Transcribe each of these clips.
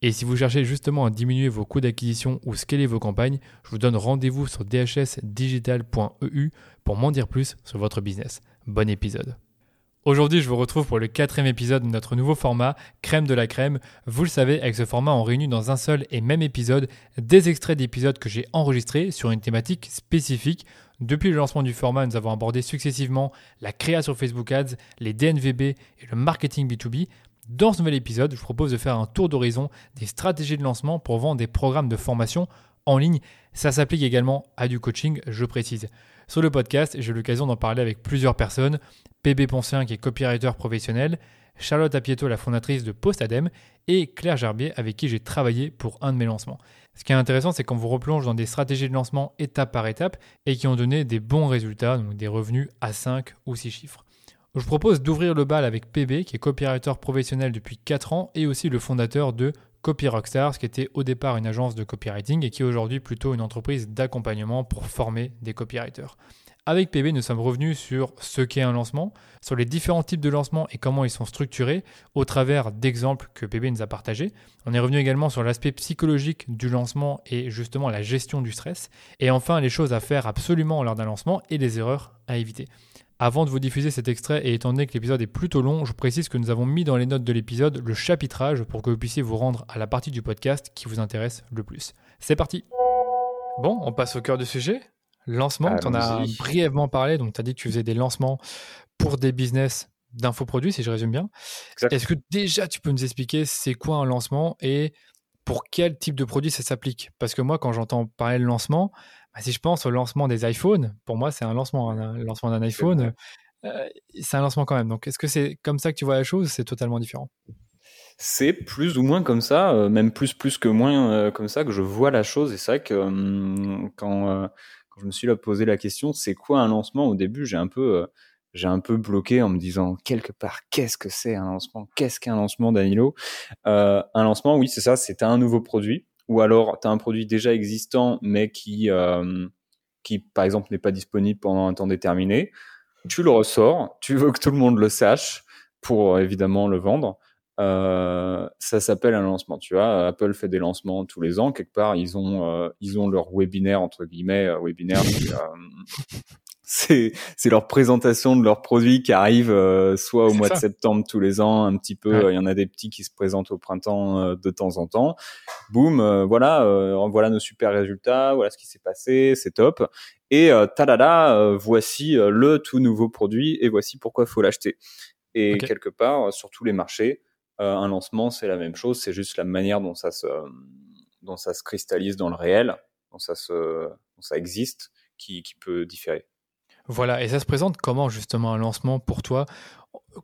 Et si vous cherchez justement à diminuer vos coûts d'acquisition ou scaler vos campagnes, je vous donne rendez-vous sur dhsdigital.eu pour m'en dire plus sur votre business. Bon épisode. Aujourd'hui, je vous retrouve pour le quatrième épisode de notre nouveau format, Crème de la crème. Vous le savez, avec ce format, on réunit dans un seul et même épisode des extraits d'épisodes que j'ai enregistrés sur une thématique spécifique. Depuis le lancement du format, nous avons abordé successivement la création sur Facebook Ads, les DNVB et le marketing B2B. Dans ce nouvel épisode, je vous propose de faire un tour d'horizon des stratégies de lancement pour vendre des programmes de formation en ligne. Ça s'applique également à du coaching, je précise. Sur le podcast, j'ai eu l'occasion d'en parler avec plusieurs personnes. PB Poncien, qui est copywriter professionnel, Charlotte Apieto, la fondatrice de Postadem, et Claire Gerbier, avec qui j'ai travaillé pour un de mes lancements. Ce qui est intéressant, c'est qu'on vous replonge dans des stratégies de lancement étape par étape et qui ont donné des bons résultats, donc des revenus à 5 ou 6 chiffres. Je propose d'ouvrir le bal avec PB, qui est copywriter professionnel depuis 4 ans et aussi le fondateur de Copy Rockstars, qui était au départ une agence de copywriting et qui est aujourd'hui plutôt une entreprise d'accompagnement pour former des copywriters. Avec PB, nous sommes revenus sur ce qu'est un lancement, sur les différents types de lancements et comment ils sont structurés au travers d'exemples que PB nous a partagés. On est revenu également sur l'aspect psychologique du lancement et justement la gestion du stress. Et enfin, les choses à faire absolument lors d'un lancement et les erreurs à éviter. Avant de vous diffuser cet extrait et étant donné que l'épisode est plutôt long, je précise que nous avons mis dans les notes de l'épisode le chapitrage pour que vous puissiez vous rendre à la partie du podcast qui vous intéresse le plus. C'est parti Bon, on passe au cœur du sujet. Lancement, tu en as brièvement parlé, donc tu as dit que tu faisais des lancements pour des business d'infoproduits, si je résume bien. Est-ce que déjà tu peux nous expliquer c'est quoi un lancement et pour quel type de produit ça s'applique? Parce que moi, quand j'entends parler de lancement, bah, si je pense au lancement des iPhones, pour moi, c'est un lancement. Un, lancement d'un iPhone, euh, c'est un lancement quand même. Donc, est-ce que c'est comme ça que tu vois la chose C'est totalement différent? C'est plus ou moins comme ça, euh, même plus plus que moins euh, comme ça que je vois la chose. Et c'est vrai que hum, quand, quand, je me suis là posé la question, c'est quoi un lancement? Au début, j'ai un peu j'ai un peu bloqué en me disant quelque part qu'est-ce que c'est un lancement? Qu'est-ce qu'un lancement, Danilo? Un lancement, oui, c'est ça. C'est un nouveau produit ou alors tu as un produit déjà existant mais qui, euh, qui par exemple n'est pas disponible pendant un temps déterminé, tu le ressors, tu veux que tout le monde le sache pour évidemment le vendre. Euh, ça s'appelle un lancement. Tu vois, Apple fait des lancements tous les ans. Quelque part, ils ont euh, ils ont leur webinaire entre guillemets webinaire c'est c'est leur présentation de leurs produits qui arrive euh, soit au mois de septembre tous les ans un petit peu il y en a des petits qui se présentent au printemps euh, de temps en temps. Boum euh, voilà voilà nos super résultats voilà ce qui s'est passé c'est top. Et talala voici le tout nouveau produit et voici pourquoi il faut l'acheter. Et quelque part sur tous les marchés un lancement c'est la même chose c'est juste la manière dont ça se dont ça se cristallise dans le réel dont ça se dont ça existe qui, qui peut différer voilà, et ça se présente comment justement un lancement pour toi,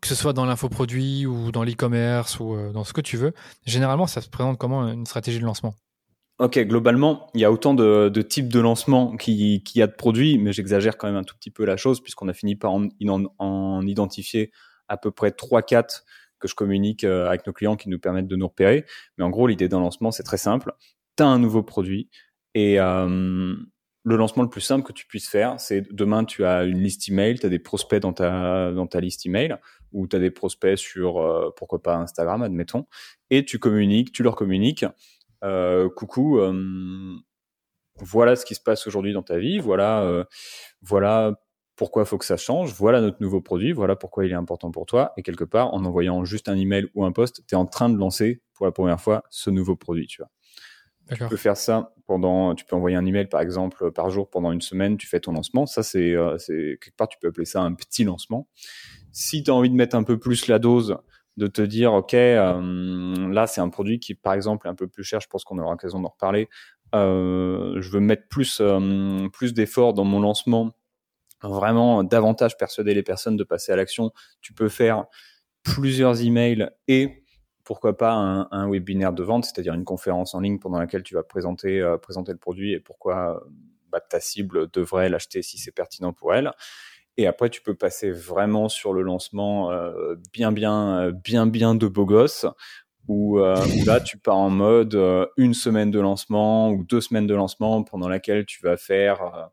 que ce soit dans l'infoproduit ou dans l'e-commerce ou euh, dans ce que tu veux? Généralement, ça se présente comment une stratégie de lancement? Ok, globalement, il y a autant de, types de lancements qu'il y a de produits, mais j'exagère quand même un tout petit peu la chose puisqu'on a fini par en, en, identifier à peu près 3-4 que je communique euh, avec nos clients qui nous permettent de nous repérer. Mais en gros, l'idée d'un lancement, c'est très simple. Tu as un nouveau produit et, euh, le lancement le plus simple que tu puisses faire, c'est demain, tu as une liste email, tu as des prospects dans ta, dans ta liste email, ou tu as des prospects sur, euh, pourquoi pas, Instagram, admettons, et tu communiques, tu leur communiques, euh, coucou, euh, voilà ce qui se passe aujourd'hui dans ta vie, voilà, voilà pourquoi il faut que ça change, voilà notre nouveau produit, voilà pourquoi il est important pour toi, et quelque part, en envoyant juste un email ou un post, tu es en train de lancer pour la première fois ce nouveau produit, tu vois. Tu peux faire ça pendant, tu peux envoyer un email par exemple par jour pendant une semaine, tu fais ton lancement. Ça, c'est, c'est quelque part, tu peux appeler ça un petit lancement. Si tu as envie de mettre un peu plus la dose, de te dire, OK, là, c'est un produit qui, par exemple, est un peu plus cher, je pense qu'on aura l'occasion d'en reparler. je veux mettre plus, plus d'efforts dans mon lancement vraiment davantage persuader les personnes de passer à l'action, tu peux faire plusieurs emails et pourquoi pas un, webinaire de vente, c'est-à-dire une conférence en ligne pendant laquelle tu vas présenter, euh, le produit et pourquoi bah, ta cible devrait l'acheter si c'est pertinent pour elle. Et après, tu peux passer vraiment sur le lancement euh, bien, bien, bien, bien de beau gosse, euh, où, là, tu pars en mode une semaine de lancement ou deux semaines de lancement pendant laquelle tu vas faire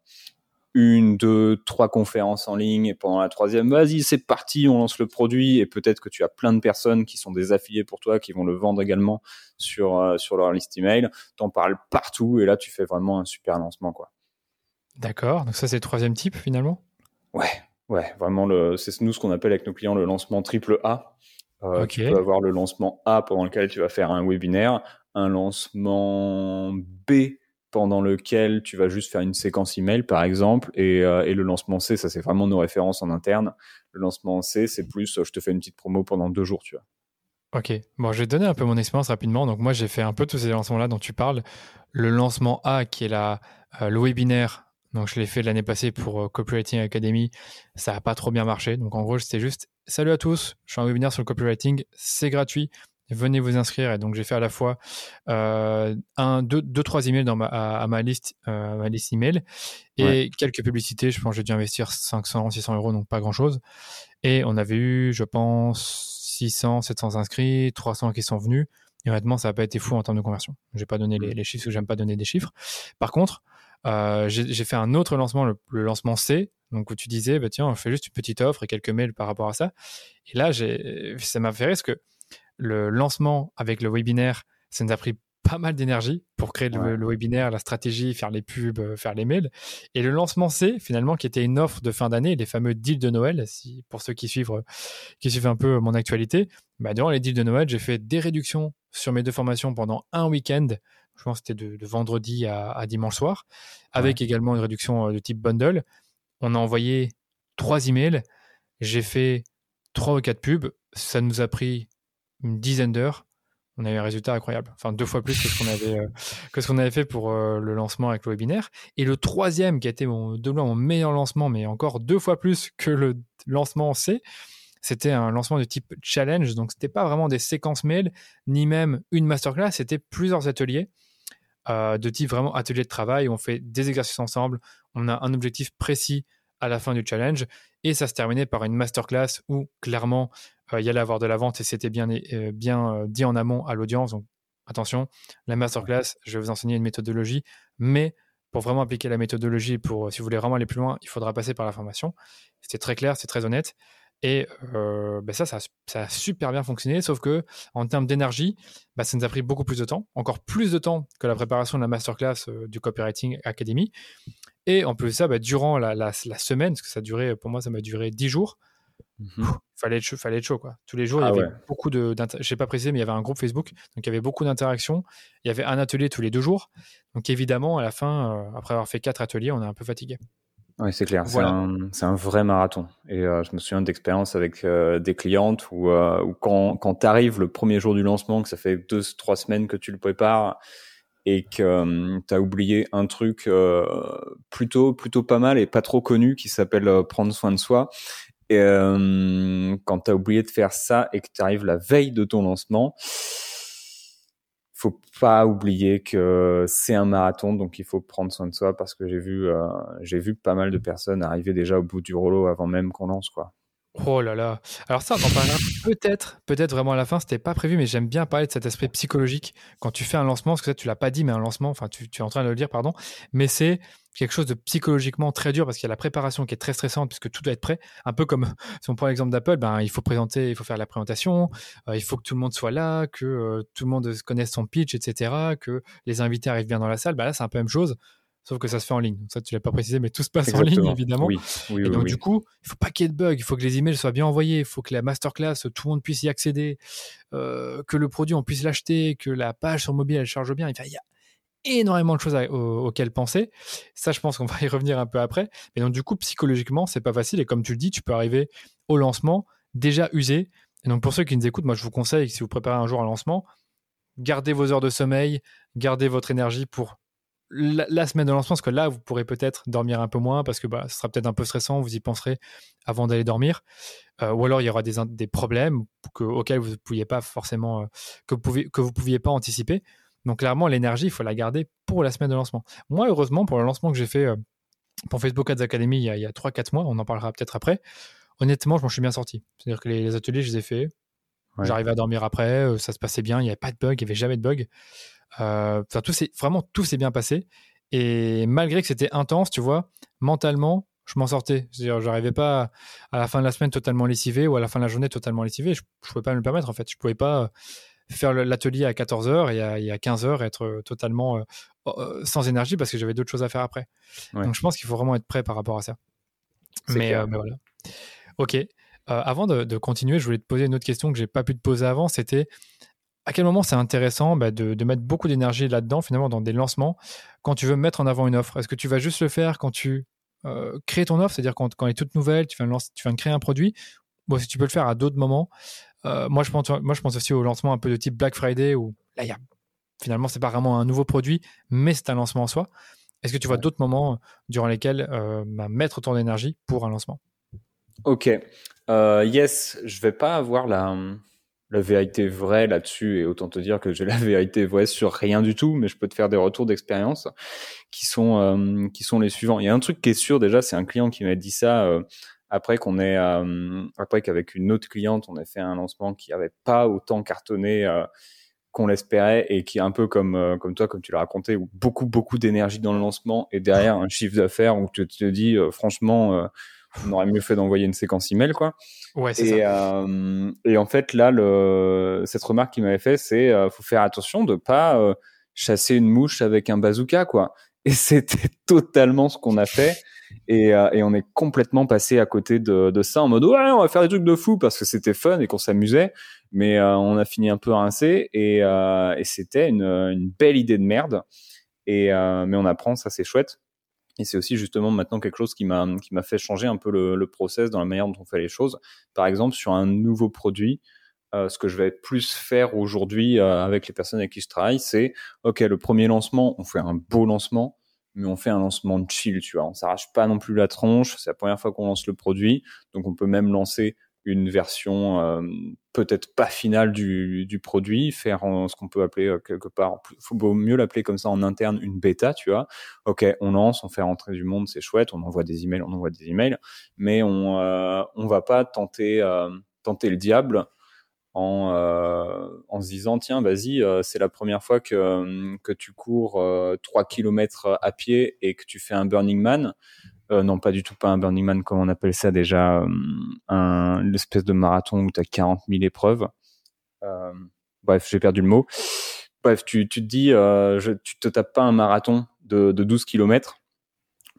une, deux, trois conférences en ligne et pendant la troisième, vas-y, c'est parti, on lance le produit et peut-être que tu as plein de personnes qui sont des affiliés pour toi, qui vont le vendre également sur, euh, sur leur liste email. T'en parles partout et là, tu fais vraiment un super lancement, quoi. D'accord. Donc ça, c'est le troisième type finalement? Ouais. Ouais, vraiment, le, c'est nous ce qu'on appelle avec nos clients le lancement triple A. Euh, Tu peux avoir le lancement A pendant lequel tu vas faire un webinaire, un lancement B pendant lequel tu vas juste faire une séquence email, par exemple, et, euh, et le lancement C, ça c'est vraiment nos références en interne. Le lancement C, c'est plus, je te fais une petite promo pendant deux jours, tu vois. Ok, bon, je vais te donner un peu mon expérience rapidement. Donc moi, j'ai fait un peu tous ces lancements-là dont tu parles. Le lancement A, qui est la, euh, le webinaire, donc je l'ai fait l'année passée pour euh, Copywriting Academy, ça n'a pas trop bien marché. Donc en gros, c'était juste, salut à tous, je fais un webinaire sur le copywriting, c'est gratuit, venez vous inscrire. Et donc, j'ai fait à la fois euh, un, deux, deux, trois emails dans ma, à, ma liste, euh, ma liste email et quelques publicités. Je pense que j'ai dû investir 500, 600 euros, donc pas grand chose. Et on avait eu, je pense, 600, 700 inscrits, 300 qui sont venus. Et honnêtement, ça n'a pas été fou en termes de conversion. Je vais pas donner les, les, chiffres parce que j'aime pas donner des chiffres. Par contre, euh, j'ai fait un autre lancement, le, lancement C, donc où tu disais, bah, tiens, on fait juste une petite offre et quelques mails par rapport à ça. Et là, ça m'a fait rire parce que le lancement avec le webinaire, ça nous a pris pas mal d'énergie pour créer le, webinaire, la stratégie, faire les pubs, euh, faire les mails. Et le lancement C, finalement, qui était une offre de fin d'année, les fameux deals de Noël, si, pour ceux qui suivent, qui suivent un peu mon actualité, bah, durant les deals de Noël, j'ai fait des réductions sur mes deux formations pendant un week-end. Je pense que c'était de, vendredi à, dimanche soir, avec également une réduction euh, de type bundle. On a envoyé trois emails. J'ai fait trois ou quatre pubs. Ça nous a pris une dizaine d'heures, on a eu un résultat incroyable. Enfin, deux fois plus que ce qu'on avait, euh, avait fait pour euh, le lancement avec le webinaire. Et le troisième, qui a été mon, de loin mon meilleur lancement, mais encore deux fois plus que le lancement C, c'était un lancement de type challenge. Donc, c'était pas vraiment des séquences mail, ni même une masterclass, c'était plusieurs ateliers. Euh, de type vraiment atelier de travail on fait des exercices ensemble, on a un objectif précis à la fin du challenge et ça se terminait par une masterclass où clairement il y allait avoir de la vente et c'était bien, euh, bien euh, dit en amont à l'audience. Donc attention, la masterclass, je vais vous enseigner une méthodologie, mais pour vraiment appliquer la méthodologie, pour si vous voulez vraiment aller plus loin, il faudra passer par la formation. C'était très clair, c'est très honnête. Et euh, ben ça, ça, a super bien fonctionné, sauf que en termes d'énergie, bah, ça nous a pris beaucoup plus de temps, encore plus de temps que la préparation de la masterclass du Copywriting Academy. Et en plus de ça, bah, durant la, la, semaine, parce que ça durait, pour moi, ça m'a duré 10 jours, il mmh fallait être chaud, fallait être chaud quoi. Tous les jours, il y ah avait beaucoup de, je pas préciser, mais il y avait un groupe Facebook, donc il y avait beaucoup d'interactions. Il y avait un atelier tous les deux jours, donc évidemment, à la fin, euh, après avoir fait quatre ateliers, on est un peu fatigué. Oui, c'est clair. C'est un, vrai marathon. Et euh, je me souviens d'expériences avec euh, des clientes où, quand, quand tu arrives le premier jour du lancement, que ça fait deux, trois semaines que tu le prépares et que tu as oublié un truc plutôt, plutôt pas mal et pas trop connu qui s'appelle prendre soin de soi et quand tu as oublié de faire ça et que tu arrives la veille de ton lancement, faut pas oublier que c'est un marathon, donc il faut prendre soin de soi parce que j'ai vu, j'ai vu pas mal de personnes arriver déjà au bout du rouleau avant même qu'on lance, quoi. Oh là là. Alors ça, on en parlera peut-être, peut-être vraiment à la fin, c'était pas prévu, mais j'aime bien parler de cet aspect psychologique quand tu fais un lancement, parce que ça, tu l'as pas dit, mais un lancement, enfin, tu, es en train de le dire, pardon, mais c'est quelque chose de psychologiquement très dur parce qu'il y a la préparation qui est très stressante puisque tout doit être prêt. Un peu comme si on prend l'exemple d'Apple, ben, il faut présenter, il faut faire la présentation, euh, il faut que tout le monde soit là, que euh, tout le monde connaisse son pitch, etc., que les invités arrivent bien dans la salle. Ben là, c'est un peu la même chose sauf que ça se fait en ligne. ça, tu l'as pas précisé, mais tout se passe en ligne, évidemment. Oui, oui, et donc, du coup, il faut pas qu'il y ait de bugs, il faut que les emails soient bien envoyés, il faut que la masterclass, tout le monde puisse y accéder, euh, que le produit, on puisse l'acheter, que la page sur mobile, elle charge bien. il y a énormément de choses auxquelles penser. Ça, je pense qu'on va y revenir un peu après. Mais donc, du coup, psychologiquement, c'est pas facile. Et comme tu le dis, tu peux arriver au lancement déjà usé. Et donc, pour ceux qui nous écoutent, moi, je vous conseille, si vous préparez un jour un lancement, gardez vos heures de sommeil, gardez votre énergie pour la, semaine de lancement, parce que là, vous pourrez peut-être dormir un peu moins, parce que bah, ce sera peut-être un peu stressant, vous y penserez avant d'aller dormir. Euh, ou alors, il y aura des, des problèmes auxquels vous ne pouviez pas forcément, euh, que, vous pouviez, que vous pouviez pas anticiper. Donc clairement, l'énergie, il faut la garder pour la semaine de lancement. Moi, heureusement, pour le lancement que j'ai fait euh, pour Facebook Ads Academy il y a, a 3-4 mois, on en parlera peut-être après, honnêtement, je m'en suis bien sorti. C'est-à-dire que les, ateliers, je les ai faits. J'arrivais à dormir après, ça se passait bien, il n'y avait pas de bug, il n'y avait jamais de bug. Euh, tout vraiment, tout s'est bien passé. Et malgré que c'était intense, tu vois, mentalement, je m'en sortais. C'est-à-dire, j'arrivais pas à, la fin de la semaine totalement lessivé ou à la fin de la journée totalement lessivé. Je, ne pouvais pas me le permettre, en fait. Je pouvais pas faire l'atelier à 14h et à, 15h être euh, totalement euh, euh, sans énergie parce que j'avais d'autres choses à faire après. Donc je pense qu'il faut vraiment être prêt par rapport à ça. Mais, voilà. Ok. avant de, continuer, je voulais te poser une autre question que j'ai pas pu te poser avant. C'était à quel moment c'est intéressant bah, de, mettre beaucoup d'énergie là-dedans, finalement, dans des lancements, quand tu veux mettre en avant une offre? Est-ce que tu vas juste le faire quand tu crées ton offre, c'est-à-dire quand, quand, elle est toute nouvelle, tu viens, tu viens de créer un produit? Bon, si tu peux le faire à d'autres moments, euh, moi, je pense, moi, je pense aussi au lancement un peu de type Black Friday où là, y a, finalement, c'est pas vraiment un nouveau produit, mais c'est un lancement en soi. Est-ce que tu vois d'autres moments durant lesquels euh, bah, mettre ton énergie pour un lancement? Ok. Euh, yes, je vais pas avoir la, la vérité vraie là-dessus et autant te dire que j'ai la vérité vraie sur rien du tout, mais je peux te faire des retours d'expérience qui sont qui sont les suivants. Il y a un truc qui est sûr déjà, c'est un client qui m'a dit ça après qu'on ait, euh, après qu'avec une autre cliente, on ait fait un lancement qui avait pas autant cartonné euh, qu'on l'espérait et qui est un peu comme euh, comme toi, comme tu l'as raconté, où beaucoup beaucoup d'énergie dans le lancement et derrière un chiffre d'affaires où tu te dis franchement, on aurait mieux fait d'envoyer une séquence email quoi. Ouais, c'est et, ça. et en fait là, le, cette remarque qu'il m'avait fait, c'est faut faire attention de pas chasser une mouche avec un bazooka quoi. Et c'était totalement ce qu'on a fait. Et, euh, et, on est complètement passé à côté de, de, ça en mode ouais, on va faire des trucs de fou parce que c'était fun et qu'on s'amusait. Mais euh, on a fini un peu rincé et, euh, et c'était une, une, belle idée de merde. Et mais on apprend, ça c'est chouette. Et c'est aussi justement maintenant quelque chose qui m'a qui m'a fait changer un peu le, le, process dans la manière dont on fait les choses. Par exemple, sur un nouveau produit, euh, ce que je vais plus faire aujourd'hui euh, avec les personnes avec qui je travaille, c'est ok, le premier lancement, on fait un beau lancement, mais on fait un lancement de chill, tu vois. On s'arrache pas non plus la tronche. C'est la première fois qu'on lance le produit, donc on peut même lancer une version euh, peut-être pas finale du, du produit, faire ce qu'on peut appeler quelque part, faut mieux l'appeler comme ça en interne une bêta, tu vois. Ok, on lance, on fait rentrer du monde, c'est chouette, on envoie des emails, on envoie des emails, mais on on va pas tenter tenter le diable en, euh, en se disant tiens vas-y euh, c'est la première fois que, euh, que tu cours 3 km à pied et que tu fais un Burning Man non pas du tout pas un Burning Man comme on appelle ça déjà un espèce de marathon où tu as 40 000 épreuves bref j'ai perdu le mot bref tu, te dis tu te tapes pas un marathon de, de 12 km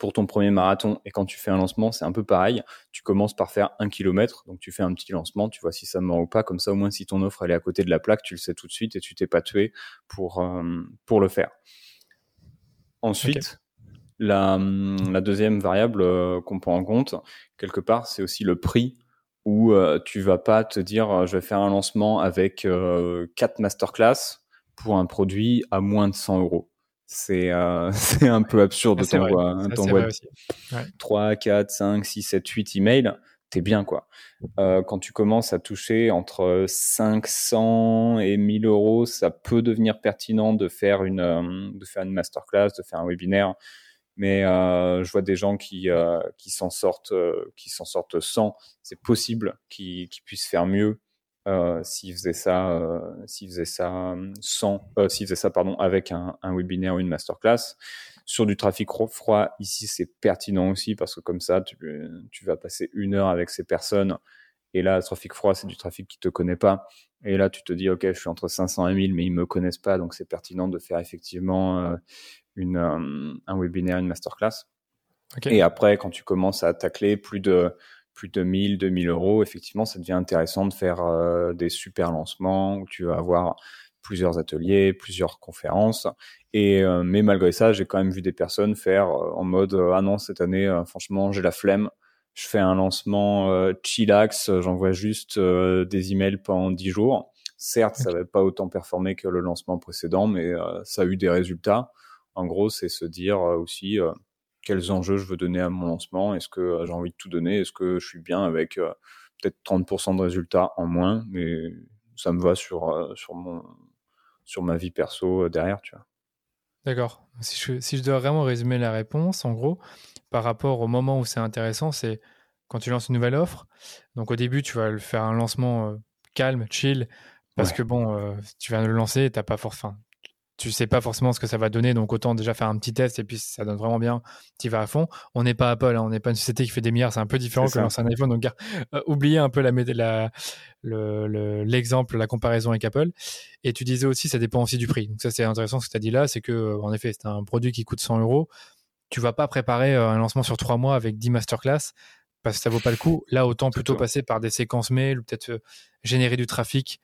pour ton premier marathon et quand tu fais un lancement, c'est un peu pareil. Tu commences par faire un kilomètre, donc tu fais un petit lancement, tu vois si ça mord ou pas. Comme ça, au moins, si ton offre est à côté de la plaque, tu le sais tout de suite et tu t'es pas tué pour euh, pour le faire. Ensuite, la, la, deuxième variable euh, qu'on prend en compte quelque part, c'est aussi le prix où euh, tu vas pas te dire je vais faire un lancement avec quatre masterclass pour un produit à moins de 100 euros c'est euh, un peu absurde de t'envoyer 3, 4, 5, 6, 7, 8 emails, t'es bien quoi. Euh, quand tu commences à toucher entre 500 et 1000 euros, ça peut devenir pertinent de faire une, euh, de faire une masterclass, de faire un webinaire. Mais euh, je vois des gens qui, euh, qui s'en sortent, euh, qui s'en sortent sans. C'est possible qu'ils puissent faire mieux euh, s'il faisait ça, euh, s'il faisait ça sans, euh, s'il faisait ça pardon avec un, webinaire ou une masterclass. Sur du trafic froid, ici c'est pertinent aussi parce que comme ça tu, tu vas passer une heure avec ces personnes et là le trafic froid c'est du trafic qui te connaît pas et là tu te dis ok je suis entre 500 et 1000 mais ils me connaissent pas donc c'est pertinent de faire effectivement une un webinaire, une masterclass. Okay. Et après quand tu commences à tacler plus de plus de 1000, 2000 euros, effectivement, ça devient intéressant de faire euh, des super lancements où tu vas avoir plusieurs ateliers, plusieurs conférences. Et mais malgré ça, j'ai quand même vu des personnes faire en mode ah non cette année, franchement, j'ai la flemme. Je fais un lancement chillax, j'envoie juste des emails pendant 10 jours. Certes, ça va pas autant performer que le lancement précédent, mais ça a eu des résultats. En gros, c'est se dire aussi quels enjeux je veux donner à mon lancement. Est-ce que j'ai envie de tout donner? Est-ce que je suis bien avec peut-être 30% de résultats en moins, mais ça me va sur, sur, mon, sur ma vie perso derrière, tu vois. D'accord. Si je, si je dois vraiment résumer la réponse, en gros, par rapport au moment où c'est intéressant, c'est quand tu lances une nouvelle offre. Donc au début, tu vas faire un lancement calme, chill, parce que bon, tu vas le lancer, t'as pas forcément, tu sais pas forcément ce que ça va donner, donc autant déjà faire un petit test et puis si ça donne vraiment bien, tu vas à fond. On n'est pas Apple, hein, on n'est pas une société qui fait des milliards, c'est un peu différent que lancer un iPhone, donc euh, oubliez un peu la, l'exemple, la comparaison avec Apple. Et tu disais aussi, ça dépend aussi du prix. Donc ça c'est intéressant ce que tu as dit là, c'est que euh, en effet, c'est un produit qui coûte 100 euros. Tu vas pas préparer euh, un lancement sur trois mois avec 10 masterclass parce que ça vaut pas le coup. Là, autant plutôt passer par des séquences mail ou peut-être générer du trafic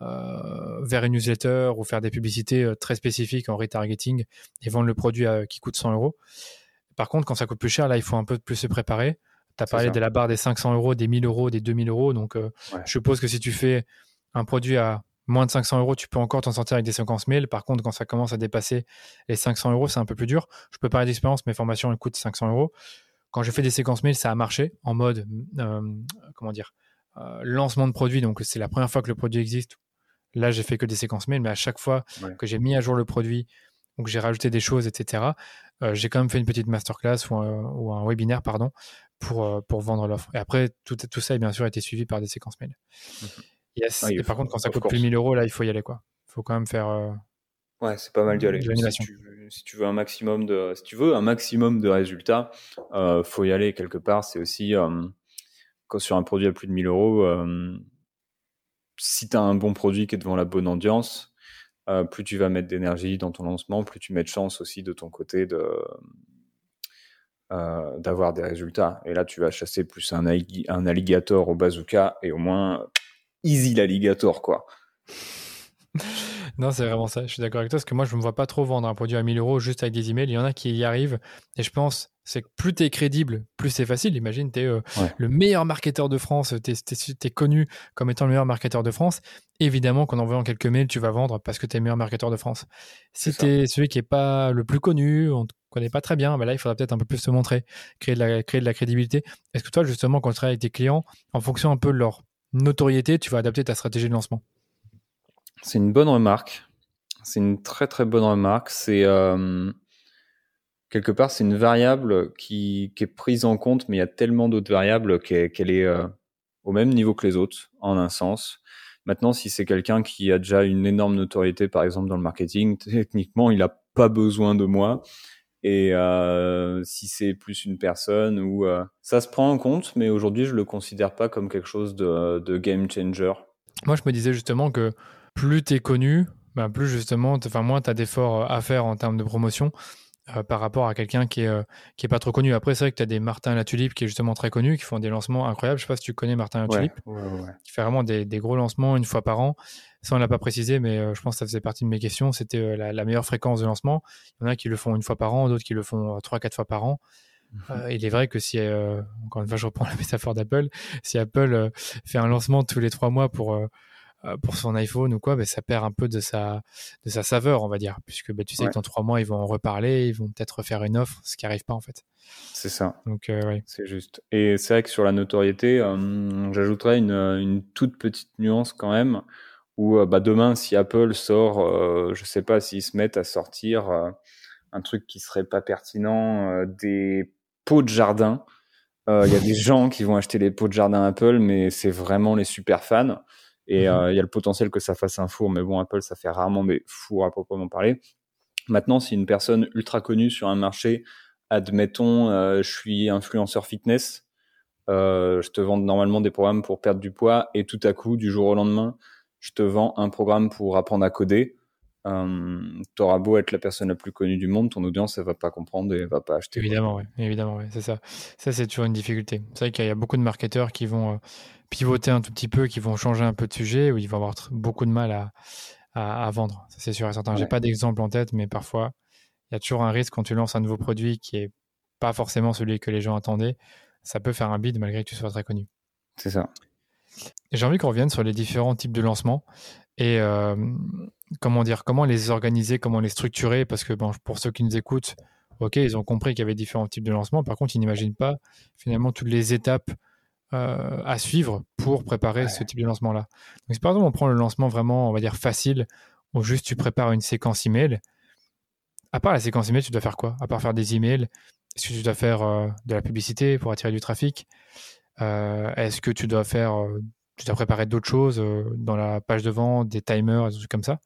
vers une newsletter ou faire des publicités euh, très spécifiques en retargeting et vendre le produit qui coûte 100 euros. Par contre, quand ça coûte plus cher, là, il faut un peu plus se préparer. Tu as parlé de la barre des 500 euros, des 1000 euros, des 2000 euros. Donc, euh, je suppose que si tu fais un produit à moins de 500 euros, tu peux encore t'en sortir avec des séquences mail. Par contre, quand ça commence à dépasser les 500 euros, c'est un peu plus dur. Je peux parler d'expérience, mes formations, elles coûtent 500 euros. Quand j'ai fait des séquences mail, ça a marché en mode, comment dire, lancement de produit. Donc, c'est la première fois que le produit existe Là, j'ai fait que des séquences mail, mais à chaque fois que j'ai mis à jour le produit ou que j'ai rajouté des choses, etc., euh, j'ai quand même fait une petite masterclass ou un, ou un webinaire, pardon, pour, euh, pour vendre l'offre. Et après, tout, tout ça, bien sûr, a été suivi par des séquences mail. Mmh yes. Ah, et par contre, quand ça coûte plus 1000 euros, là, il faut y aller, quoi. Il faut quand même faire. Euh, ouais, c'est pas mal d'y aller. Si tu, si tu, veux un maximum de, si tu veux un maximum de résultats, euh, faut y aller quelque part. C'est aussi quand sur un produit à plus de 1000 euros si tu as un bon produit qui est devant la bonne audience, euh, plus tu vas mettre d'énergie dans ton lancement, plus tu mets de chance aussi de ton côté euh, d'avoir des résultats. Et là, tu vas chasser plus un alligator au bazooka et au moins easy l'alligator, quoi. non, c'est vraiment ça. Je suis d'accord avec toi parce que moi, je ne me vois pas trop vendre un produit à 1000 euros juste avec des emails. Il y en a qui y arrivent et je pense c'est que plus tu es crédible, plus c'est facile. Imagine, tu es euh, le meilleur marketeur de France, tu es, connu comme étant le meilleur marketeur de France. Évidemment qu'en envoyant quelques mails, tu vas vendre parce que tu es le meilleur marketeur de France. Si tu es celui qui n'est pas le plus connu, on ne te connaît pas très bien, bah là, il faudra peut-être un peu plus se montrer, créer de la, créer de la crédibilité. Est-ce que toi, justement, quand tu travailles avec tes clients, en fonction un peu de leur notoriété, tu vas adapter ta stratégie de lancement? C'est une bonne remarque. C'est une très très bonne remarque. C'est. Euh, quelque part, c'est une variable qui, est prise en compte, mais il y a tellement d'autres variables qu'elle est euh, au même niveau que les autres, en un sens. Maintenant, si c'est quelqu'un qui a déjà une énorme notoriété, par exemple dans le marketing, techniquement, il n'a pas besoin de moi. Et euh, si c'est plus une personne ou ça se prend en compte, mais aujourd'hui, je le considère pas comme quelque chose de, game changer. Moi, je me disais justement que plus tu es connu, ben plus justement, enfin moins tu as d'efforts à faire en termes de promotion. Euh, par rapport à quelqu'un qui est, euh, qui est pas trop connu. Après, c'est vrai que tu as des Martin Latulipe qui est justement très connu, qui font des lancements incroyables. Je sais pas si tu connais Martin Latulipe, qui fait vraiment des, des, gros lancements une fois par an. Ça, on l'a pas précisé, mais euh, je pense que ça faisait partie de mes questions. C'était la, meilleure fréquence de lancement. Il y en a qui le font une fois par an, d'autres qui le font trois, quatre fois par an. Mhm. il est vrai que si, encore une fois, je reprends la métaphore d'Apple, si Apple fait un lancement tous les trois mois pour euh, pour son iPhone ou quoi, ben, ça perd un peu de sa, de sa saveur, on va dire, puisque ben, tu sais que dans trois mois, ils vont en reparler, ils vont peut-être refaire une offre, ce qui n'arrive pas en fait. C'est ça. Donc, euh, ouais. C'est juste. Et c'est vrai que sur la notoriété, euh, j'ajouterais une, une, toute petite nuance quand même, où bah, demain, si Apple sort, je sais pas s'ils se mettent à sortir un truc qui serait pas pertinent, des pots de jardin. Il y a des gens qui vont acheter les pots de jardin Apple, mais c'est vraiment les super fans. Et mhm. euh, il y a le potentiel que ça fasse un four, mais bon, Apple, ça fait rarement des fours à proprement parler. Maintenant, si une personne ultra connue sur un marché, admettons, euh, je suis influenceur fitness, euh, je te vends normalement des programmes pour perdre du poids, et tout à coup, du jour au lendemain, je te vends un programme pour apprendre à coder. Euh, T'auras beau être la personne la plus connue du monde, ton audience, elle va pas comprendre et elle va pas acheter. Évidemment, oui, évidemment, oui, c'est ça. Ça, c'est toujours une difficulté. C'est vrai qu'il y a beaucoup de marketeurs qui vont pivoter un tout petit peu, qui vont changer un peu de sujet, où ils vont avoir beaucoup de mal à, à, vendre. C'est sûr et certain. J'ai pas d'exemple en tête, mais parfois, il y a toujours un risque quand tu lances un nouveau produit qui est pas forcément celui que les gens attendaient. Ça peut faire un bid malgré que tu sois très connu. C'est ça. J'ai envie qu'on revienne sur les différents types de lancements et euh, comment dire, comment les organiser, comment les structurer, parce que bon, pour ceux qui nous écoutent, ok, ils ont compris qu'il y avait différents types de lancements. Par contre, ils n'imaginent pas finalement toutes les étapes euh, à suivre pour préparer ce type de lancement-là. Donc, si par exemple on prend le lancement vraiment, on va dire facile, où juste tu prépares une séquence email. À part la séquence email, tu dois faire quoi? À part faire des emails, est-ce que tu dois faire euh, de la publicité pour attirer du trafic? Euh, Est-ce que tu dois faire, tu dois préparer d'autres choses dans la page de vente, des timers, des trucs comme ça?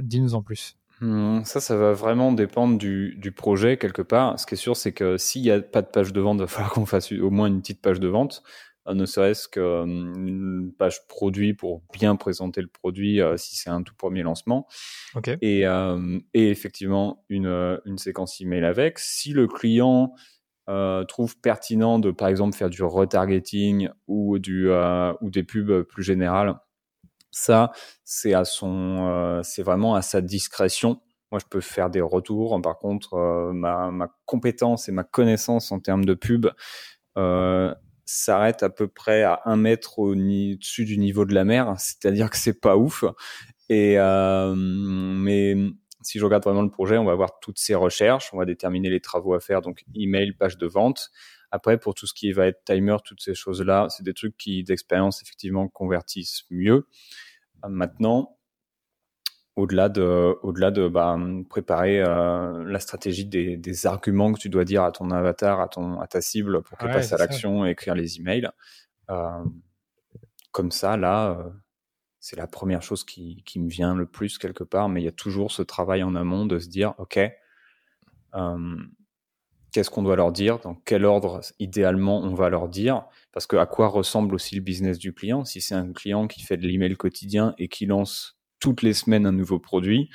Dis-nous en plus. Hmm, ça, ça va vraiment dépendre du, du, projet quelque part. Ce qui est sûr, c'est que s'il n'y a pas de page de vente, il va falloir qu'on fasse au moins une petite page de vente, euh, ne serait-ce qu'une page produit pour bien présenter le produit euh, si c'est un tout premier lancement. Et, euh, et, effectivement, une, une, séquence email avec. Si le client trouve pertinent de, par exemple, faire du retargeting ou, du, ou des pubs plus générales, ça, c'est à son, euh, c'est vraiment à sa discrétion. Moi, je peux faire des retours. Par contre, euh, ma, ma, compétence et ma connaissance en termes de pub euh, s'arrête à peu près à un mètre au-dessus du niveau de la mer. C'est-à-dire que c'est pas ouf. Et euh, mais si je regarde vraiment le projet, on va voir toutes ces recherches, on va déterminer les travaux à faire, donc email, page de vente. Après, pour tout ce qui va être timer, toutes ces choses-là, c'est des trucs qui, d'expérience, effectivement, convertissent mieux. Maintenant, au-delà de, au-delà de bah, préparer euh, la stratégie des, des, arguments que tu dois dire à ton avatar, à, ton, à ta cible pour qu'elle passe à l'action et écrire les emails. Euh, comme ça, là, euh, c'est la première chose qui, qui, me vient le plus quelque part, mais il y a toujours ce travail en amont de se dire, OK, euh, qu'est-ce qu'on doit leur dire, dans quel ordre idéalement on va leur dire, parce que à quoi ressemble aussi le business du client? Si c'est un client qui fait de l'email quotidien et qui lance toutes les semaines un nouveau produit,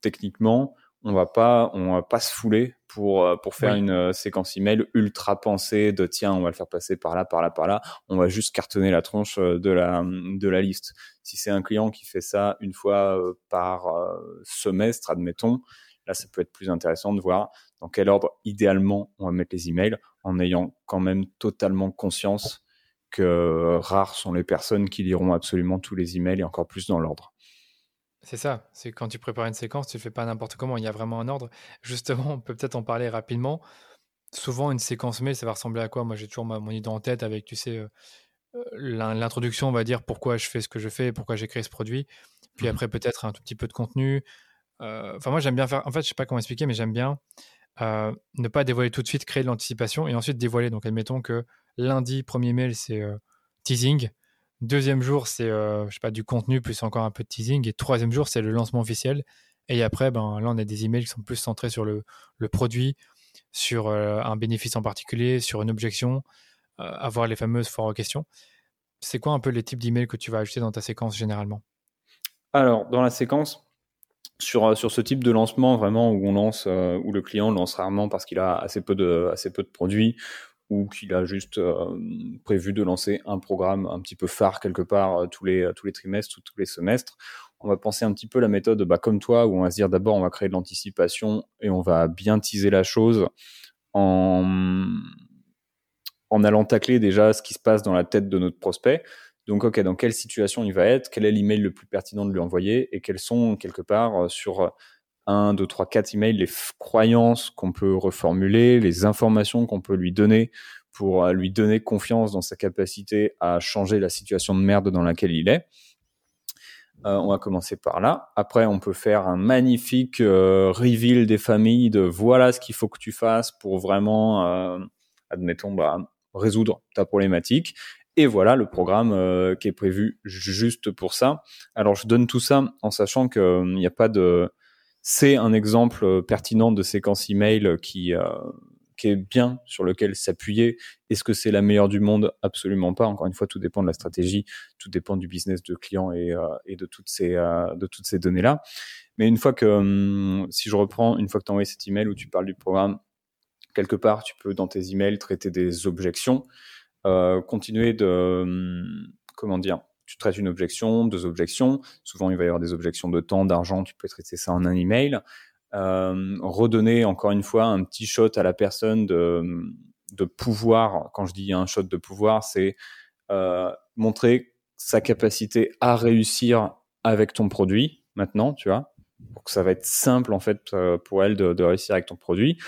techniquement, on va pas, on va pas se fouler pour euh, pour faire une euh, séquence email ultra pensée de tiens, on va le faire passer par là, par là, par là. On va juste cartonner la tronche euh, de la de la liste. Si c'est un client qui fait ça une fois par semestre, admettons, là, ça peut être plus intéressant de voir dans quel ordre idéalement on va mettre les emails en ayant quand même totalement conscience que rares sont les personnes qui liront absolument tous les emails et encore plus dans l'ordre. C'est ça, c'est quand tu prépares une séquence, tu ne fais pas n'importe comment, il y a vraiment un ordre. Justement, on peut peut-être en parler rapidement. Souvent, une séquence mail, ça va ressembler à quoi? Moi, j'ai toujours mon idée en tête avec, tu sais, euh, euh, l'introduction, on va dire pourquoi je fais ce que je fais, pourquoi j'ai créé ce produit. Puis mmh après, peut-être un tout petit peu de contenu. Euh, enfin, moi, j'aime bien faire. En fait, je sais pas comment expliquer, mais j'aime bien euh, ne pas dévoiler tout de suite, créer de l'anticipation et ensuite dévoiler. Donc, admettons que lundi, premier mail, c'est teasing. Deuxième jour, c'est euh, du contenu plus encore un peu de teasing. Et troisième jour, c'est le lancement officiel. Et après, ben là, on a des emails qui sont plus centrés sur le, produit, sur un bénéfice en particulier, sur une objection, avoir les fameuses foires questions. C'est quoi un peu les types d'emails que tu vas ajouter dans ta séquence généralement? Alors, dans la séquence, sur, euh, sur ce type de lancement vraiment où on lance euh, où le client lance rarement parce qu'il a assez peu de assez peu de produits ou qu'il a juste euh, prévu de lancer un programme un petit peu phare quelque part tous les tous les trimestres ou tous les semestres. On va penser un petit peu la méthode bah, comme toi où on va se dire d'abord on va créer de l'anticipation et on va bien teaser la chose en en allant tacler déjà ce qui se passe dans la tête de notre prospect. Donc, OK, dans quelle situation il va être Quel est l'email le plus pertinent de lui envoyer Et quels sont, quelque part, euh, sur un, deux, trois, quatre emails, les croyances qu'on peut reformuler, les informations qu'on peut lui donner pour euh, lui donner confiance dans sa capacité à changer la situation de merde dans laquelle il est. Euh, on va commencer par là. Après, on peut faire un magnifique reveal des familles de voilà ce qu'il faut que tu fasses pour vraiment, admettons, bah, résoudre ta problématique. Et voilà le programme euh, qui est prévu juste pour ça. Alors je donne tout ça en sachant qu'il n'y euh, a pas de... C'est un exemple euh, pertinent de séquence email qui, qui est bien, sur lequel s'appuyer. Est-ce que c'est la meilleure du monde? Absolument pas. Encore une fois, tout dépend de la stratégie, tout dépend du business de client et, et de toutes ces, de toutes ces données-là. Mais une fois que, hum, si je reprends, une fois que tu as envoyé cet email où tu parles du programme, quelque part, tu peux dans tes emails traiter des objections. Euh, continuer de hum, comment dire tu traites une objection, deux objections. Souvent, il va y avoir des objections de temps, d'argent. Tu peux traiter ça en un email. Euh, redonner encore une fois un petit shot à la personne de, de pouvoir. Quand je dis un shot de pouvoir, c'est euh, montrer sa capacité à réussir avec ton produit maintenant, tu vois. Donc ça va être simple en fait euh, pour elle de, de réussir avec ton produit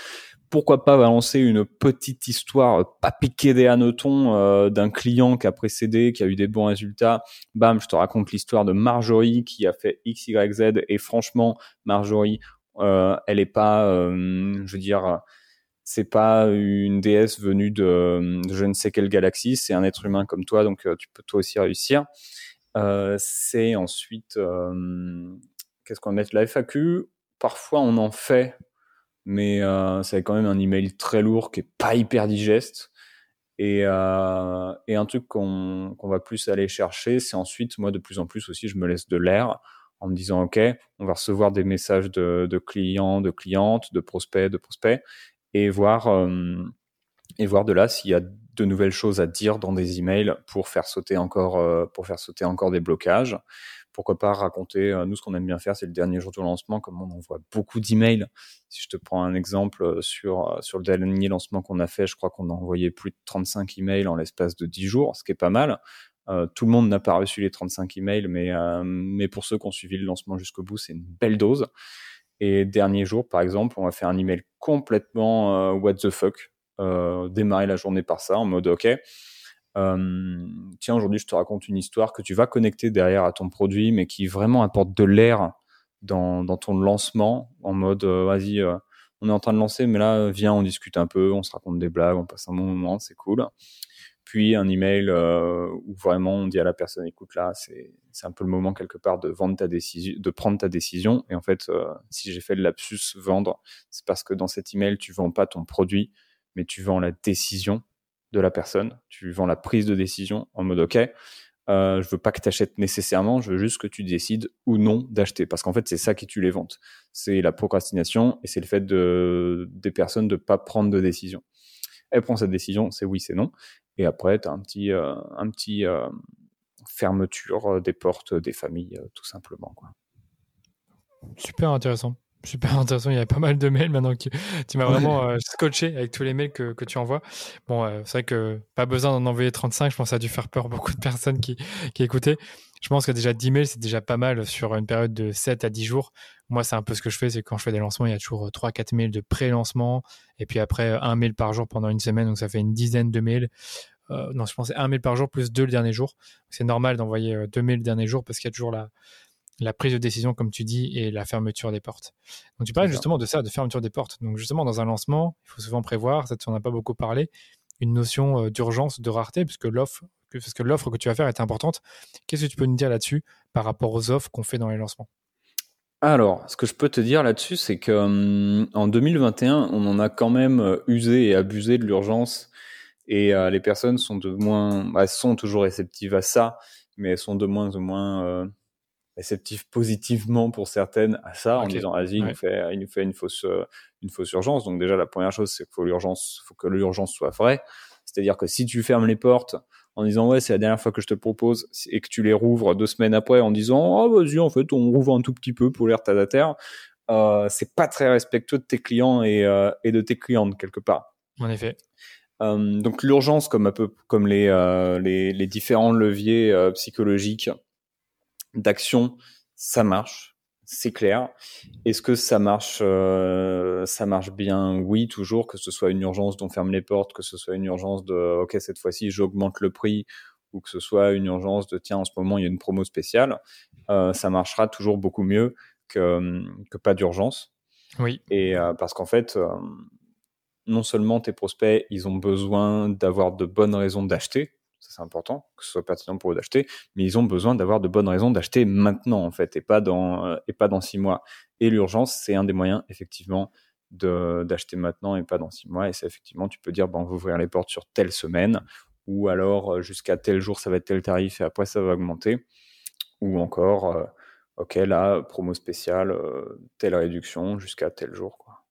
pourquoi pas balancer une petite histoire, euh, pas piquer des hannetons euh, d'un client qui a précédé, qui a eu des bons résultats. Bam, je te raconte l'histoire de Marjorie qui a fait X, Y, Z. Et franchement, Marjorie, euh, elle est pas, je veux dire, c'est pas une déesse venue de, je ne sais quelle galaxie. C'est un être humain comme toi, donc tu peux toi aussi réussir. c'est ensuite, qu'est-ce qu'on met? La FAQ. Parfois, on en fait mais euh, c'est quand même un email très lourd qui est pas hyper digeste. Et, euh, et un truc qu'on va plus aller chercher, c'est ensuite, moi de plus en plus aussi, je me laisse de l'air en me disant, OK, on va recevoir des messages de, de clients, de clientes, de prospects, de prospects, et voir, euh, et voir de là s'il y a de nouvelles choses à dire dans des emails pour faire sauter encore, euh, pour faire sauter encore des blocages pourquoi pas raconter, euh, nous ce qu'on aime bien faire, c'est le dernier jour du lancement, comme on envoie beaucoup d'emails. Si je te prends un exemple euh, sur, euh, sur le dernier lancement qu'on a fait, je crois qu'on a envoyé plus de 35 emails en l'espace de 10 jours, ce qui est pas mal. tout le monde n'a pas reçu les 35 emails, mais, mais pour ceux qui ont suivi le lancement jusqu'au bout, c'est une belle dose. Et dernier jour, par exemple, on va faire un email complètement what the fuck, démarrer la journée par ça, en mode OK, euh, tiens, aujourd'hui, je te raconte une histoire que tu vas connecter derrière à ton produit, mais qui vraiment apporte de l'air dans, ton lancement, en mode, euh, vas-y, euh, on est en train de lancer, mais là, viens, on discute un peu, on se raconte des blagues, on passe un bon moment, c'est cool. Puis un email où vraiment on dit à la personne, écoute, là, c'est un peu le moment quelque part de vendre ta décision, de prendre ta décision. Et en fait, si j'ai fait le lapsus vendre, c'est parce que dans cet email, tu vends pas ton produit, mais tu vends la décision de la personne. Tu vends la prise de décision en mode OK. Euh, je veux pas que tu achètes nécessairement, je veux juste que tu décides ou non d'acheter. Parce qu'en fait, c'est ça qui tue les ventes. C'est la procrastination et c'est le fait de, des personnes de pas prendre de décision. Elle prend cette décision, c'est oui, c'est non. Et après, tu as un petit, euh, un petit euh, fermeture des portes des familles, tout simplement. Quoi. Super intéressant. Super intéressant, il y avait pas mal de mails maintenant que tu, m'as vraiment euh, scotché avec tous les mails que, que tu envoies. Bon, euh, c'est vrai que pas besoin d'en envoyer 35, je pense que ça a dû faire peur beaucoup de personnes qui, qui écoutaient. Je pense que déjà 10 mails, c'est déjà pas mal sur une période de 7 à 10 jours. Moi, c'est un peu ce que je fais, c'est quand je fais des lancements, il y a toujours 3-4 euh, mails de pré-lancement, et puis après un mail par jour pendant une semaine, donc ça fait une dizaine de mails. non, je pensais un mail par jour plus deux le dernier jour. C'est normal d'envoyer deux mails le dernier jour parce qu'il y a toujours la, la prise de décision, comme tu dis, et la fermeture des portes. Donc tu parles justement de ça, de fermeture des portes. Donc justement, dans un lancement, il faut souvent prévoir, ça on n'a pas beaucoup parlé, une notion euh, d'urgence, de rareté, puisque l'offre, parce que l'offre que tu vas faire est importante. Qu'est-ce que tu peux nous dire là-dessus par rapport aux offres qu'on fait dans les lancements? Alors, ce que je peux te dire là-dessus, c'est que hum, en 2021, on en a quand même euh, usé et abusé de l'urgence, et euh, les personnes sont de moins, bah, elles sont toujours réceptives à ça, mais elles sont de moins en moins réceptif positivement pour certaines à ça, en disant vas-y, il, nous fait, il nous fait une fausse, euh, une fausse urgence. Donc déjà, la première chose, c'est qu'il faut l'urgence, faut que l'urgence soit vraie. C'est-à-dire que si tu fermes les portes en disant ouais, c'est la dernière fois que je te propose, et que tu les rouvres deux semaines après en disant oh vas-y, en fait, on rouvre un tout petit peu pour l'air terre, euh, c'est pas très respectueux de tes clients et, euh, et de tes clientes quelque part. En effet. Euh, donc l'urgence, comme un peu comme les, les, les différents leviers psychologiques d'action, ça marche, c'est clair. Est-ce que ça marche, euh, ça marche bien? Oui, toujours. Que ce soit une urgence dont ferme les portes, que ce soit une urgence de OK cette fois-ci j'augmente le prix, ou que ce soit une urgence de tiens en ce moment il y a une promo spéciale, euh, ça marchera toujours beaucoup mieux que, que pas d'urgence. Oui. Et euh, parce qu'en fait, non seulement tes prospects, ils ont besoin d'avoir de bonnes raisons d'acheter, c'est important, que ce soit pertinent pour eux d'acheter, mais ils ont besoin d'avoir de bonnes raisons d'acheter maintenant, en fait, et pas dans, euh, et pas dans six mois. Et l'urgence, c'est un des moyens, effectivement, de, d'acheter maintenant et pas dans six mois. Et c'est effectivement, tu peux dire, bon, on va ouvrir les portes sur telle semaine, ou alors euh, jusqu'à tel jour, ça va être tel tarif et après, ça va augmenter. Ou encore, euh, ok, là, promo spéciale, telle réduction jusqu'à tel jour, quoi.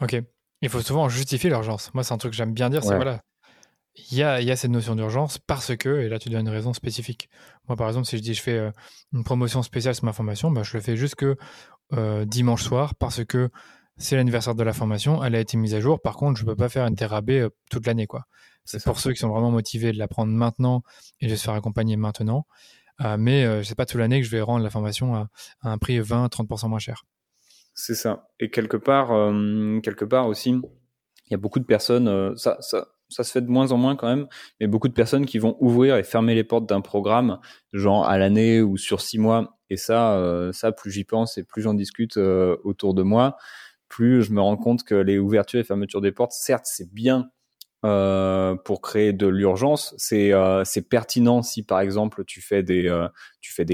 Ok. Il faut souvent justifier l'urgence. Moi, c'est un truc que j'aime bien dire, c'est voilà, il y a, y a, cette notion d'urgence parce que, et là tu donnes une raison spécifique. Moi par exemple, si je dis je fais une promotion spéciale sur ma formation, bah, je le fais jusque dimanche soir parce que c'est l'anniversaire de la formation, elle a été mise à jour. Par contre, je ne peux pas faire une thérapie toute l'année. quoi. C'est pour ceux qui sont vraiment motivés de l'apprendre maintenant et de se faire accompagner maintenant. mais euh, c'est pas toute l'année que je vais rendre la formation à, à un prix 20-30% moins cher. C'est ça. Et quelque part, euh, quelque part aussi, il y a beaucoup de personnes, euh, ça, ça, ça se fait de moins en moins quand même, mais beaucoup de personnes qui vont ouvrir et fermer les portes d'un programme, genre à l'année ou sur six mois. Et ça, euh, ça, plus j'y pense et plus j'en discute autour de moi, plus je me rends compte que les ouvertures et fermetures des portes, certes, c'est bien euh, pour créer de l'urgence. C'est euh, pertinent si par exemple tu fais des euh,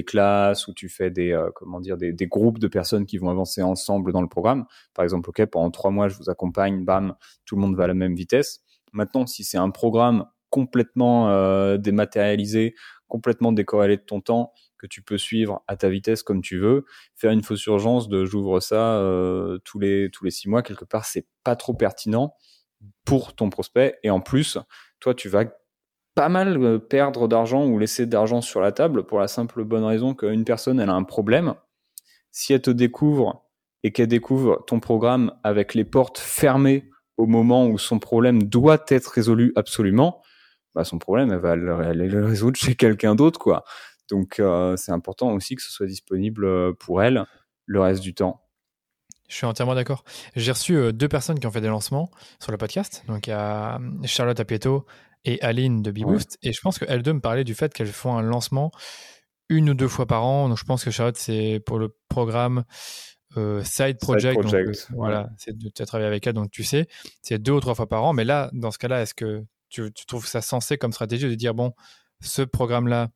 classes ou tu fais euh, des, des, groupes de personnes qui vont avancer ensemble dans le programme. Par exemple, ok pendant trois mois je vous accompagne, bam, tout le monde va à la même vitesse. Maintenant, si c'est un programme complètement dématérialisé, complètement décorrélé de ton temps, que tu peux suivre à ta vitesse comme tu veux. Faire une fausse urgence de j'ouvre ça euh, tous les tous les six mois quelque part, c'est pas trop pertinent pour ton prospect. Et en plus, toi, tu vas pas mal euh, perdre d'argent ou laisser d'argent sur la table pour la simple bonne raison qu'une personne, elle a un problème. Si elle te découvre et qu'elle découvre ton programme avec les portes fermées au moment où son problème doit être résolu absolument, bah son problème, elle va le, résoudre chez quelqu'un d'autre, quoi. Donc, euh, c'est important aussi que ce soit disponible euh, pour elle le reste du temps. Je suis entièrement d'accord. J'ai reçu euh, deux personnes qui ont fait des lancements sur le podcast. Donc, il y a Charlotte Apieto et Aline de BeBoost. Et je pense qu'elles deux me parlaient du fait qu'elles font un lancement une ou deux fois par an. Donc, je pense que Charlotte, c'est pour le programme euh, Side Project. voilà, c'est tu as travaillé avec elle, donc tu sais. C'est deux ou trois fois par an. Mais là, dans ce cas-là, est-ce que tu, tu trouves ça sensé comme stratégie de dire, bon, ce programme-là,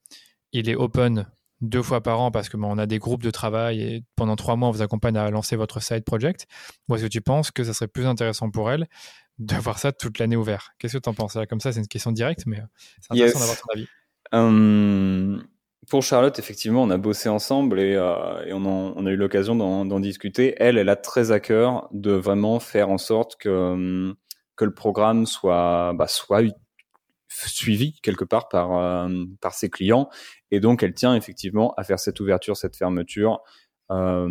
il est open deux fois par an parce que on a des groupes de travail et pendant trois mois on vous accompagne à lancer votre side project? Ou est-ce que tu penses que ça serait plus intéressant pour elle d'avoir ça toute l'année ouvert? Qu'est-ce que tu en penses Comme ça, c'est une question directe, mais euh, c'est intéressant d'avoir ton avis. Hum, pour Charlotte, effectivement, on a bossé ensemble et, euh, on, a eu l'occasion d'en discuter. Elle, elle a très à cœur de vraiment faire en sorte que, hum, que le programme soit, bah, soit suivi quelque part par, euh, par ses clients. Et donc, elle tient effectivement à faire cette ouverture, cette fermeture euh,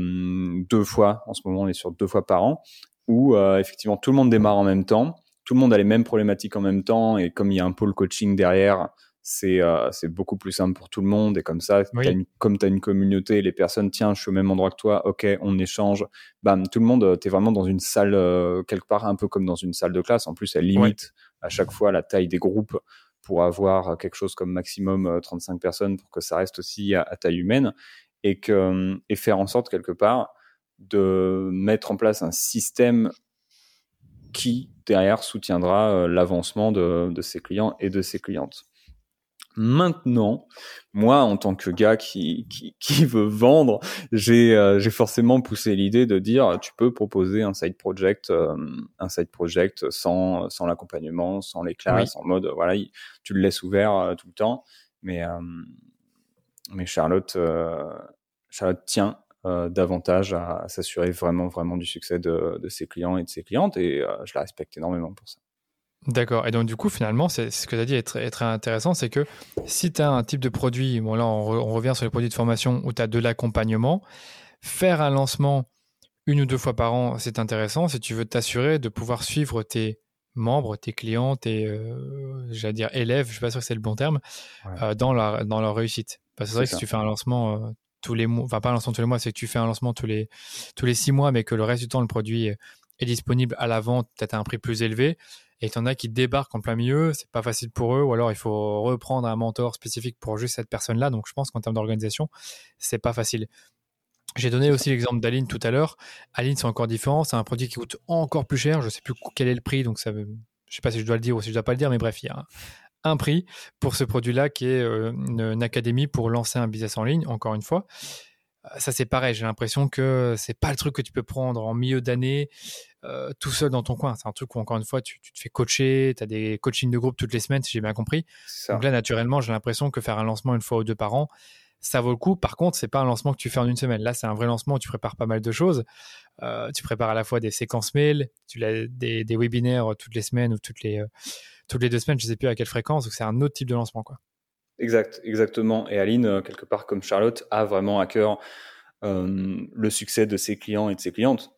deux fois. En ce moment, on est sur deux fois par an, où euh, effectivement tout le monde démarre en même temps, tout le monde a les mêmes problématiques en même temps, et comme il y a un pôle coaching derrière, c'est euh, c'est beaucoup plus simple pour tout le monde. Et comme ça, une, comme tu as une communauté, les personnes, tiens, je suis au même endroit que toi, ok, on échange. Bam, tout le monde, tu es vraiment dans une salle, quelque part, un peu comme dans une salle de classe. En plus, elle limite à chaque fois la taille des groupes pour avoir quelque chose comme maximum 35 euh, personnes pour que ça reste aussi à, taille humaine et, que, euh, et faire en sorte quelque part de mettre en place un système qui derrière soutiendra euh, l'avancement de, de ses clients et de ses clientes. Maintenant, moi, en tant que gars qui, qui, qui veut vendre, j'ai euh, j'ai forcément poussé l'idée de dire tu peux proposer un side project, euh, un side project sans sans l'accompagnement, sans les classes, en mode voilà, tu le laisses ouvert euh, tout le temps. Mais mais Charlotte Charlotte tient davantage à, s'assurer vraiment vraiment du succès de, de ses clients et de ses clientes et je la respecte énormément pour ça. D'accord. Et donc, du coup, finalement, c'est ce que tu as dit est très, intéressant, c'est que si tu as un type de produit, bon là, on, revient sur les produits de formation où tu as de l'accompagnement, faire un lancement une ou deux fois par an, c'est intéressant si tu veux t'assurer de pouvoir suivre tes membres, tes clients, tes, euh, j'allais dire élèves, je ne suis pas sûr que c'est le bon terme, euh, dans, leur, dans leur réussite. Parce que c'est vrai que si tu fais un lancement euh, tous les mois, enfin pas un lancement tous les mois, c'est que tu fais un lancement tous les, tous les six mois, mais que le reste du temps, le produit est disponible à la vente, peut-être à un prix plus élevé, et tu en as qui débarquent en plein milieu, c'est pas facile pour eux, ou alors il faut reprendre un mentor spécifique pour juste cette personne-là. Donc je pense qu'en termes d'organisation, c'est pas facile. J'ai donné aussi l'exemple d'Aline tout à l'heure. Aline, c'est encore différent. C'est un produit qui coûte encore plus cher. Je sais plus quel est le prix, donc ça, je sais pas si je dois le dire ou si je dois pas le dire, mais bref, il y a un, prix pour ce produit-là qui est euh, une, académie pour lancer un business en ligne. Encore une fois, ça c'est pareil. J'ai l'impression que c'est pas le truc que tu peux prendre en milieu d'année euh, tout seul dans ton coin. C'est un truc où, encore une fois, tu, te fais coacher, tu as des coachings de groupe toutes les semaines, si j'ai bien compris. Donc là, naturellement, j'ai l'impression que faire un lancement une fois ou deux par an, ça vaut le coup. Par contre, c'est pas un lancement que tu fais en une semaine. Là, c'est un vrai lancement où tu prépares pas mal de choses. Euh, tu prépares à la fois des séquences mail, tu as des, webinaires toutes les semaines ou toutes les, euh, toutes les deux semaines, je sais plus à quelle fréquence, donc c'est un autre type de lancement, quoi. Exact, exactement. Et Aline, quelque part comme Charlotte, a vraiment à cœur le succès de ses clients et de ses clientes.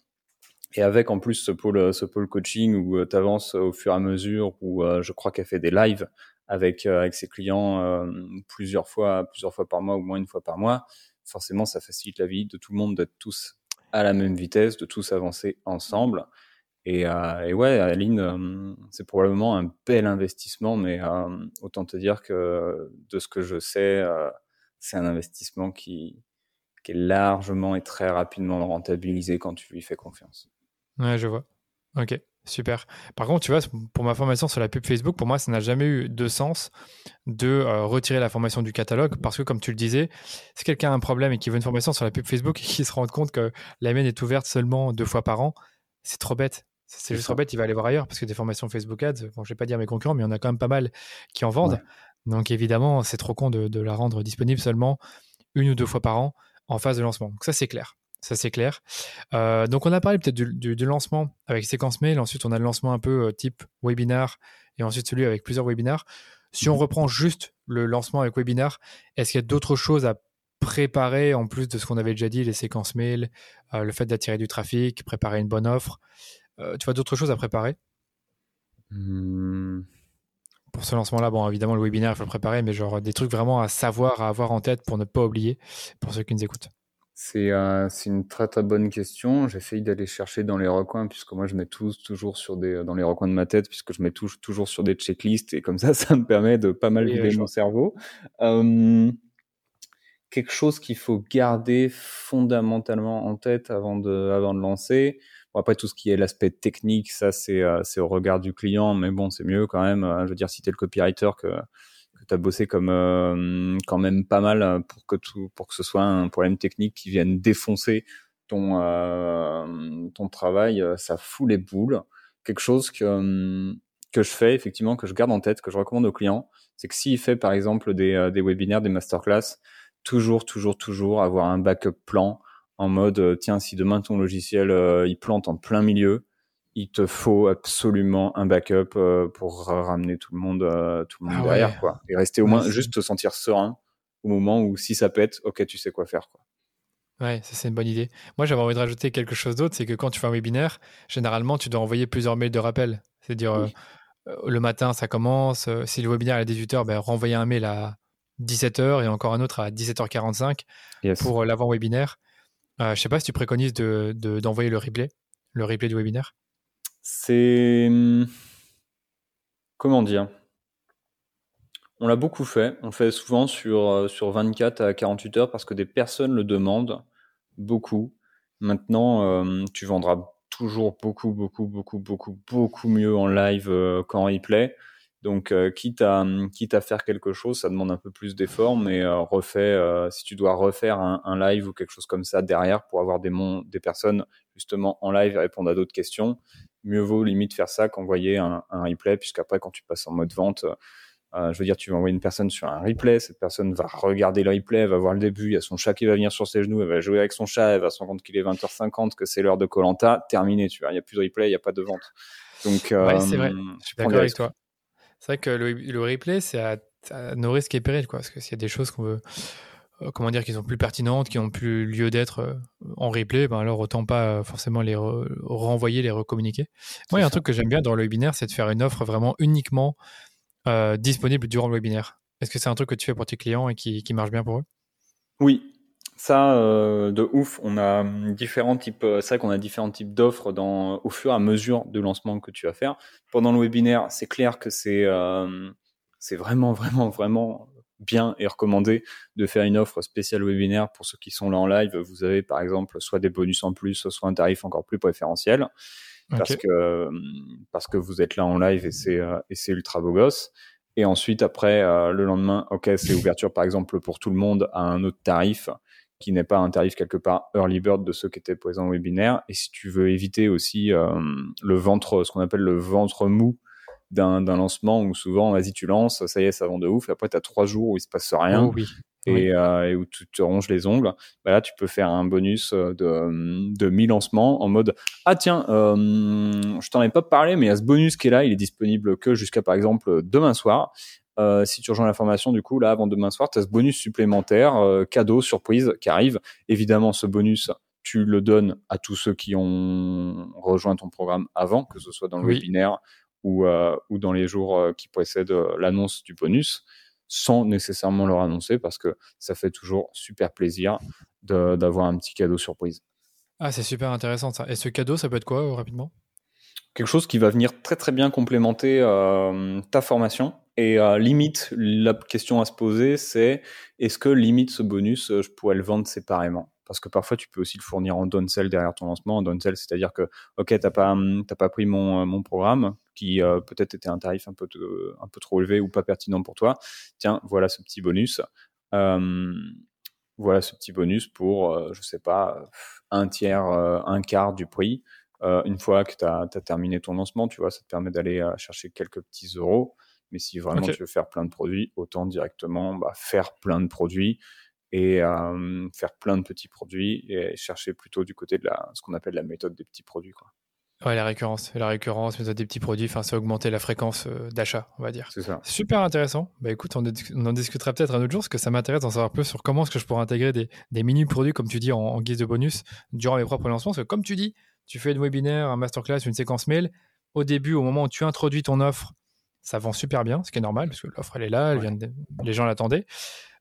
Et avec en plus ce pôle, ce pôle coaching où tu avances au fur et à mesure, où je crois qu'elle fait des lives avec, avec ses clients plusieurs fois, plusieurs fois par mois ou moins une fois par mois, forcément ça facilite la vie de tout le monde d'être tous à la même vitesse, de tous avancer ensemble. Et, euh, et ouais, Aline, euh, c'est probablement un bel investissement, mais euh, autant te dire que de ce que je sais, c'est un investissement qui, qui est largement et très rapidement rentabilisé quand tu lui fais confiance. Ouais, je vois. Ok, super. Par contre, tu vois, pour ma formation sur la pub Facebook, pour moi, ça n'a jamais eu de sens de retirer la formation du catalogue parce que, comme tu le disais, si quelqu'un a un problème et qu'il veut une formation sur la pub Facebook et qu'il se rend compte que la mienne est ouverte seulement deux fois par an, c'est trop bête. C'est juste trop bête, il va aller voir ailleurs parce que des formations Facebook Ads, bon, je vais pas dire mes concurrents, mais il y en a quand même pas mal qui en vendent. Donc évidemment, c'est trop con de, la rendre disponible seulement une ou deux fois par an en phase de lancement. Donc ça, c'est clair. Ça, c'est clair. Euh, donc on a parlé peut-être du, lancement avec séquence mail. Ensuite, on a le lancement un peu euh, type webinar et ensuite celui avec plusieurs webinars. Si on mmh reprend juste le lancement avec webinar, est-ce qu'il y a d'autres choses à préparer en plus de ce qu'on avait déjà dit, les séquences mail, euh, le fait d'attirer du trafic, préparer une bonne offre? Euh, tu vois d'autres choses à préparer? Mmh. Pour ce lancement-là, bon, évidemment, le webinaire, il faut le préparer, mais genre des trucs vraiment à savoir, à avoir en tête pour ne pas oublier, pour ceux qui nous écoutent. C'est euh, une très très bonne question. Failli d'aller chercher dans les recoins, puisque moi je mets tous toujours sur des, dans les recoins de ma tête, puisque je mets tout, toujours sur des checklists, et comme ça, ça me permet de pas mal vider mon cerveau. quelque chose qu'il faut garder fondamentalement en tête avant de, avant de lancer, après, tout ce qui est l'aspect technique, ça, c'est euh, au regard du client, mais bon, c'est mieux quand même. Euh, je veux dire, si tu es le copywriter, que, que tu as bossé comme euh, quand même pas mal pour que, tout, pour que ce soit un problème technique qui vienne défoncer ton, ton travail, ça fout les boules. Quelque chose que, que je fais, effectivement, que je garde en tête, que je recommande aux clients, c'est que s'il fait, par exemple, des, des webinaires, des masterclass, toujours, toujours, toujours avoir un backup plan en mode euh, tiens si demain ton logiciel euh, il plante en plein milieu il te faut absolument un backup euh, pour ramener tout le monde tout le monde ah derrière quoi et rester au moins juste te sentir serein au moment où si ça pète ok tu sais quoi faire quoi Ouais, ça c'est une bonne idée. Moi, j'avais envie de rajouter quelque chose d'autre, c'est que quand tu fais un webinaire, généralement, tu dois envoyer plusieurs mails de rappel. C'est-à-dire, le matin, ça commence. si le webinaire est à 18h, ben, renvoyer un mail à 17h et encore un autre à 17h45 pour l'avant-webinaire. Euh, je sais pas si tu préconises d'envoyer de, le replay, le replay du webinaire. C'est. Hmm, comment dire? On l'a beaucoup fait. On fait souvent sur, euh, sur 24 à 48 heures parce que des personnes le demandent beaucoup. Maintenant, euh, tu vendras toujours beaucoup, beaucoup, beaucoup, beaucoup, beaucoup mieux en live qu'en replay. Donc, euh, quitte, à, quitte à faire quelque chose, ça demande un peu plus d'efforts, mais euh, refait, euh, si tu dois refaire un, un, live ou quelque chose comme ça derrière pour avoir des, des personnes justement en live et répondre à d'autres questions, mieux vaut limite faire ça qu'envoyer un, un replay, puisqu'après, quand tu passes en mode vente, je veux dire, tu vas envoyer une personne sur un replay, cette personne va regarder le replay, elle va voir le début, il y a son chat qui va venir sur ses genoux, elle va jouer avec son chat, elle va se rendre compte qu'il est 20h50, que c'est l'heure de Colanta, terminé, tu vois, il n'y a plus de replay, il n'y a pas de vente. Donc, ouais, c'est vrai, je suis d'accord avec toi. C'est vrai que le, replay, c'est à, nos risques et périls, quoi. Parce que s'il y a des choses qu'on veut, euh, comment dire, qui sont plus pertinentes, qui ont plus lieu d'être euh, en replay, ben alors autant pas euh, forcément les renvoyer, les recommuniquer. Moi, il y a un truc que j'aime bien dans le webinaire, c'est de faire une offre vraiment uniquement disponible durant le webinaire. Est-ce que c'est un truc que tu fais pour tes clients et qui, qui marche bien pour eux? Oui, ça, de ouf, on a différents types. C'est vrai qu'on a différents types d'offres dans au fur et à mesure de lancement que tu vas faire. Pendant le webinaire, c'est clair que c'est c'est vraiment vraiment vraiment bien et recommandé de faire une offre spéciale webinaire pour ceux qui sont là en live. Vous avez par exemple soit des bonus en plus, soit un tarif encore plus préférentiel parce que parce que vous êtes là en live et c'est et c'est ultra beau gosse. Et ensuite après le lendemain, ok, c'est ouverture par exemple pour tout le monde à un autre tarif qui n'est pas un tarif quelque part early bird de ceux qui étaient présents au webinaire. Et si tu veux éviter aussi euh, le ventre, ce qu'on appelle le ventre mou d'un lancement où souvent, vas-y, tu lances, ça y est, ça vend de ouf. Et après, tu as trois jours où il se passe rien. Oh oui. et, euh, où tu te ronges les ongles, bah là tu peux faire un bonus de, de mi-lancement en mode ah tiens, je t'en ai pas parlé, mais il y a ce bonus qui est là, il est disponible que jusqu'à par exemple demain soir. Si tu rejoins l'information, du coup, là, avant demain soir, tu as ce bonus supplémentaire, cadeau, surprise, qui arrive. Évidemment, ce bonus, tu le donnes à tous ceux qui ont rejoint ton programme avant, que ce soit dans le webinaire ou, euh, ou dans les jours euh, qui précèdent euh, l'annonce du bonus, sans nécessairement leur annoncer, parce que ça fait toujours super plaisir d'avoir un petit cadeau surprise. Ah, c'est super intéressant ça. Et ce cadeau, ça peut être quoi rapidement? Quelque chose qui va venir très très bien complémenter ta formation. Et limite, la question à se poser, c'est est-ce que limite ce bonus, je pourrais le vendre séparément? Parce que parfois tu peux aussi le fournir en downsell derrière ton lancement. En downsell, c'est-à-dire que, ok, t'as pas, pas pris mon, mon programme qui euh, peut-être était un tarif un peu, un peu trop élevé ou pas pertinent pour toi. Tiens, voilà ce petit bonus. Euh, voilà ce petit bonus pour, euh, je sais pas, un tiers, un quart du prix. Une fois que tu as, terminé ton lancement, tu vois, ça te permet d'aller chercher quelques petits euros. Mais si vraiment tu veux faire plein de produits, autant directement bah, faire plein de produits et euh, faire plein de petits produits et chercher plutôt du côté de la, ce qu'on appelle la méthode des petits produits. Quoi. Ouais, la récurrence, la récurrence, méthode des petits produits, enfin, c'est augmenter la fréquence euh, d'achat, on va dire. C'est ça. Super intéressant. Bah écoute, on, en discutera peut-être un autre jour, parce que ça m'intéresse d'en savoir plus sur comment est-ce que je pourrais intégrer des, des mini-produits, comme tu dis, en, guise de bonus durant mes propres lancements. Parce que comme tu dis, tu fais une webinaire, un masterclass, une séquence mail. Au début, au moment où tu introduis ton offre, ça vend super bien, ce qui est normal, parce que l'offre, elle est là, elle vient les gens l'attendaient.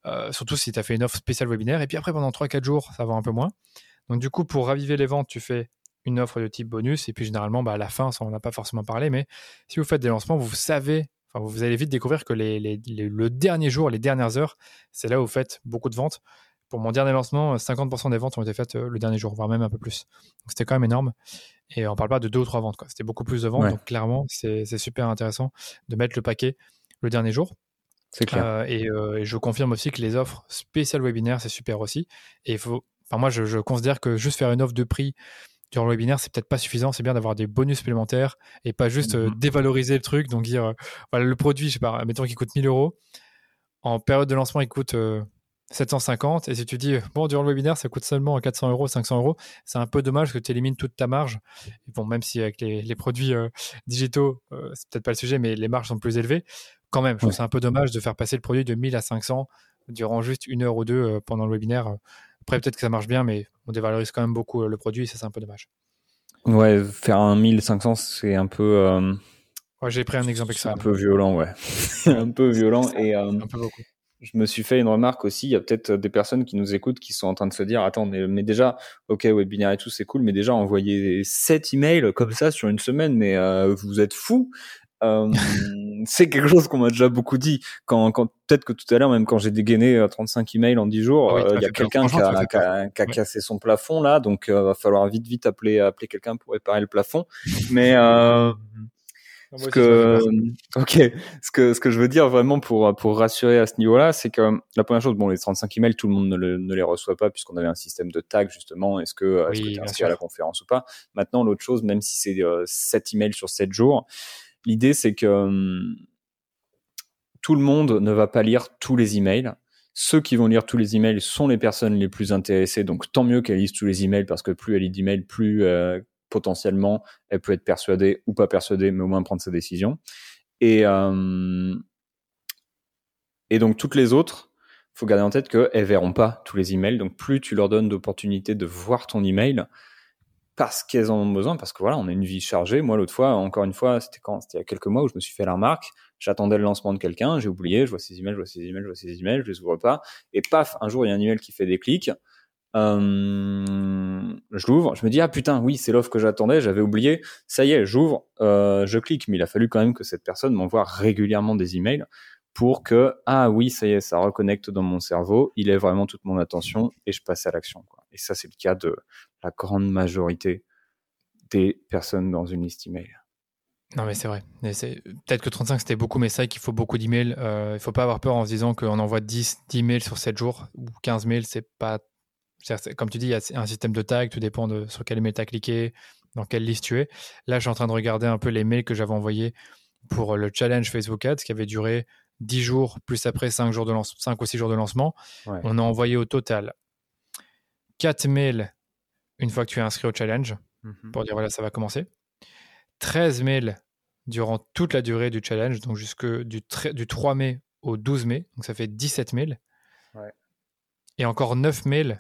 Euh, surtout si tu as fait une offre spéciale webinaire. Et puis après, pendant 3-4 jours, ça va un peu moins. Donc du coup, pour raviver les ventes, tu fais une offre de type bonus. Et puis généralement, bah, à la fin, ça on n'a pas forcément parlé, mais si vous faites des lancements, vous savez, enfin, vous allez vite découvrir que les, le dernier jour, les dernières heures, c'est là où vous faites beaucoup de ventes. Pour mon dernier lancement, 50% des ventes ont été faites euh, le dernier jour, voire même un peu plus. Donc c'était quand même énorme. Et on parle pas de deux ou trois ventes, C'était beaucoup plus de ventes. Donc clairement, c'est super intéressant de mettre le paquet le dernier jour. C'est clair. Euh, euh, et, je confirme aussi que les offres spéciales webinaires, c'est super aussi. Et il faut, enfin, moi, je, considère que juste faire une offre de prix durant le webinaire, c'est peut-être pas suffisant. C'est bien d'avoir des bonus supplémentaires et pas juste euh, mmh dévaloriser le truc. Donc dire, voilà, le produit, je sais pas, mettons qu'il coûte 1000 euros. En période de lancement, il coûte 750. Et si tu dis, bon, durant le webinaire, ça coûte seulement 400 euros, 500 euros, c'est un peu dommage que tu élimines toute ta marge. bon, même si avec les, produits digitaux, c'est peut-être pas le sujet, mais les marges sont plus élevées quand même, je trouve c'est un peu dommage de faire passer le produit de 1000 à 500 durant juste une heure ou deux euh, pendant le webinaire. Après, peut-être que ça marche bien, mais on dévalorise quand même beaucoup euh, le produit et ça, c'est un peu dommage. Ouais, faire un 1500, c'est un peu. Euh, ouais, j'ai pris un exemple avec ça. Un peu violent, ouais. un peu violent. Et un peu beaucoup. Je me suis fait une remarque aussi. Il y a peut-être des personnes qui nous écoutent qui sont en train de se dire Attends, mais, déjà, ok, webinaire et tout, c'est cool, mais déjà, envoyer 7 emails comme ça sur une semaine, mais vous êtes fous. Euh, c'est quelque chose qu'on m'a déjà beaucoup dit. Quand, quand peut-être que tout à l'heure, même quand j'ai dégainé 35 euh, emails en 10 jours, ah euh, il y a quelqu'un qui a, cassé son plafond là, donc euh, va falloir vite vite appeler appeler quelqu'un pour réparer le plafond. Mais euh, ce que, ok, ce que ce que je veux dire vraiment pour pour rassurer à ce niveau-là, c'est que la première chose, bon, les 35 emails, tout le monde ne, ne les reçoit pas puisqu'on avait un système de tag justement. Est-ce que est-ce que tu es inscrit à la conférence ou pas? Maintenant, l'autre chose, même si c'est 7 emails sur 7 jours L'idée, c'est que hum, tout le monde ne va pas lire tous les emails. Ceux qui vont lire tous les emails sont les personnes les plus intéressées. Donc, tant mieux qu'elles lisent tous les emails parce que plus elle lit d'emails, plus euh, potentiellement elle peut être persuadée ou pas persuadée, mais au moins prendre sa décision. Et, hum, et donc, toutes les autres, faut garder en tête qu'elles verront pas tous les emails. Donc, plus tu leur donnes d'opportunités de voir ton email, parce qu'elles en ont besoin, parce que voilà, on a une vie chargée. Moi, l'autre fois, encore une fois, c'était quand C'était il y a quelques mois où je me suis fait la remarque. J'attendais le lancement de quelqu'un, j'ai oublié, je vois ces emails, je vois ces emails, je vois ces emails, je les ouvre pas. Et paf, un jour, il y a un email qui fait des clics. Euh, je l'ouvre, je me dis ah putain oui c'est l'offre que j'attendais, j'avais oublié. Ça y est, j'ouvre, euh, je clique, mais il a fallu quand même que cette personne m'envoie régulièrement des emails pour que ah oui ça y est, ça reconnecte dans mon cerveau, il est vraiment toute mon attention et je passe à l'action. Et ça c'est le cas de la grande majorité des personnes dans une liste email. Non, mais c'est vrai. Peut-être que 35, c'était beaucoup, mais c'est vrai qu'il faut beaucoup d'emails. Euh, il ne faut pas avoir peur en se disant qu'on envoie 10, 10 mails sur 7 jours ou 15 mails. C'est pas. Comme tu dis, il y a un système de tag, tout dépend de sur quel email tu as cliqué, dans quelle liste tu es. Là, je suis en train de regarder un peu les mails que j'avais envoyés pour le challenge Facebook Ads qui avait duré 10 jours, plus après 5, jours de lance 5 ou 6 jours de lancement, on a envoyé au total 4 mails une fois que tu es inscrit au challenge, mhm. pour dire voilà, ça va commencer. 13 mails durant toute la durée du challenge, donc jusque du, du 3 mai au 12 mai, donc ça fait 17 mails. Et encore 9 mails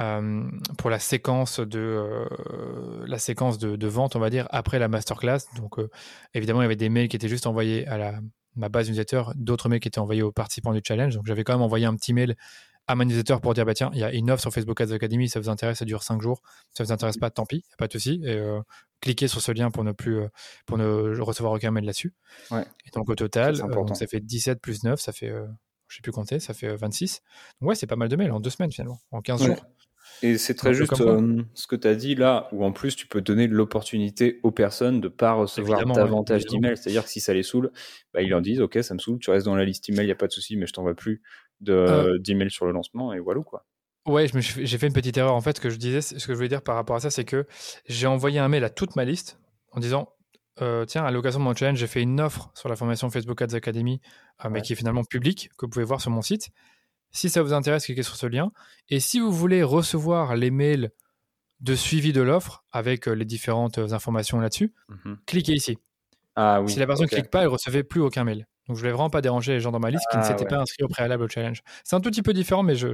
euh, pour la séquence de euh, la séquence de, vente, on va dire, après la masterclass. Donc euh, évidemment, il y avait des mails qui étaient juste envoyés à la, ma base newsletter, d'autres mails qui étaient envoyés aux participants du challenge. Donc j'avais quand même envoyé un petit mail à ma newsletter pour dire bah tiens, il y a une offre sur Facebook Ads Academy, ça vous intéresse, ça dure 5 jours. Ça vous intéresse pas, tant pis, pas de souci. Et cliquez sur ce lien pour ne plus pour ne recevoir aucun mail là-dessus. Et donc au total, ça fait 17 plus 9, ça fait je sais plus compter, ça fait 26. Donc ouais, c'est pas mal de mails en deux semaines finalement, en 15 jours. Et c'est très juste ce que tu as dit là, où en plus tu peux donner l'opportunité aux personnes de ne pas recevoir davantage d'emails. C'est-à-dire que si ça les saoule, bah, ils leur disent Ok, ça me saoule, tu restes dans la liste email, il n'y a pas de souci, mais je t'envoie plus euh. d'emails sur le lancement, et voilà quoi. Ouais, j'ai fait une petite erreur. En fait, ce que je disais, ce que je voulais dire par rapport à ça, c'est que j'ai envoyé un mail à toute ma liste en disant euh, Tiens, à l'occasion de mon challenge, j'ai fait une offre sur la formation Facebook Ads Academy, euh, mais qui est finalement publique, que vous pouvez voir sur mon site. Si ça vous intéresse, cliquez sur ce lien. Et si vous voulez recevoir les mails de suivi de l'offre avec euh, les différentes euh, informations là-dessus, mhm. cliquez ici. Ah, oui, si la personne ne clique pas, elle ne recevait plus aucun mail. Donc je voulais vraiment pas déranger les gens dans ma liste qui ne ah, s'étaient pas inscrits au préalable au challenge. C'est un tout petit peu différent, mais je,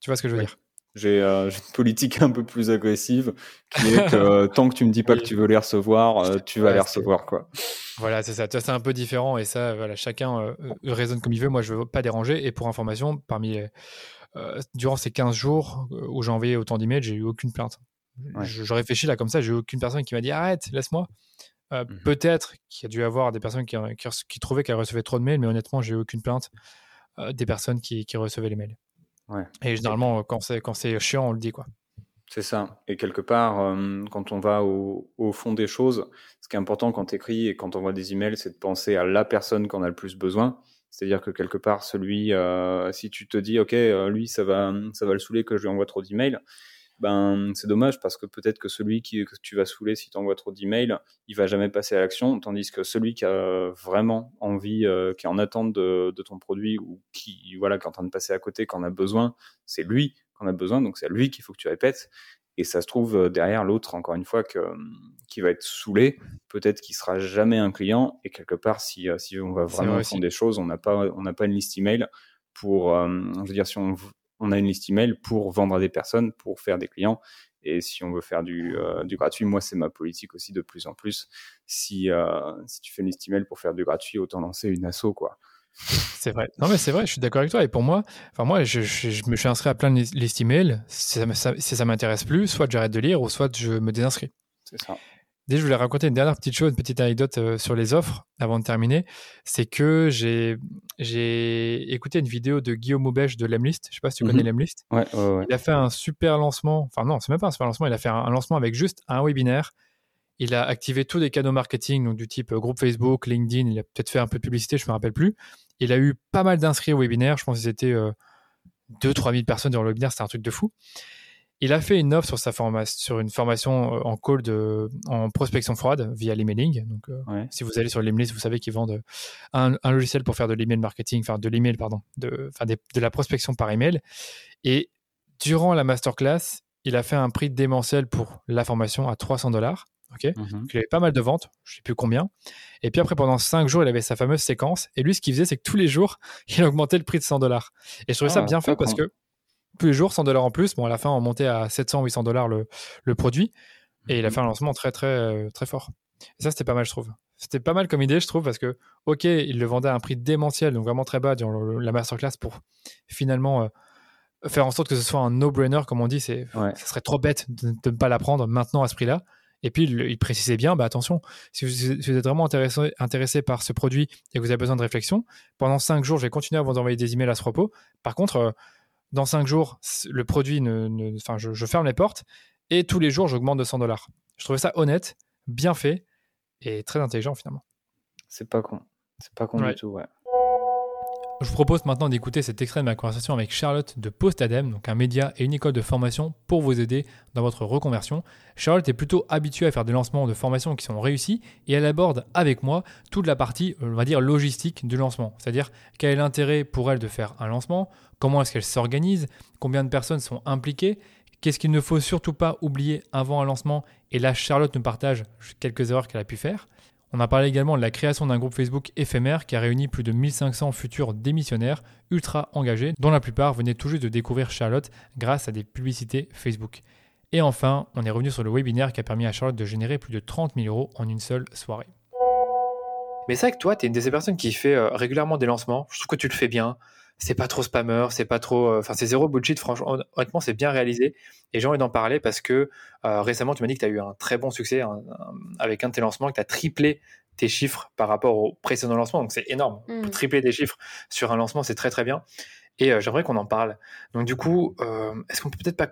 tu vois ce que je veux dire. Euh, j'ai une politique un peu plus agressive qui est que euh, tant que tu me dis pas que tu veux les recevoir, euh, tu vas les recevoir quoi. Voilà, c'est ça. C'est un peu différent et ça, voilà, chacun raisonne comme il veut. Moi, je veux pas déranger. Et pour information, parmi durant ces 15 jours où j'ai envoyé autant d'emails, j'ai eu aucune plainte. Je, réfléchis là comme ça, j'ai eu aucune personne qui m'a dit arrête, laisse-moi. Mmh peut-être qu'il y a dû avoir des personnes qui, qui, trouvaient qu'elles recevaient trop de mails, mais honnêtement, j'ai eu aucune plainte des personnes qui, qui recevaient les mails. Et généralement, quand c'est, quand c'est chiant, on le dit. quoi. C'est ça. Et quelque part, euh, quand on va au, fond des choses, ce qui est important quand tu écris et quand on voit des emails, c'est de penser à la personne qu'on a le plus besoin. C'est-à-dire que quelque part, celui, euh, si tu te dis, OK, euh, lui, ça va, ça va le saouler que je lui envoie trop d'emails, ben c'est dommage parce que peut-être que celui qui, que tu vas saouler si tu envoies trop d'emails, il va jamais passer à l'action, tandis que celui qui a vraiment envie, euh, qui est en attente de, ton produit ou qui voilà qui est en train de passer à côté, qu'en a besoin, c'est lui qu'on a besoin, donc c'est à lui qu'il faut que tu répètes. Et ça se trouve euh, derrière l'autre, encore une fois, que, qui va être saoulé, peut-être qu'il sera jamais un client. Et quelque part, si, euh, si on va vraiment fond des choses, on n'a pas, on n'a pas une liste email pour, je veux dire, si on on a une liste email pour vendre à des personnes, pour faire des clients. Et si on veut faire du, euh, gratuit, moi, c'est ma politique aussi de plus en plus. Si, euh, si tu fais une liste email pour faire du gratuit, autant lancer une asso, quoi. C'est vrai. Non, mais c'est vrai, je suis d'accord avec toi. Et pour moi, enfin, moi, je, me suis inscrit à plein de listes email. Si ça, si ça m'intéresse plus, soit j'arrête de lire, ou soit je me désinscris. C'est ça. Déjà, je voulais raconter une dernière petite chose, une petite anecdote euh, sur les offres avant de terminer. C'est que j'ai, j'ai écouté une vidéo de Guillaume Aubèche de Lemlist. Je sais pas si tu connais mhm. Lemlist. Ouais, ouais, Il a fait un super lancement. Enfin, non, c'est même pas un super lancement. Il a fait un, lancement avec juste un webinaire. Il a activé tous les canaux marketing, donc du type euh, groupe Facebook, LinkedIn. Il a peut-être fait un peu de publicité, je me rappelle plus. Il a eu pas mal d'inscrits au webinaire. Je pense que c'était euh, 2-3 000 personnes dans le webinaire. C'était un truc de fou. Il a fait une offre sur sa formation, sur une formation euh, en call de, en prospection froide via l'emailing. Donc, euh, si vous allez sur l'email, vous savez qu'ils vendent un, logiciel pour faire de l'email marketing, enfin de l'email, pardon, de, enfin de la prospection par email. Et durant la masterclass, il a fait un prix démentiel pour la formation à 300 dollars. Ok, mhm. il avait pas mal de ventes, je sais plus combien. Et puis après, pendant 5 jours, il avait sa fameuse séquence. Et lui, ce qu'il faisait, c'est que tous les jours, il augmentait le prix de 100 dollars. Et je trouvais ça ah, bien fait parce que tous les jours, 100 dollars en plus. Bon, à la fin, on montait à 700, 800 dollars le, le, produit. Et il a mhm. fait un lancement très, très, euh, très fort. Et ça, c'était pas mal, je trouve. C'était pas mal comme idée, je trouve, parce que, OK, il le vendait à un prix démentiel, donc vraiment très bas durant la masterclass pour finalement euh, faire en sorte que ce soit un no-brainer, comme on dit. C'est, Ça serait trop bête de, ne pas l'apprendre maintenant à ce prix-là. Et puis, il, précisait bien, bah, attention, si vous, êtes vraiment intéressé, intéressé, par ce produit et que vous avez besoin de réflexion, pendant 5 jours, je vais continuer à vous envoyer des emails à ce propos. Par contre, euh, dans 5 jours, le produit ne. Enfin, je, ferme les portes et tous les jours, j'augmente de 100 dollars. Je trouvais ça honnête, bien fait et très intelligent finalement. C'est pas con. C'est pas con du tout, ouais. Je vous propose maintenant d'écouter cet extrait de ma conversation avec Charlotte de Postadem, donc un média et une école de formation pour vous aider dans votre reconversion. Charlotte est plutôt habituée à faire des lancements de formation qui sont réussis et elle aborde avec moi toute la partie, on va dire, logistique du lancement. C'est-à-dire quel est l'intérêt pour elle de faire un lancement, comment est-ce qu'elle s'organise, combien de personnes sont impliquées, qu'est-ce qu'il ne faut surtout pas oublier avant un lancement? Et là, Charlotte nous partage quelques erreurs qu'elle a pu faire. On a parlé également de la création d'un groupe Facebook éphémère qui a réuni plus de 1500 futurs démissionnaires ultra engagés, dont la plupart venaient tout juste de découvrir Charlotte grâce à des publicités Facebook. Et enfin, on est revenu sur le webinaire qui a permis à Charlotte de générer plus de 30 000 euros en une seule soirée. Mais c'est vrai que toi, tu es une de ces personnes qui fait euh, régulièrement des lancements. Je trouve que tu le fais bien. C'est pas trop spammer, c'est pas trop. Euh, enfin, c'est zéro bullshit. Franchement, honnêtement, c'est bien réalisé. Et j'ai envie d'en parler parce que euh, récemment, tu m'as dit que tu as eu un très bon succès avec un de tes lancements, que tu as triplé tes chiffres par rapport au précédent lancement. Donc, c'est énorme. Mmh. tripler des chiffres sur un lancement, c'est très, très bien. Et j'aimerais qu'on en parle. Donc, du coup, est-ce qu'on peut peut-être pas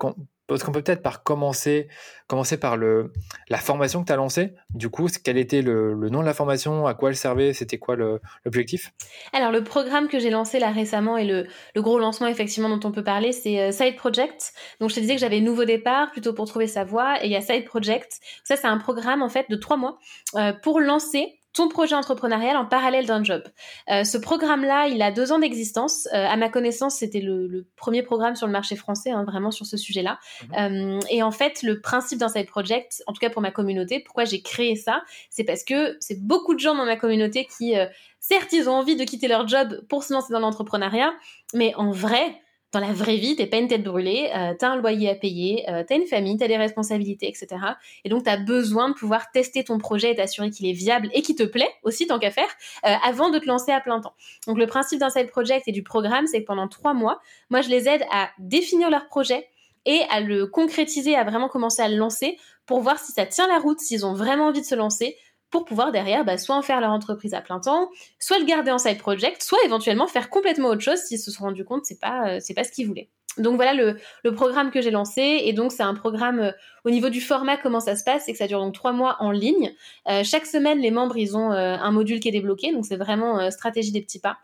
parce qu'on peut peut-être par commencer, commencer par le, la formation que tu as lancée? Du coup, quel était le, nom de la formation? À quoi elle servait? C'était quoi l'objectif? Alors, le programme que j'ai lancé là récemment et le, le, gros lancement effectivement dont on peut parler, c'est euh, Side Project. Donc, je te disais que j'avais Nouveau Départ plutôt pour trouver sa voie. Et il y a Side Project. Ça, c'est un programme en fait de trois mois euh, pour lancer ton projet entrepreneurial en parallèle d'un job. Euh, ce programme-là, il a deux ans d'existence. Euh, à ma connaissance, c'était le, premier programme sur le marché français, hein, vraiment sur ce sujet-là. Mhm. Euh, et en fait, le principe d'un side project, en tout cas pour ma communauté, pourquoi j'ai créé ça, c'est parce que c'est beaucoup de gens dans ma communauté qui, certes, ils ont envie de quitter leur job pour se lancer dans l'entrepreneuriat, mais en vrai, dans la vraie vie, t'es pas une tête brûlée, euh, t'as un loyer à payer, euh, t'as une famille, t'as des responsabilités, etc. Et donc t'as besoin de pouvoir tester ton projet et t'assurer qu'il est viable et qu'il te plaît aussi tant qu'à faire euh, avant de te lancer à plein temps. Donc le principe d'un side project et du programme, c'est que pendant trois mois, moi je les aide à définir leur projet et à le concrétiser, à vraiment commencer à le lancer pour voir si ça tient la route, s'ils ont vraiment envie de se lancer, pour pouvoir derrière bah, soit en faire leur entreprise à plein temps, soit le garder en side project, soit éventuellement faire complètement autre chose s'ils se sont rendus compte que c'est pas euh, pas ce qu'ils voulaient. Donc voilà le, le programme que j'ai lancé et donc c'est un programme euh, au niveau du format comment ça se passe c'est que ça dure donc trois mois en ligne. Euh, chaque semaine les membres ils ont un module qui est débloqué donc c'est vraiment stratégie des petits pas.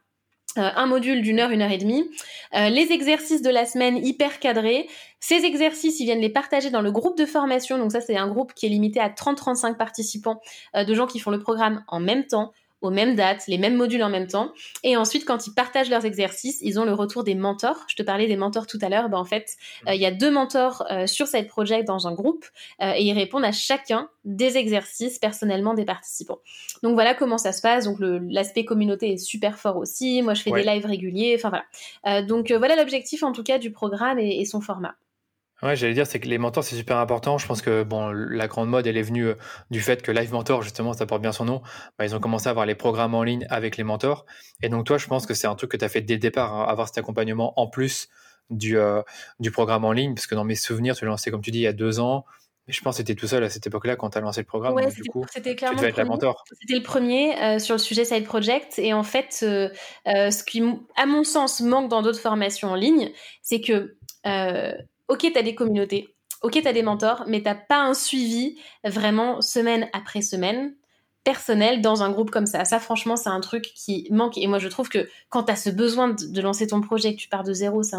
Euh, un module d'une heure, une heure et demie, euh, les exercices de la semaine hyper cadrés. Ces exercices, ils viennent les partager dans le groupe de formation. Donc ça, c'est un groupe qui est limité à 30-35 participants euh, de gens qui font le programme en même temps aux mêmes dates, les mêmes modules en même temps. Et ensuite, quand ils partagent leurs exercices, ils ont le retour des mentors. Je te parlais des mentors tout à l'heure. Ben, en fait, euh, il y a deux mentors euh, sur cette project dans un groupe euh, et ils répondent à chacun des exercices personnellement des participants. Donc voilà comment ça se passe. Donc l'aspect communauté est super fort aussi. Moi, je fais des lives réguliers. Enfin voilà. donc voilà l'objectif en tout cas du programme et son format. Ouais, j'allais dire, c'est que les mentors, c'est super important. Je pense que bon, la grande mode, elle est venue euh, du fait que Live Mentor, justement, ça porte bien son nom. Bah, ils ont commencé à avoir les programmes en ligne avec les mentors. Et donc, toi, je pense que c'est un truc que tu as fait dès le départ, hein, avoir cet accompagnement en plus du, euh, du programme en ligne. Parce que dans mes souvenirs, tu l'as lancé, comme tu dis, il y a deux ans. Mais je pense que c'était tout seul à cette époque-là quand tu as lancé le programme. Ouais, c'était clairement tu devais être la mentor. C'était le premier euh, sur le sujet Side Project. Et en fait, ce qui, à mon sens, manque dans d'autres formations en ligne, c'est que ok, tu as des communautés, ok, tu as des mentors, mais t'as pas un suivi vraiment semaine après semaine personnel dans un groupe comme ça. Ça, franchement, c'est un truc qui manque. Et moi, je trouve que quand tu as ce besoin de, lancer ton projet, que tu pars de zéro, c'est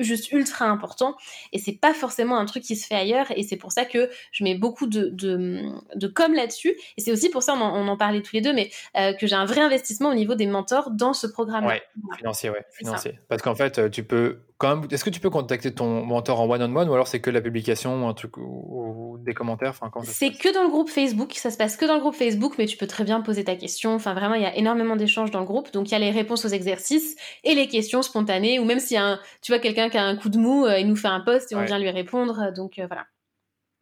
juste ultra important. Et c'est pas forcément un truc qui se fait ailleurs. Et c'est pour ça que je mets beaucoup de, de, com là-dessus. Et c'est aussi pour ça on en, parlait tous les deux mais euh, que j'ai un vrai investissement au niveau des mentors dans ce programme ouais, financier ouais financier. Parce qu'en fait euh, tu peux est-ce que tu peux contacter ton mentor en one-on-one ou alors c'est que la publication ou un truc ou, des commentaires enfin, C'est que dans le groupe Facebook, ça se passe que dans le groupe Facebook, mais tu peux très bien poser ta question. Enfin, vraiment, il y a énormément d'échanges dans le groupe. Donc, il y a les réponses aux exercices et les questions spontanées, ou même si un, tu vois quelqu'un qui a un coup de mou, euh, il nous fait un post et on vient lui répondre. Donc, euh, voilà.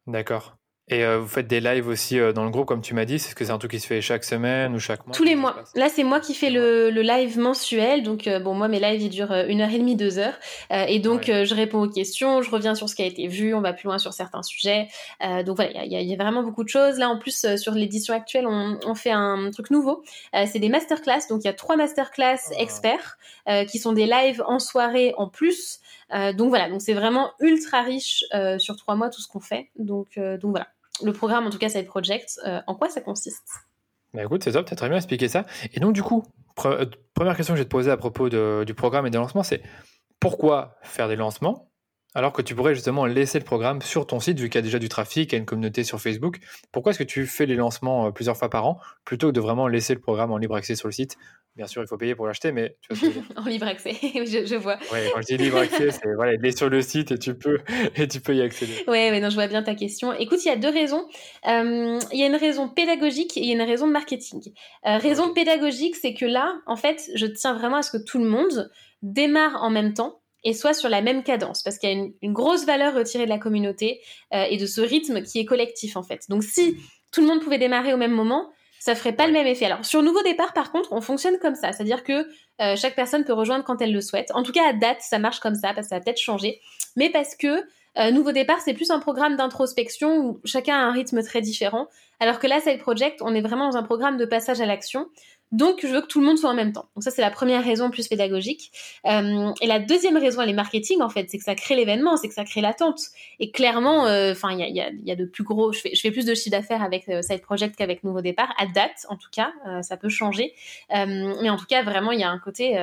D'accord. Et euh, vous faites des lives aussi euh, dans le groupe, comme tu m'as dit. Est-ce que c'est un truc qui se fait chaque semaine ou chaque mois Tous les mois. Là, c'est moi qui fais le, le, live mensuel. Donc, euh, bon, moi, mes lives, ils durent une heure et demie, deux heures. et donc, je réponds aux questions, je reviens sur ce qui a été vu, on va plus loin sur certains sujets. donc, voilà, il y, y, a vraiment beaucoup de choses. Là, en plus, sur l'édition actuelle, on, on, fait un truc nouveau. c'est des masterclass. Donc, il y a trois masterclass ah. experts qui sont des lives en soirée en plus. donc, voilà. Donc, c'est vraiment ultra riche sur trois mois, tout ce qu'on fait. Donc, donc voilà le programme, en tout cas Side Project, euh, en quoi ça consiste bah écoute, c'est top, tu as très bien expliqué ça. Et donc, du coup, première question que je vais te poser à propos du programme et des lancements, c'est pourquoi faire des lancements? Alors que tu pourrais justement laisser le programme sur ton site vu qu'il y a déjà du trafic, il y a une communauté sur Facebook. Pourquoi est-ce que tu fais les lancements plusieurs fois par an plutôt que de vraiment laisser le programme en libre accès sur le site? Bien sûr, il faut payer pour l'acheter, mais tu vois En libre accès, je, vois. Oui, quand je dis libre accès, c'est voilà, il est sur le site et tu peux, et tu peux y accéder. Oui, ouais, non, je vois bien ta question. Écoute, il y a deux raisons. Euh, il y a une raison pédagogique et il y a une raison de marketing. Euh, raison pédagogique, c'est que là, en fait, je tiens vraiment à ce que tout le monde démarre en même temps et soit sur la même cadence, parce qu'il y a une, grosse valeur retirée de la communauté euh, et de ce rythme qui est collectif en fait. Donc si tout le monde pouvait démarrer au même moment, ça ferait pas le même effet. Alors sur nouveau départ, par contre, on fonctionne comme ça, c'est-à-dire que euh, chaque personne peut rejoindre quand elle le souhaite. En tout cas à date, ça marche comme ça, parce que ça va peut-être changer, mais parce que euh, nouveau départ, c'est plus un programme d'introspection où chacun a un rythme très différent, alors que là, Side Project, on est vraiment dans un programme de passage à l'action. Donc, je veux que tout le monde soit en même temps. Donc, ça, c'est la première raison plus pédagogique. Euh, et la deuxième raison, elle est marketing, en fait. C'est que ça crée l'événement, c'est que ça crée l'attente. Et clairement, euh, enfin, il y a, y a, de plus gros. Je fais, je fais plus de chiffre d'affaires avec euh, Side Project qu'avec Nouveau Départ, à date, en tout cas. ça peut changer. mais en tout cas, vraiment, il y a un côté.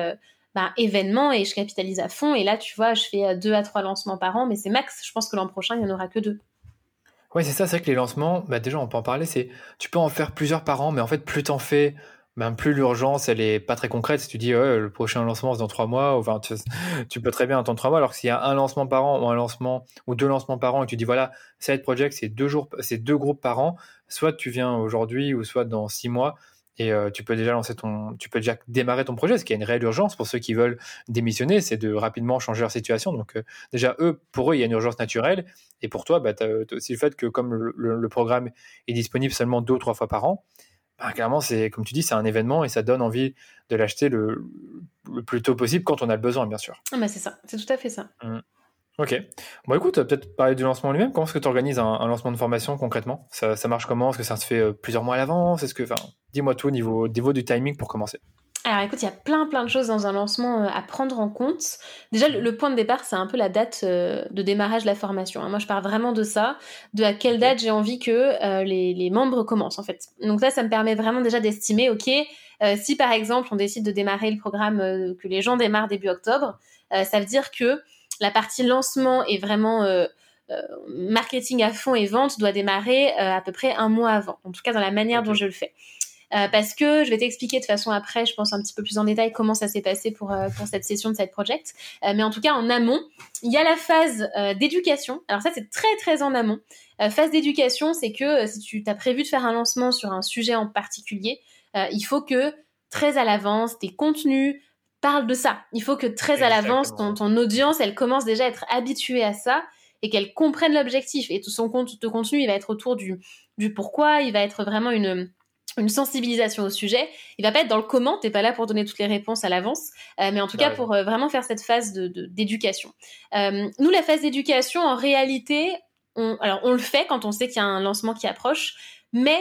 Bah, événement et je capitalise à fond. Et là, tu vois, je fais deux à trois lancements par an, mais c'est max. Je pense que l'an prochain, il n'y en aura que deux. Oui, c'est ça, c'est vrai que les lancements, bah déjà, on peut en parler, c'est tu peux en faire plusieurs par an, mais en fait, plus t'en fais, même plus l'urgence, elle est pas très concrète. Si tu dis, le prochain lancement, c'est dans trois mois, tu, peux très bien attendre trois mois. Alors que s'il y a un lancement par an ou un lancement ou deux lancements par an et tu dis, voilà, Side Project, c'est deux jours, c'est deux groupes par an. Soit tu viens aujourd'hui ou soit dans six mois et euh, tu peux déjà lancer ton, tu peux déjà démarrer ton projet. Ce qui est une réelle urgence pour ceux qui veulent démissionner, c'est de rapidement changer leur situation. Donc, euh, déjà, eux, pour eux, il y a une urgence naturelle. Et pour toi, bah, as aussi le fait que comme le programme est disponible seulement deux ou trois fois par an, bah, clairement, c'est comme tu dis, c'est un événement et ça donne envie de l'acheter le, plus tôt possible quand on a le besoin, bien sûr. Ah bah c'est ça, c'est tout à fait ça. Mmh. Ok. Bon, écoute, peut-être parler du lancement lui-même. Comment est-ce que tu organises un, lancement de formation concrètement? Ça, ça, marche comment? Est-ce que ça se fait euh, plusieurs mois à l'avance? Est-ce que, enfin, dis-moi tout au niveau, niveau du timing pour commencer. Alors écoute, il y a plein plein de choses dans un lancement euh, à prendre en compte. Déjà, le, point de départ, c'est un peu la date euh, de démarrage de la formation. Hein. Moi, je pars vraiment de ça, de à quelle date j'ai envie que euh, les, membres commencent en fait. Donc là, ça me permet vraiment déjà d'estimer, ok, si par exemple on décide de démarrer le programme, que les gens démarrent début octobre, ça veut dire que la partie lancement est vraiment marketing à fond et vente doit démarrer à peu près un mois avant. En tout cas, dans la manière dont je le fais. Euh, parce que je vais t'expliquer de façon après, je pense un petit peu plus en détail comment ça s'est passé pour, euh, pour cette session de Side Project. Euh, mais en tout cas, en amont, il y a la phase d'éducation. Alors ça, c'est très très en amont. phase d'éducation, c'est que si tu as prévu de faire un lancement sur un sujet en particulier, il faut que très à l'avance, tes contenus parlent de ça. Il faut que très à l'avance, ton, ton audience, elle commence déjà à être habituée à ça et qu'elle comprenne l'objectif. Et tout son compte, ton contenu, il va être autour du, du pourquoi, il va être vraiment une une sensibilisation au sujet. Il va pas être dans le comment, t'es pas là pour donner toutes les réponses à l'avance, euh, mais en tout cas pour euh, vraiment faire cette phase de d'éducation. Euh, nous, la phase d'éducation, en réalité, on, alors on le fait quand on sait qu'il y a un lancement qui approche, mais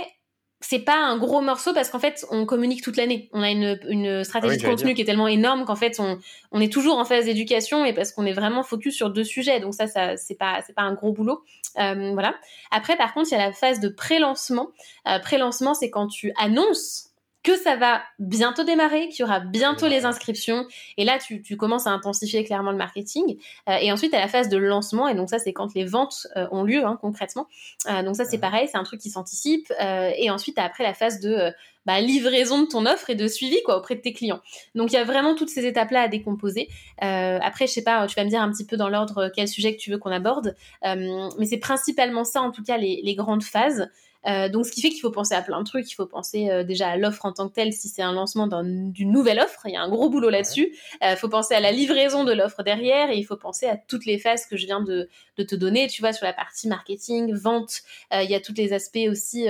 c'est pas un gros morceau parce qu'en fait on communique toute l'année. On a une, une stratégie ah de contenu qui est tellement énorme qu'en fait on, on est toujours en phase d'éducation et parce qu'on est vraiment focus sur deux sujets. Donc ça, ça c'est pas c'est pas un gros boulot. Euh, voilà. Après par contre il y a la phase de pré-lancement. Euh, pré-lancement c'est quand tu annonces que ça va bientôt démarrer, qu'il y aura bientôt les inscriptions. Et là, tu, tu, commences à intensifier clairement le marketing. Euh, et ensuite, à la phase de lancement, et donc ça, c'est quand les ventes euh, ont lieu hein, concrètement. Euh, donc ça, c'est pareil, c'est un truc qui s'anticipe. et ensuite, après la phase de bah, livraison de ton offre et de suivi quoi auprès de tes clients. Donc il y a vraiment toutes ces étapes-là à décomposer. après, je sais pas, tu vas me dire un petit peu dans l'ordre quel sujet que tu veux qu'on aborde, mais c'est principalement ça, en tout cas, les, les grandes phases. Euh, donc, ce qui fait qu'il faut penser à plein de trucs. Il faut penser euh, déjà à l'offre en tant que telle, si c'est un lancement d'une nouvelle offre. Il y a un gros boulot là-dessus. Il euh, faut penser à la livraison de l'offre derrière et il faut penser à toutes les phases que je viens de, de te donner. Tu vois, sur la partie marketing, vente, il y a tous les aspects aussi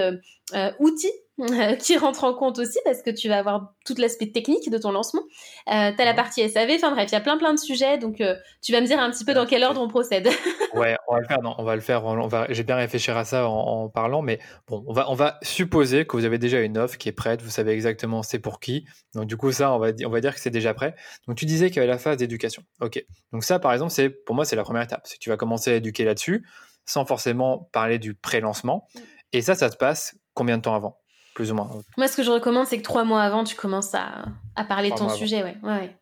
outils qui rentre en compte aussi parce que tu vas avoir tout l'aspect technique de ton lancement. Euh, tu as la partie SAV, enfin bref, il y a plein plein de sujets, donc euh, tu vas me dire un petit peu dans quel ordre on procède. ouais, on va le faire, on va le faire, on va, j'ai bien réfléchir à ça en, parlant, mais bon, on va, on va supposer que vous avez déjà une offre qui est prête, vous savez exactement c'est pour qui, donc du coup ça, on va, on va dire que c'est déjà prêt. Donc tu disais qu'il y avait la phase d'éducation, ok. Donc ça par exemple, c'est pour moi c'est la première étape, c'est que tu vas commencer à éduquer là-dessus, sans forcément parler du pré-lancement, mm. et ça, ça se passe combien de temps avant? Plus ou moins. Moi, ce que je recommande, c'est que trois mois avant, tu commences à, à parler de ton sujet. Ouais. Ouais,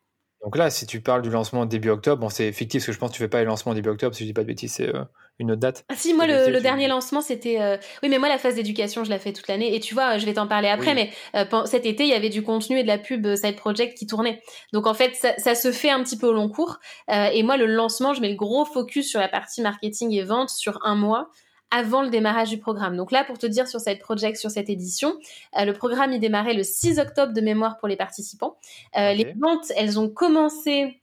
Donc là, si tu parles du lancement début octobre, bon, c'est fictif parce que je pense que tu fais pas les lancements début octobre, si je dis pas de bêtises, c'est euh, une autre date. Ah si, moi, le, dernier lancement, c'était... Euh, oui, mais moi, la phase d'éducation, je la fais toute l'année. Et tu vois, je vais t'en parler après, mais euh, cet été, il y avait du contenu et de la pub Side Project qui tournait. Donc, en fait, ça, ça se fait un petit peu au long cours. et moi, le lancement, je mets le gros focus sur la partie marketing et vente sur un mois avant le démarrage du programme. Donc là, pour te dire sur cette project, sur cette édition, euh, le programme y démarrait le 6 octobre de mémoire pour les participants. Euh, Les ventes, elles ont commencé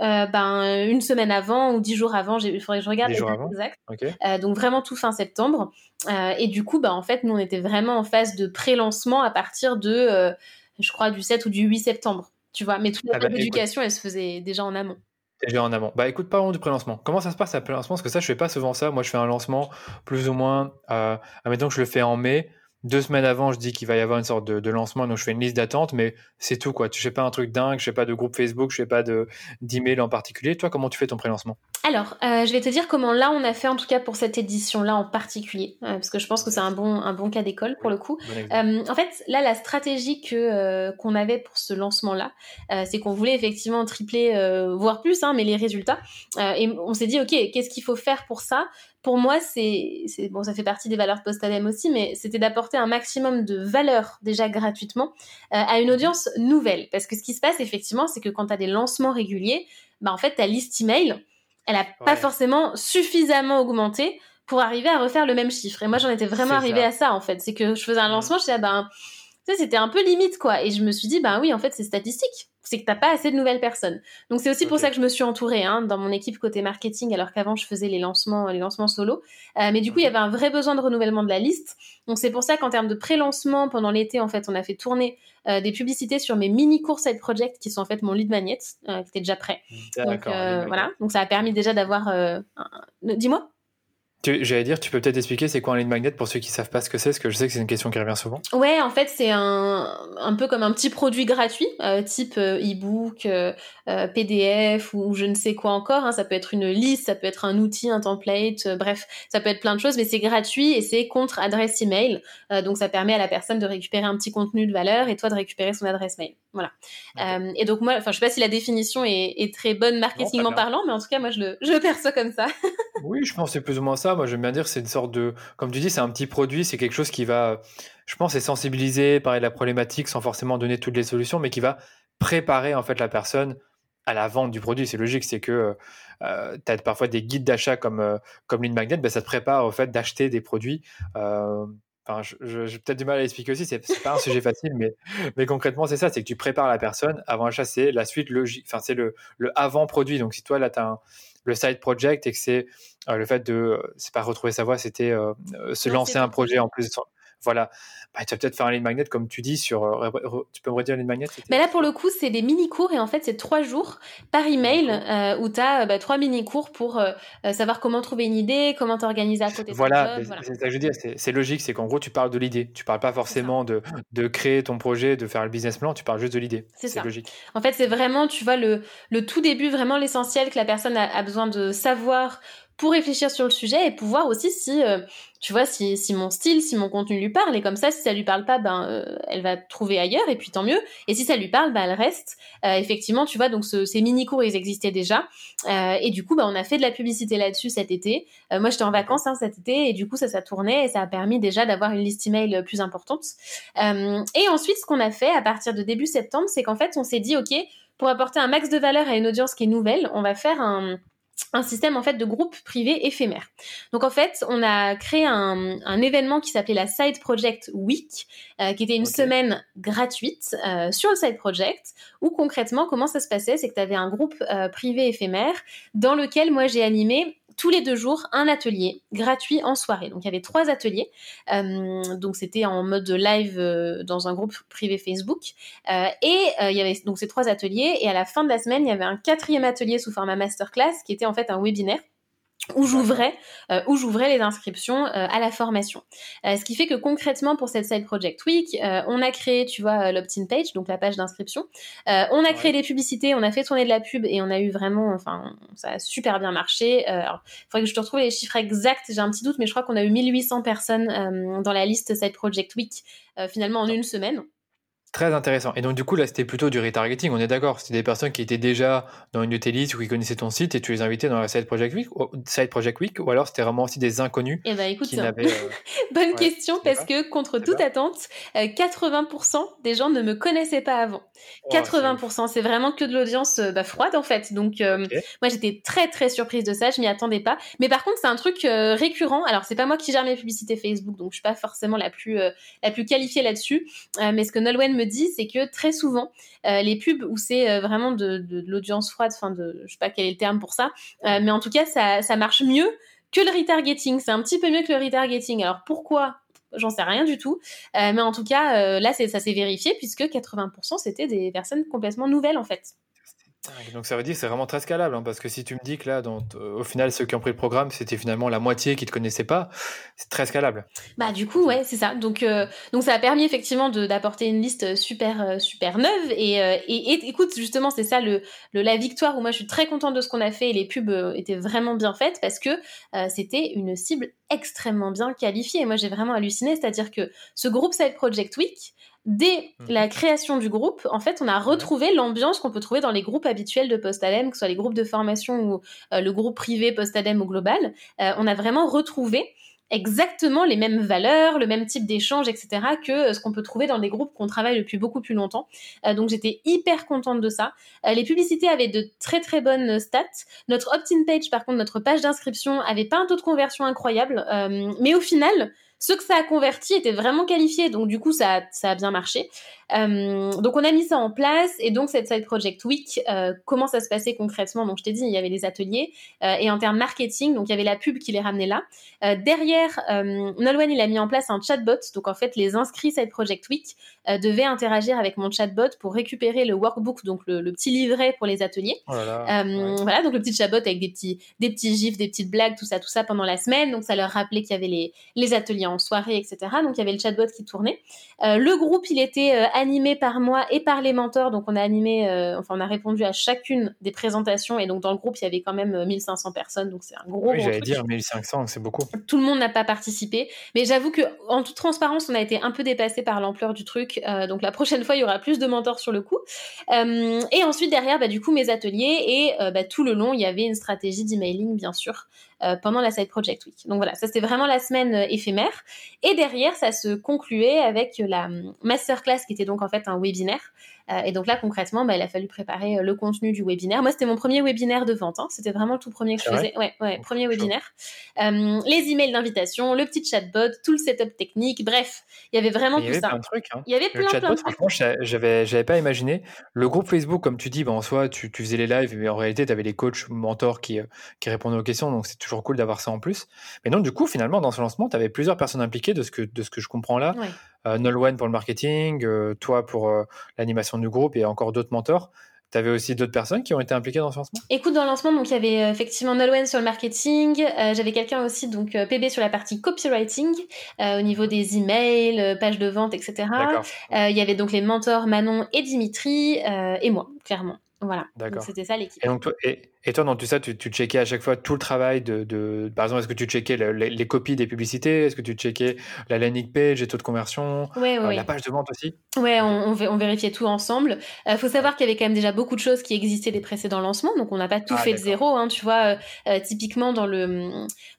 euh, ben, une semaine avant ou dix jours avant. Il faudrait que je regarde les exact. Euh, donc vraiment tout fin septembre. Euh, et du coup, ben, en fait, nous, on était vraiment en phase de pré-lancement à partir de, je crois, du 7 ou du 8 septembre. Tu vois, mais toute la ah bah, éducation, elle se faisait déjà en amont. Déjà en amont. Bah écoute, parlons du pré-lancement. Comment ça se passe à pré-lancement? Parce que ça, je fais pas souvent ça. Moi, je fais un lancement plus ou moins, euh, admettons que je le fais en mai. Deux semaines avant, je dis qu'il va y avoir une sorte de, lancement, donc je fais une liste d'attente, mais c'est tout quoi. Tu fais pas un truc dingue, je fais pas de groupe Facebook, je fais pas de d'email en particulier. Toi, comment tu fais ton pré-lancement? Alors, euh, je vais te dire comment là on a fait en tout cas pour cette édition-là en particulier, euh, parce que je pense que c'est un bon un bon cas d'école pour le coup. Euh, en fait, là la stratégie que qu'on avait pour ce lancement-là, c'est qu'on voulait effectivement tripler, voire plus, hein, mais les résultats. et on s'est dit ok, qu'est-ce qu'il faut faire pour ça? Pour moi, c'est bon, ça fait partie des valeurs post-ADEME aussi, mais c'était d'apporter un maximum de valeur déjà gratuitement euh, à une audience nouvelle. Parce que ce qui se passe effectivement, c'est que quand tu as des lancements réguliers, bah en fait ta liste email, elle a pas forcément suffisamment augmenté pour arriver à refaire le même chiffre. Et moi, j'en étais vraiment arrivé à ça en fait. C'est que je faisais un lancement, je disais ah ben, c'était un peu limite quoi. Et je me suis dit ben oui, en fait, c'est statistique c'est que t'as pas assez de nouvelles personnes. Donc c'est aussi pour ça que je me suis entourée hein, dans mon équipe côté marketing, alors qu'avant je faisais les lancements, les lancements solo. Euh, mais du coup, il y avait un vrai besoin de renouvellement de la liste. Donc c'est pour ça qu'en termes de pré-lancement, pendant l'été, en fait, on a fait tourner euh, des publicités sur mes mini courses side project qui sont en fait mon lead magnet, euh, qui était déjà prêt. Donc voilà. Donc ça a permis déjà d'avoir. Dis-moi. J'allais dire, tu peux peut-être expliquer c'est quoi un lead magnet pour ceux qui savent pas ce que c'est, parce que je sais que c'est une question qui revient souvent. Ouais, en fait, c'est un, un peu comme un petit produit gratuit, euh, type euh, e-book, euh, PDF ou, je ne sais quoi encore. Hein. Ça peut être une liste, ça peut être un outil, un template, bref, ça peut être plein de choses, mais c'est gratuit et c'est contre adresse email. donc ça permet à la personne de récupérer un petit contenu de valeur et toi de récupérer son adresse mail. Voilà. et donc moi, enfin, je sais pas si la définition est, est très bonne marketingment parlant, mais en tout cas, moi, je le, je le perçois comme ça. oui, je pense que c'est plus ou moins ça moi j'aime bien dire c'est une sorte de, comme tu dis, c'est un petit produit, c'est quelque chose qui va, je pense, est sensibiliser, parler de la problématique sans forcément donner toutes les solutions, mais qui va préparer en fait la personne à la vente du produit. C'est logique, c'est que euh, tu as parfois des guides d'achat comme, euh, comme Lean Magnet, ben, ça te prépare au fait d'acheter des produits. Euh, Enfin, j'ai peut-être du mal à l'expliquer aussi, c'est pas un sujet facile, mais, mais concrètement, c'est ça, c'est que tu prépares la personne avant l'achat, c'est la suite logique, enfin, c'est le, le avant-produit. Donc, si toi, là, tu as le side project et que c'est euh, le fait de, c'est pas retrouver sa voix, c'était euh, euh, se lancer un projet en plus de voilà, bah, tu vas peut-être faire un lead magnet comme tu dis sur. Euh, tu peux me redire un lead magnet Mais là pour le coup c'est des mini cours et en fait c'est trois jours par email euh, où tu as bah, trois mini cours pour euh, savoir comment trouver une idée, comment t'organiser à côté. Voilà, c'est ça que je dire. C'est logique, c'est qu'en gros tu parles de l'idée. Tu parles pas forcément de, de créer ton projet, de faire le business plan. Tu parles juste de l'idée. C'est logique. En fait c'est vraiment tu vois le le tout début vraiment l'essentiel que la personne a, a besoin de savoir pour réfléchir sur le sujet et pouvoir aussi si euh, tu vois si, si mon style si mon contenu lui parle. Et comme ça si ça lui parle pas ben euh, elle va trouver ailleurs et puis tant mieux. Et si ça lui parle ben elle reste. Euh, effectivement tu vois donc ces mini cours ils existaient déjà. Et du coup ben on a fait de la publicité là-dessus cet été. Moi j'étais en vacances hein, cet été et du coup ça ça tournait et ça a permis déjà d'avoir une liste email plus importante. Et ensuite ce qu'on a fait à partir de début septembre c'est qu'en fait on s'est dit ok pour apporter un max de valeur à une audience qui est nouvelle on va faire un un système en fait de groupe privé éphémère. Donc en fait, on a créé un, un événement qui s'appelait la Side Project Week, euh, qui était une semaine gratuite euh, sur le Side Project, où concrètement comment ça se passait, c'est que tu avais un groupe euh, privé éphémère dans lequel moi j'ai animé tous les deux jours un atelier gratuit en soirée. Donc il y avait trois ateliers. Euh, donc c'était en mode live euh, dans un groupe privé Facebook. Euh, et il y avait donc ces trois ateliers. Et à la fin de la semaine, il y avait un quatrième atelier sous format masterclass qui était en fait un webinaire où j'ouvrais euh, où j'ouvrais les inscriptions euh, à la formation. Euh, ce qui fait que concrètement pour cette side project week, on a créé, tu vois, l'opt-in page, donc la page d'inscription. on a créé des publicités, on a fait tourner de la pub et on a eu vraiment, enfin, ça a super bien marché. alors, il faudrait que je te retrouve les chiffres exacts. J'ai un petit doute, mais je crois qu'on a eu 1800 personnes dans la liste side project week finalement en une semaine. Très intéressant. Et donc, du coup, là, c'était plutôt du retargeting, on est d'accord. C'était des personnes qui étaient déjà dans une utilise ou qui connaissaient ton site et tu les invitais dans la Side Project Week, ou, Side Project Week, ou alors c'était vraiment aussi des inconnus. Eh ben, écoute, qui euh, bonne question parce que contre toute attente, 80% euh, des gens ne me connaissaient pas avant. 80%, c'est vraiment que de l'audience euh, bah, froide en fait. Donc, moi, j'étais très très surprise de ça. Je m'y attendais pas. Mais par contre, c'est un truc récurrent. Alors, c'est pas moi qui gère mes publicités Facebook, donc je suis pas forcément la plus la plus qualifiée là-dessus. mais ce que Nolwenn me dit, c'est que très souvent, euh, les pubs où c'est euh, vraiment de, l'audience froide, enfin de, je sais pas quel est le terme pour ça, euh, mais en tout cas, ça, marche mieux que le retargeting. C'est un petit peu mieux que le retargeting. Alors pourquoi? J'en sais rien du tout. mais en tout cas, là, ça s'est vérifié puisque 80% c'était des personnes complètement nouvelles en fait. Donc ça veut dire que c'est vraiment très scalable, hein, parce que si tu me dis que là, au final, ceux qui ont pris le programme, c'était finalement la moitié qui ne te connaissaient pas, c'est très scalable. Bah du coup, ouais, c'est ça. Donc, euh, donc ça a permis effectivement d'apporter une liste super, euh, super neuve. Et, euh, et, écoute, justement, c'est ça le, le, la victoire où moi je suis très contente de ce qu'on a fait et les pubs étaient vraiment bien faites parce que c'était une cible extrêmement bien qualifiée. Et moi j'ai vraiment halluciné, c'est-à-dire que ce groupe Side Project Week, dès mmh. la création du groupe, en fait, on a retrouvé l'ambiance qu'on peut trouver dans les groupes habituels de Postadem, que ce soit les groupes de formation ou euh, le groupe privé Postadem ou global. Euh, on a vraiment retrouvé exactement les mêmes valeurs, le même type d'échange, etc., que euh, ce qu'on peut trouver dans des groupes qu'on travaille depuis beaucoup plus longtemps. donc j'étais hyper contente de ça. les publicités avaient de très très bonnes stats. Notre opt-in page, par contre, notre page d'inscription, avait pas un taux de conversion incroyable, mais au final, ceux que ça a converti étaient vraiment qualifiés, donc du coup ça, ça a bien marché. Euh, donc on a mis ça en place et donc cette Side Project Week, euh, comment ça se passait concrètement? Donc je t'ai dit, il y avait des ateliers euh, et en termes marketing, donc il y avait la pub qui les ramenait là. derrière, Nolwenn il a mis en place un chatbot, donc en fait les inscrits Side Project Week devaient interagir avec mon chatbot pour récupérer le workbook, donc le, petit livret pour les ateliers. Oh voilà, donc le petit chatbot avec des petits, des petits gifs, des petites blagues, tout ça, tout ça pendant la semaine. Donc ça leur rappelait qu'il y avait les, les ateliers en soirée, etc. Donc il y avait le chatbot qui tournait. le groupe il était animé par moi et par les mentors. Donc on a animé, euh, enfin on a répondu à chacune des présentations et donc dans le groupe il y avait quand même 1500 euh, personnes, donc c'est un gros. Oui, j'allais dire 1500, c'est beaucoup. Tout le monde n'a pas participé, mais j'avoue que en toute transparence on a été un peu dépassé par l'ampleur du truc. Euh, donc la prochaine fois il y aura plus de mentors sur le coup. et ensuite derrière bah, du coup mes ateliers et bah, tout le long il y avait une stratégie d'emailing bien sûr. Euh, pendant la Side Project Week. Donc voilà, ça c'était vraiment la semaine euh, éphémère. Et derrière, ça se concluait avec la hum, masterclass qui était donc en fait un webinaire euh, et donc là, concrètement, bah, il a fallu préparer euh, le contenu du webinaire. Moi, c'était mon premier webinaire de vente. Hein. C'était vraiment le tout premier que je faisais. Ouais, ouais, premier webinaire. Euh, les emails d'invitation, le petit chatbot, tout le setup technique. Bref, il y avait vraiment tout ça. Il y avait plein de trucs. Hein. Il y avait plein, le chatbot, franchement, j'avais, j'avais pas imaginé. Le groupe Facebook, comme tu dis, bah, en soi, tu, tu faisais les lives, mais en réalité, tu avais les coachs, mentors qui, qui répondaient aux questions. Donc, c'est toujours cool d'avoir ça en plus. Mais donc, du coup, finalement, dans ce lancement, tu avais plusieurs personnes impliquées de ce que, de ce que je comprends là. Ouais euh, Nolwenn pour le marketing, euh, toi pour euh, l'animation du groupe et encore d'autres mentors. Tu avais aussi d'autres personnes qui ont été impliquées dans ce lancement? Écoute, dans le lancement, donc il y avait effectivement Nolwenn sur le marketing, j'avais quelqu'un aussi, donc PB sur la partie copywriting, au niveau des emails, pages de vente, etc. Il y avait donc les mentors Manon et Dimitri, et moi, clairement. Voilà. D'accord. C'était ça l'équipe. Et, donc, et, et, toi, dans tout ça, tu, tu, checkais à chaque fois tout le travail de. de par exemple, est-ce que tu checkais les, copies des publicités? Est-ce que tu checkais la landing page, les taux de conversion? Ouais, ouais, La page de vente aussi? Ouais, on, on, vérifiait tout ensemble. Il euh, faut savoir qu'il y avait quand même déjà beaucoup de choses qui existaient des précédents lancements, donc on n'a pas tout ah, fait de zéro. Hein, tu vois, euh, euh, typiquement dans, le,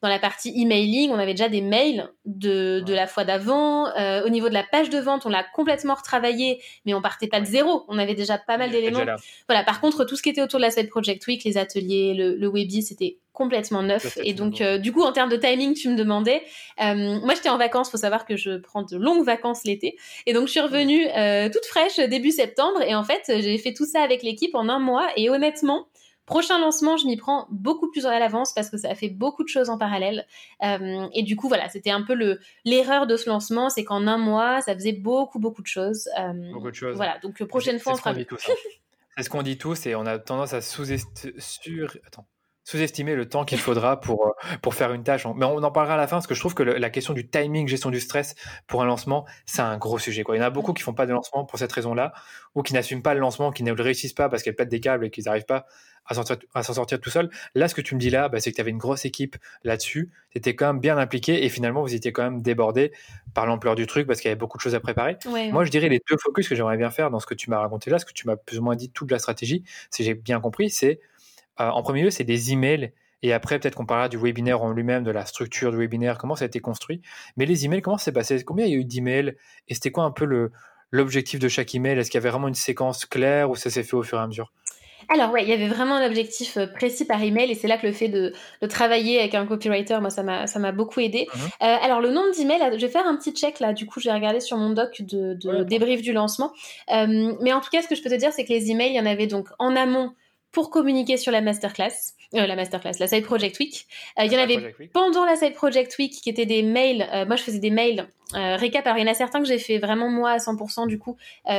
dans la partie emailing, on avait déjà des mails de, de la fois d'avant. au niveau de la page de vente, on l'a complètement retravaillé, mais on partait pas de zéro. On avait déjà pas mal d'éléments. Voilà, par contre, tout ce qui était autour de la Side Project Week, les ateliers, le, le Webi, c'était complètement neuf. Et donc, euh, du coup, en termes de timing, tu me demandais. Euh, moi, j'étais en vacances. Faut savoir que je prends de longues vacances l'été. Et donc, je suis revenue euh, toute fraîche début septembre. Et en fait, j'ai fait tout ça avec l'équipe en un mois. Et honnêtement, prochain lancement, je m'y prends beaucoup plus à l'avance parce que ça a fait beaucoup de choses en parallèle. et du coup, voilà, c'était un peu le l'erreur de ce lancement, c'est qu'en un mois, ça faisait beaucoup, beaucoup de choses. beaucoup de choses. Voilà, donc prochaine fois, on fera C'est ce qu'on dit tous et on a tendance à sous-estimer. Attends. Sous-estimer le temps qu'il faudra pour, euh, pour faire une tâche. Mais on en parlera à la fin parce que je trouve que la question du timing, gestion du stress pour un lancement, c'est un gros sujet. Quoi. Il y en a beaucoup qui font pas de lancement pour cette raison-là ou qui n'assument pas le lancement, qui ne le réussissent pas parce qu'elles pètent des câbles et qu'ils n'arrivent pas à s'en sortir, sortir, tout seul. Là, ce que tu me dis là, bah, c'est que tu avais une grosse équipe là-dessus. Tu étais quand même bien impliqué et finalement, vous étiez quand même débordé par l'ampleur du truc parce qu'il y avait beaucoup de choses à préparer. Moi, je dirais les deux focus que j'aimerais bien faire dans ce que tu m'as raconté là, ce que tu m'as plus ou moins dit toute la stratégie, si j'ai bien compris, c'est euh, en premier lieu, c'est des emails et après, peut-être qu'on parlera du webinaire en lui-même, de la structure du webinaire, comment ça a été construit. Mais les emails, comment ça s'est passé? Combien il y a eu d'emails? Et c'était quoi un peu le, l'objectif de chaque email? Est-ce qu'il y avait vraiment une séquence claire ou ça s'est fait au fur et à mesure? Alors ouais, il y avait vraiment un objectif euh, précis par email et c'est là que le fait de, travailler avec un copywriter, moi ça m'a ça m'a beaucoup aidé. Mhm. Euh, alors le nombre d'emails, je vais faire un petit check là. Du coup, je vais regarder sur mon doc de, de débrief du lancement. Euh, mais en tout cas, ce que je peux te dire, c'est que les emails, il y en avait donc en amont pour communiquer sur la masterclass, euh, la masterclass, la Side Project Week. Euh, il y en avait pendant la Side Project Week qui étaient des mails. Euh, moi, je faisais des mails récap. Alors, il y en a certains que j'ai fait vraiment moi à 100% du coup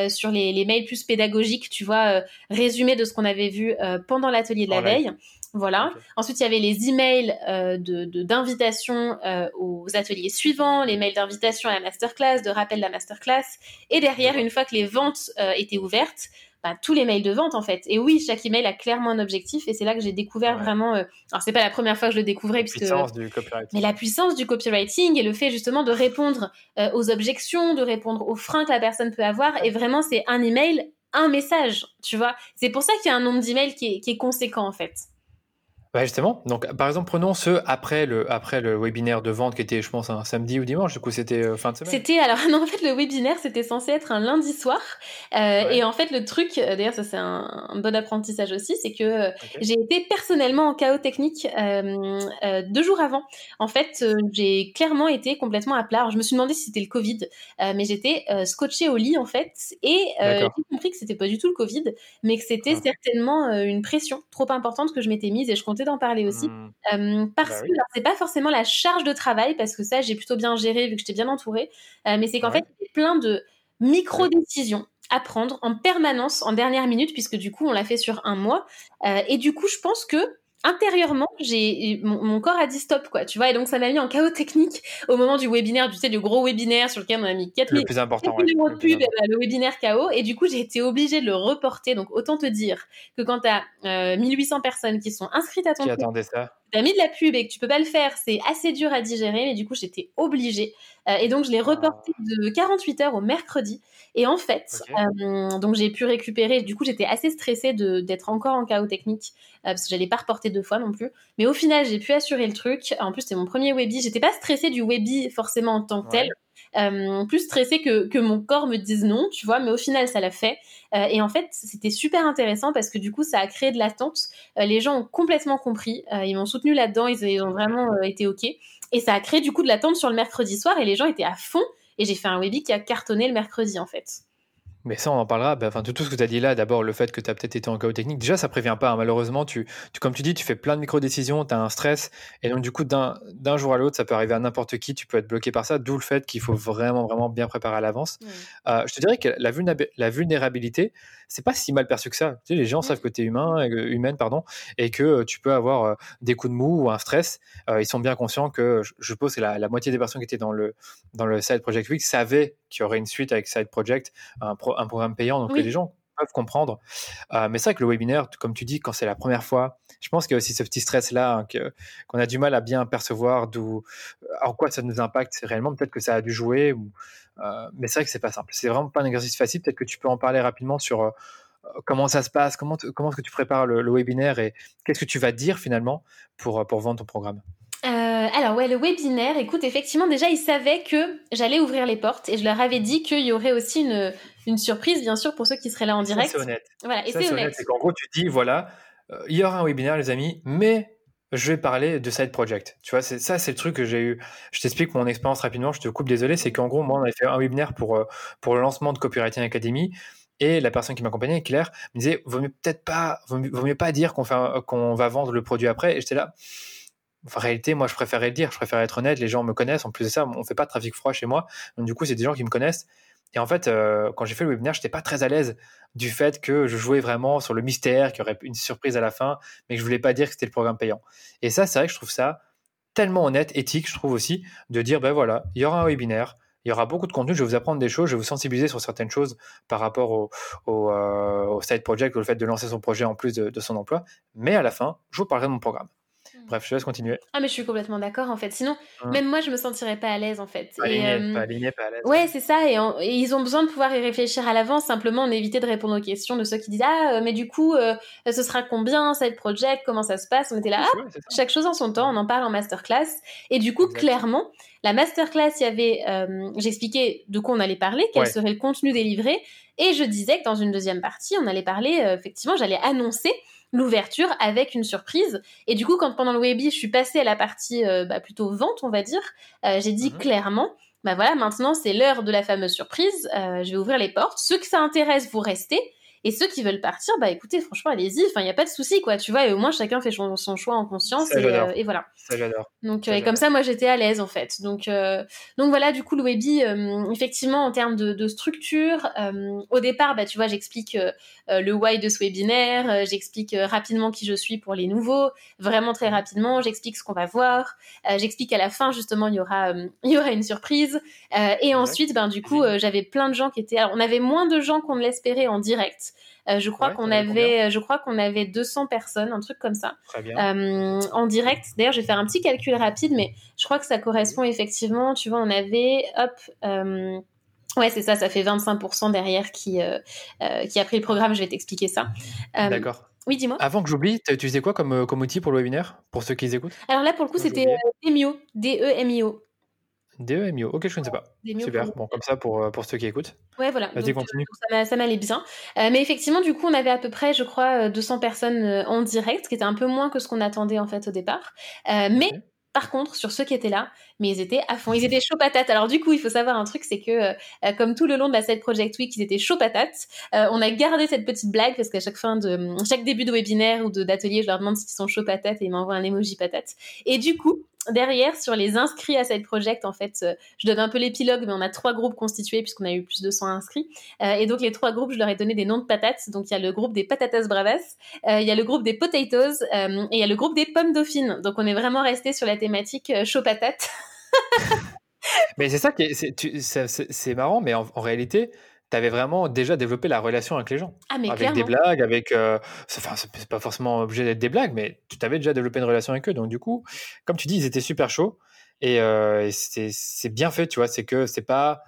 sur les, les, mails plus pédagogiques, tu vois, résumé de ce qu'on avait vu pendant l'atelier de la veille. Voilà. Ensuite, il y avait les emails de d'invitation aux ateliers suivants, les mails d'invitation à la masterclass, de rappel de la masterclass. Et derrière, une fois que les ventes étaient ouvertes, bah, tous les mails de vente en fait. Et oui, chaque email a clairement un objectif et c'est là que j'ai découvert vraiment. Euh... Alors c'est pas la première fois que je le découvrais la puissance du copywriting. Mais la puissance du copywriting et le fait justement de répondre euh, aux objections, de répondre aux freins que la personne peut avoir. Et vraiment, c'est un email, un message. Tu vois. C'est pour ça qu'il y a un nombre d'emails qui est conséquent en fait. Bah justement, donc par exemple, prenons ceux après le, après le webinaire de vente qui était, je pense, un samedi ou dimanche, du coup c'était euh, fin de semaine. C'était, alors non, en fait, le webinaire c'était censé être un lundi soir. Euh, Et en fait, le truc, euh, d'ailleurs, ça c'est un, bon apprentissage aussi, c'est que euh, j'ai été personnellement en chaos technique deux jours avant. En fait, j'ai clairement été complètement à plat. Alors, je me suis demandé si c'était le Covid, mais j'étais scotché au lit en fait. Et j'ai compris que c'était pas du tout le Covid, mais que c'était ah. certainement une pression trop importante que je m'étais mise et je comptais d'en parler aussi. Mmh. Euh, parce bah que c'est pas forcément la charge de travail, parce que ça, j'ai plutôt bien géré vu que j'étais bien entourée. Euh, mais c'est qu'en fait, il y a plein de micro-décisions à prendre en permanence en dernière minute, puisque du coup, on l'a fait sur un mois. Euh, et du coup, je pense que intérieurement, j'ai mon, corps a dit stop quoi, tu vois, et donc ça m'a mis en chaos technique au moment du webinaire, tu sais, le gros webinaire sur lequel on a mis 4 le plus important, ouais, le, pub, le, webinaire chaos, et du coup j'ai été obligée de le reporter. Donc autant te dire que quand tu as 1800 personnes qui sont inscrites à ton qui attendaient ça, as mis de la pub et que tu peux pas le faire, c'est assez dur à digérer, mais du coup j'étais obligée, euh, et donc je l'ai ah. reporté de 48 heures au mercredi. Et en fait, euh, donc j'ai pu récupérer. Du coup, j'étais assez stressée d'être encore en chaos technique euh, parce que j'allais pas reporter deux fois non plus. Mais au final, j'ai pu assurer le truc. En plus, c'était mon premier webi. J'étais pas stressée du webi forcément en tant que tel. Euh, plus stressée que, que mon corps me dise non, tu vois, mais au final, ça l'a fait. Euh, et en fait, c'était super intéressant parce que du coup, ça a créé de l'attente. Euh, les gens ont complètement compris. Euh, ils m'ont soutenu là-dedans. Ils, ils, ont vraiment été OK. Et ça a créé du coup de l'attente sur le mercredi soir et les gens étaient à fond. Et j'ai fait un webi qui a cartonné le mercredi, en fait. Mais ça, on en parlera. Bah, enfin, tout ce que tu as dit là, d'abord, le fait que tu as peut-être été en chaos technique, déjà, ça prévient pas. Hein. Malheureusement, tu, tu, comme tu dis, tu fais plein de micro-décisions, tu as un stress. Et donc, du coup, d'un jour à l'autre, ça peut arriver à n'importe qui. Tu peux être bloqué par ça. D'où le fait qu'il faut vraiment, vraiment bien préparer à l'avance. Euh, je te dirais que la, la vulnérabilité, c'est pas si mal perçu que ça. Tu sais, les gens savent que tu es humain, euh, humaine, pardon, et que euh, tu peux avoir des coups de mou ou un stress. ils sont bien conscients que, je, je suppose que la, la, moitié des personnes qui étaient dans le, dans le Side Project Week savaient qu'il y aurait une suite avec Side Project, un, un programme payant. Donc, les gens peuvent comprendre. Euh, mais c'est vrai que le webinaire, comme tu dis, quand c'est la première fois, je pense qu'il y a aussi ce petit stress-là hein, qu'on a du mal à bien percevoir, d'où, en quoi ça nous impacte réellement. Peut-être que ça a dû jouer, ou, euh, mais c'est vrai que c'est pas simple. C'est vraiment pas un exercice facile. Peut-être que tu peux en parler rapidement sur euh, comment ça se passe, comment, comment est-ce que tu prépares le, le webinaire et qu'est-ce que tu vas dire finalement pour, pour vendre ton programme? Alors ouais, le webinaire, écoute, effectivement, déjà, ils savaient que j'allais ouvrir les portes et je leur avais dit qu'il y aurait aussi une, une surprise, bien sûr, pour ceux qui seraient là en direct. C'est honnête. Voilà, et c'est honnête. C'est qu'en gros, tu dis, voilà, euh, il y aura un webinaire, les amis, mais je vais parler de side project. Tu vois, c'est ça, c'est le truc que j'ai eu. Je t'explique mon expérience rapidement. Je te coupe, désolé. C'est qu'en gros, moi, on avait fait un webinaire pour euh, pour le lancement de Copywriting Academy. Et la personne qui m'accompagnait, Claire, me disait, vaut mieux peut-être pas, vaut mieux, pas dire qu'on fait, qu'on va vendre le produit après. Et j'étais là en réalité, moi, je préférais le dire, je préfère être honnête, les gens me connaissent. En plus de ça, on fait pas de trafic froid chez moi. Donc, du coup, c'est des gens qui me connaissent. Et en fait, quand j'ai fait le webinaire, j'étais pas très à l'aise du fait que je jouais vraiment sur le mystère, qu'il y aurait une surprise à la fin, mais que je voulais pas dire que c'était le programme payant. Et ça, c'est vrai que je trouve ça tellement honnête, éthique, je trouve aussi, de dire, ben voilà, il y aura un webinaire, il y aura beaucoup de contenu, je vais vous apprendre des choses, je vais vous sensibiliser sur certaines choses par rapport au, au, euh, side project, au fait de lancer son projet en plus de, son emploi, mais à la fin, je vous parlerai de mon programme. Bref, je te laisse continuer. Ah, mais je suis complètement d'accord en fait. Sinon, mm. même moi, je me sentirais pas à l'aise en fait. Pas aligné, pas, aligné, pas à l'aise. Ouais, c'est ça. Et, ils ont besoin de pouvoir y réfléchir à l'avance, simplement en éviter de répondre aux questions de ceux qui disent Ah, euh, mais du coup, euh, ce sera combien side project Comment ça se passe? On était là, ah, chaque chose en son temps, on en parle en masterclass. Et du coup, clairement, la masterclass, il y avait, euh, j'expliquais de quoi on allait parler, quel serait le contenu délivré. Et je disais que dans une deuxième partie, on allait parler, effectivement, j'allais annoncer l'ouverture avec une surprise. Et du coup, quand pendant le webi, je suis passée à la partie euh, bah, plutôt vente, on va dire, euh, j'ai dit mhm. clairement, bah voilà, maintenant c'est l'heure de la fameuse surprise, euh, je vais ouvrir les portes. Ceux que ça intéresse, vous restez. Et ceux qui veulent partir, bah écoutez, franchement, allez-y. Enfin, il n'y a pas de souci, quoi. Tu vois, et au moins chacun fait son, choix en conscience. et, euh, et, voilà. Ça, j'adore. Donc, euh, et comme ça, moi, j'étais à l'aise, en fait. Donc, euh, donc voilà, du coup, le Webi, effectivement, en termes de, de structure, au départ, bah, tu vois, j'explique le why de ce webinaire, j'explique rapidement qui je suis pour les nouveaux, vraiment très rapidement. J'explique ce qu'on va voir. j'explique à la fin, justement, il y aura, il y aura une surprise. et ensuite, ben, du coup, j'avais plein de gens qui étaient. on avait moins de gens qu'on ne l'espérait en direct. Euh, je crois qu'on avait, je crois qu'on avait 200 personnes, un truc comme ça, euh, en direct. D'ailleurs, je vais faire un petit calcul rapide, mais je crois que ça correspond effectivement. Tu vois, on avait, hop. Euh, ouais, c'est ça, ça fait 25% derrière qui, qui a pris le programme. Je vais t'expliquer ça. D'accord. Oui, dis-moi. Avant que j'oublie, tu utilisé quoi comme, comme outil pour le webinaire, pour ceux qui les écoutent? Alors là, pour le coup, c'était Demio, D-E-M-I-O. DEMIO, ok, je ne sais pas. Super, bon, comme ça pour, euh, pour ceux qui écoutent. Ouais, voilà. Vas-y, euh, continue. ça m'allait bien. Euh, mais effectivement, du coup, on avait à peu près, je crois, 200 personnes en direct, ce qui était un peu moins que ce qu'on attendait en fait au départ. mais par contre, sur ceux qui étaient là, mais ils étaient à fond, ils étaient chaud patates. Alors du coup, il faut savoir un truc, c'est que comme tout le long de la Side Project Week, ils étaient chaud patates. on a gardé cette petite blague parce qu'à chaque fin de chaque début de webinaire ou d'atelier, je leur demande s'ils sont chaud patates et ils m'envoient un emoji patate. Et du coup, derrière, sur les inscrits à Side Project, en fait, euh, je donne un peu l'épilogue, mais on a trois groupes constitués puisqu'on a eu plus de 100 inscrits. Euh, et donc, les trois groupes, je leur ai donné des noms de patates. Donc, il y a le groupe des patatas bravas, euh, il y a le groupe des potatoes et il y a le groupe des pommes dauphines. Donc, on est vraiment resté sur la thématique chaud patate. mais c'est ça qui est, c'est marrant, mais en réalité, tu avais vraiment déjà développé la relation avec les gens. Ah, avec des blagues, avec. Euh, enfin, c'est pas forcément obligé d'être des blagues, mais tu t'avais déjà développé une relation avec eux. Donc, du coup, comme tu dis, ils étaient super chauds. Et, euh, et c'est bien fait, tu vois. C'est que c'est pas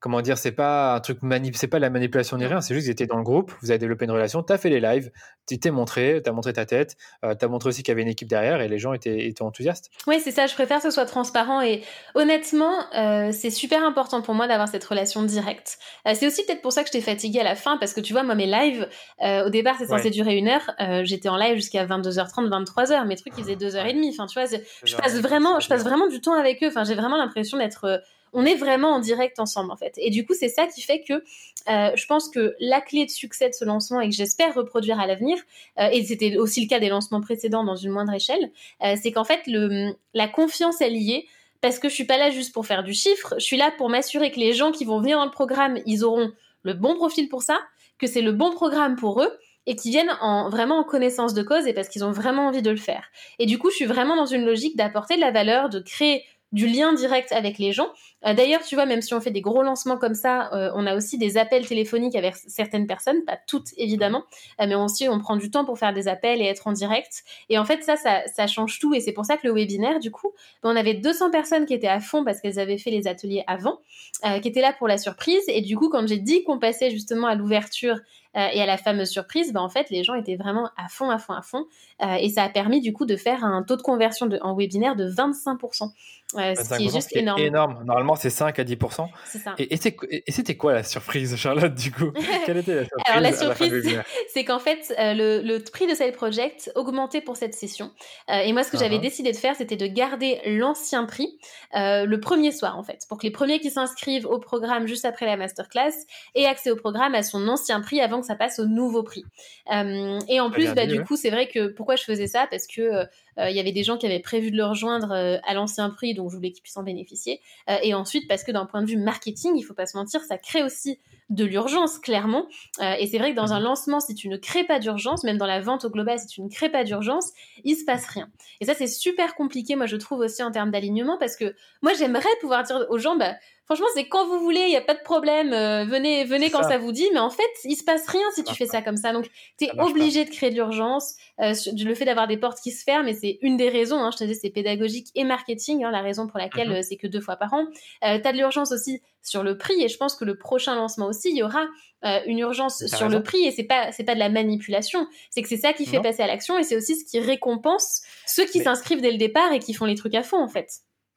comment dire, c'est pas un truc manip, c'est pas la manipulation ni rien, c'est juste que étaient dans le groupe, vous avez développé une relation, tu as fait les lives, tu t'es montré, tu as montré ta tête, euh, tu as montré aussi qu'il y avait une équipe derrière et les gens étaient, étaient enthousiastes. Oui, c'est ça, je préfère que ce soit transparent et honnêtement, euh, c'est super important pour moi d'avoir cette relation directe. Euh, c'est aussi peut-être pour ça que j'étais fatiguée à la fin parce que tu vois, moi, mes lives, au départ, c'est censé durer une heure, j'étais en live jusqu'à 22h30, 23h, mes trucs, ils faisaient deux heures et demie, enfin, tu vois, je passe vraiment, je passe vraiment du temps avec eux, enfin, j'ai vraiment l'impression d'être on est vraiment en direct ensemble en fait. Et du coup, c'est ça qui fait que euh, je pense que la clé de succès de ce lancement et que j'espère reproduire à l'avenir, euh, et c'était aussi le cas des lancements précédents dans une moindre échelle, euh, c'est qu'en fait le, la confiance est liée parce que je suis pas là juste pour faire du chiffre, je suis là pour m'assurer que les gens qui vont venir dans le programme, ils auront le bon profil pour ça, que c'est le bon programme pour eux et qui viennent en vraiment en connaissance de cause et parce qu'ils ont vraiment envie de le faire. Et du coup, je suis vraiment dans une logique d'apporter de la valeur, de créer du lien direct avec les gens. Euh, d'ailleurs, tu vois, même si on fait des gros lancements comme ça, euh, on a aussi des appels téléphoniques avec certaines personnes, pas toutes évidemment, euh, mais aussi on prend du temps pour faire des appels et être en direct. Et en fait, ça, ça, change tout. Et c'est pour ça que le webinaire, du coup, ben, on avait 200 personnes qui étaient à fond parce qu'elles avaient fait les ateliers avant, qui étaient là pour la surprise. Et du coup, quand j'ai dit qu'on passait justement à l'ouverture et à la fameuse surprise, ben, en fait, les gens étaient vraiment à fond, à fond, à fond. et ça a permis du coup de faire un taux de conversion de, en webinaire de 25%. Ouais, ce qui est juste énorme. énorme. Normalement, c'est 5 à 10%. C'est ça. Et, et c'était quoi la surprise, Charlotte, du coup? Quelle était la surprise Alors, la surprise, c'est qu'en fait, euh, le, le, prix de Side Project augmentait pour cette session. Euh, et moi, ce que j'avais uh-huh. décidé de faire, c'était de garder l'ancien prix euh, le premier soir, en fait, pour que les premiers qui s'inscrivent au programme juste après la masterclass aient accès au programme à son ancien prix avant que ça passe au nouveau prix. et en plus, bah, du coup, c'est vrai que pourquoi je faisais ça? Parce que il y avait des gens qui avaient prévu de le rejoindre à l'ancien prix, donc je voulais qu'ils puissent en bénéficier. et ensuite, parce que d'un point de vue marketing, il faut pas se mentir, ça crée aussi de l'urgence, clairement. et c'est vrai que dans un mhm. lancement, si tu ne crées pas d'urgence, même dans la vente au global, si tu ne crées pas d'urgence, il se passe rien. Et ça, c'est super compliqué, moi, je trouve aussi en termes d'alignement, parce que moi, j'aimerais pouvoir dire aux gens, bah, franchement, c'est quand vous voulez, il n'y a pas de problème, euh, venez, venez quand ça. vous dit, mais en fait, il se passe rien si tu fais ça comme ça. Donc, tu es obligé de créer de l'urgence. Euh, le fait d'avoir des portes qui se ferment, et c'est une des raisons, hein, je te dis, c'est pédagogique et marketing, hein, la raison pour laquelle mhm. euh, c'est que deux fois par an. Euh, tu as de l'urgence aussi sur le prix, et je pense que le prochain lancement aussi, il y aura une urgence sur le prix, et c'est pas, c'est pas de la manipulation, c'est que c'est ça qui fait passer à l'action, et c'est aussi ce qui récompense ceux qui s'inscrivent dès le départ et qui font les trucs à fond, en fait.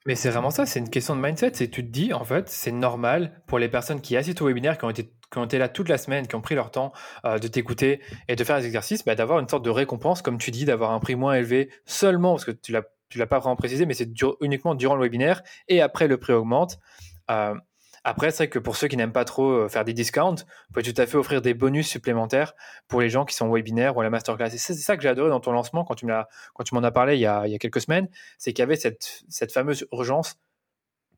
Mais c'est vraiment ça, c'est une question de mindset. C'est tu te dis, en fait, c'est normal pour les personnes qui assistent au webinaire, qui ont été, qui ont été là toute la semaine, qui ont pris leur temps euh, de t'écouter et de faire les exercices, bah, d'avoir une sorte de récompense, comme tu dis, d'avoir un prix moins élevé seulement, parce que tu l'as, tu l'as pas vraiment précisé, mais c'est uniquement durant le webinaire et après le prix augmente. Euh, après, c'est vrai que pour ceux qui n'aiment pas trop euh, faire des discounts, vous pouvez tout à fait offrir des bonus supplémentaires pour les gens qui sont webinaires ou à la masterclass. Et c'est ça que j'ai adoré dans ton lancement quand tu m'en as parlé il y a, il y a quelques semaines, c'est qu'il y avait cette fameuse urgence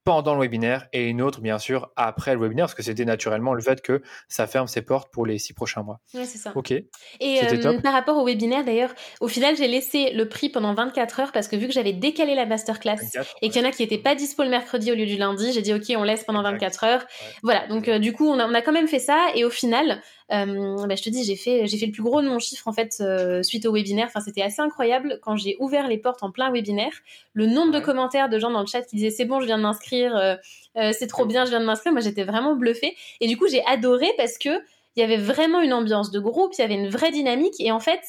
pendant le webinaire et une autre, bien sûr, après le webinaire, parce que c'était naturellement le fait que ça ferme ses portes pour les six prochains mois. Oui, c'est ça. OK. Et euh, par rapport au webinaire, d'ailleurs, au final, j'ai laissé le prix pendant 24 heures parce que vu que j'avais décalé la masterclass et qu'il y en a qui n'étaient pas dispo le mercredi au lieu du lundi, j'ai dit OK, on laisse pendant 24 heures. Voilà, donc euh, du coup, on a, on a, quand même fait ça et au final, euh, bah, je te dis, j'ai fait, j'ai fait le plus gros de mon chiffre en fait euh, suite au webinaire. Enfin, c'était assez incroyable quand j'ai ouvert les portes en plein webinaire. Le nombre de commentaires de gens dans le chat qui disaient c'est bon, je viens de m'inscrire, euh, c'est trop bien, je viens de m'inscrire. Moi, j'étais vraiment bluffée. Et du coup, j'ai adoré parce que il y avait vraiment une ambiance de groupe, il y avait une vraie dynamique. Et en fait,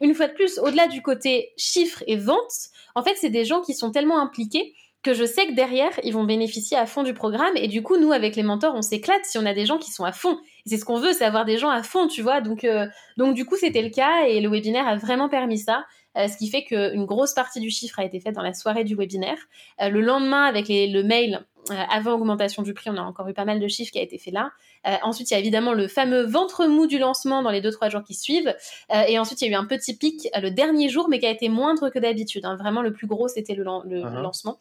une fois de plus, au-delà du côté chiffres et vente, en fait, c'est des gens qui sont tellement impliqués que je sais que derrière, ils vont bénéficier à fond du programme. Et du coup, nous, avec les mentors, on s'éclate si on a des gens qui sont à fond. C'est ce qu'on veut, c'est avoir des gens à fond, tu vois. Donc, euh, donc du coup, c'était le cas et le webinaire a vraiment permis ça. Euh, ce qui fait qu'une grosse partie du chiffre a été faite dans la soirée du webinaire. Euh, le lendemain, avec le mail, avant augmentation du prix, on a encore eu pas mal de chiffres qui a été fait là. Ensuite, il y a évidemment le fameux ventre mou du lancement dans les deux trois jours qui suivent. et ensuite, il y a eu un petit pic le dernier jour, mais qui a été moindre que d'habitude. Hein. Vraiment, le plus gros, c'était le, uh-huh. lancement.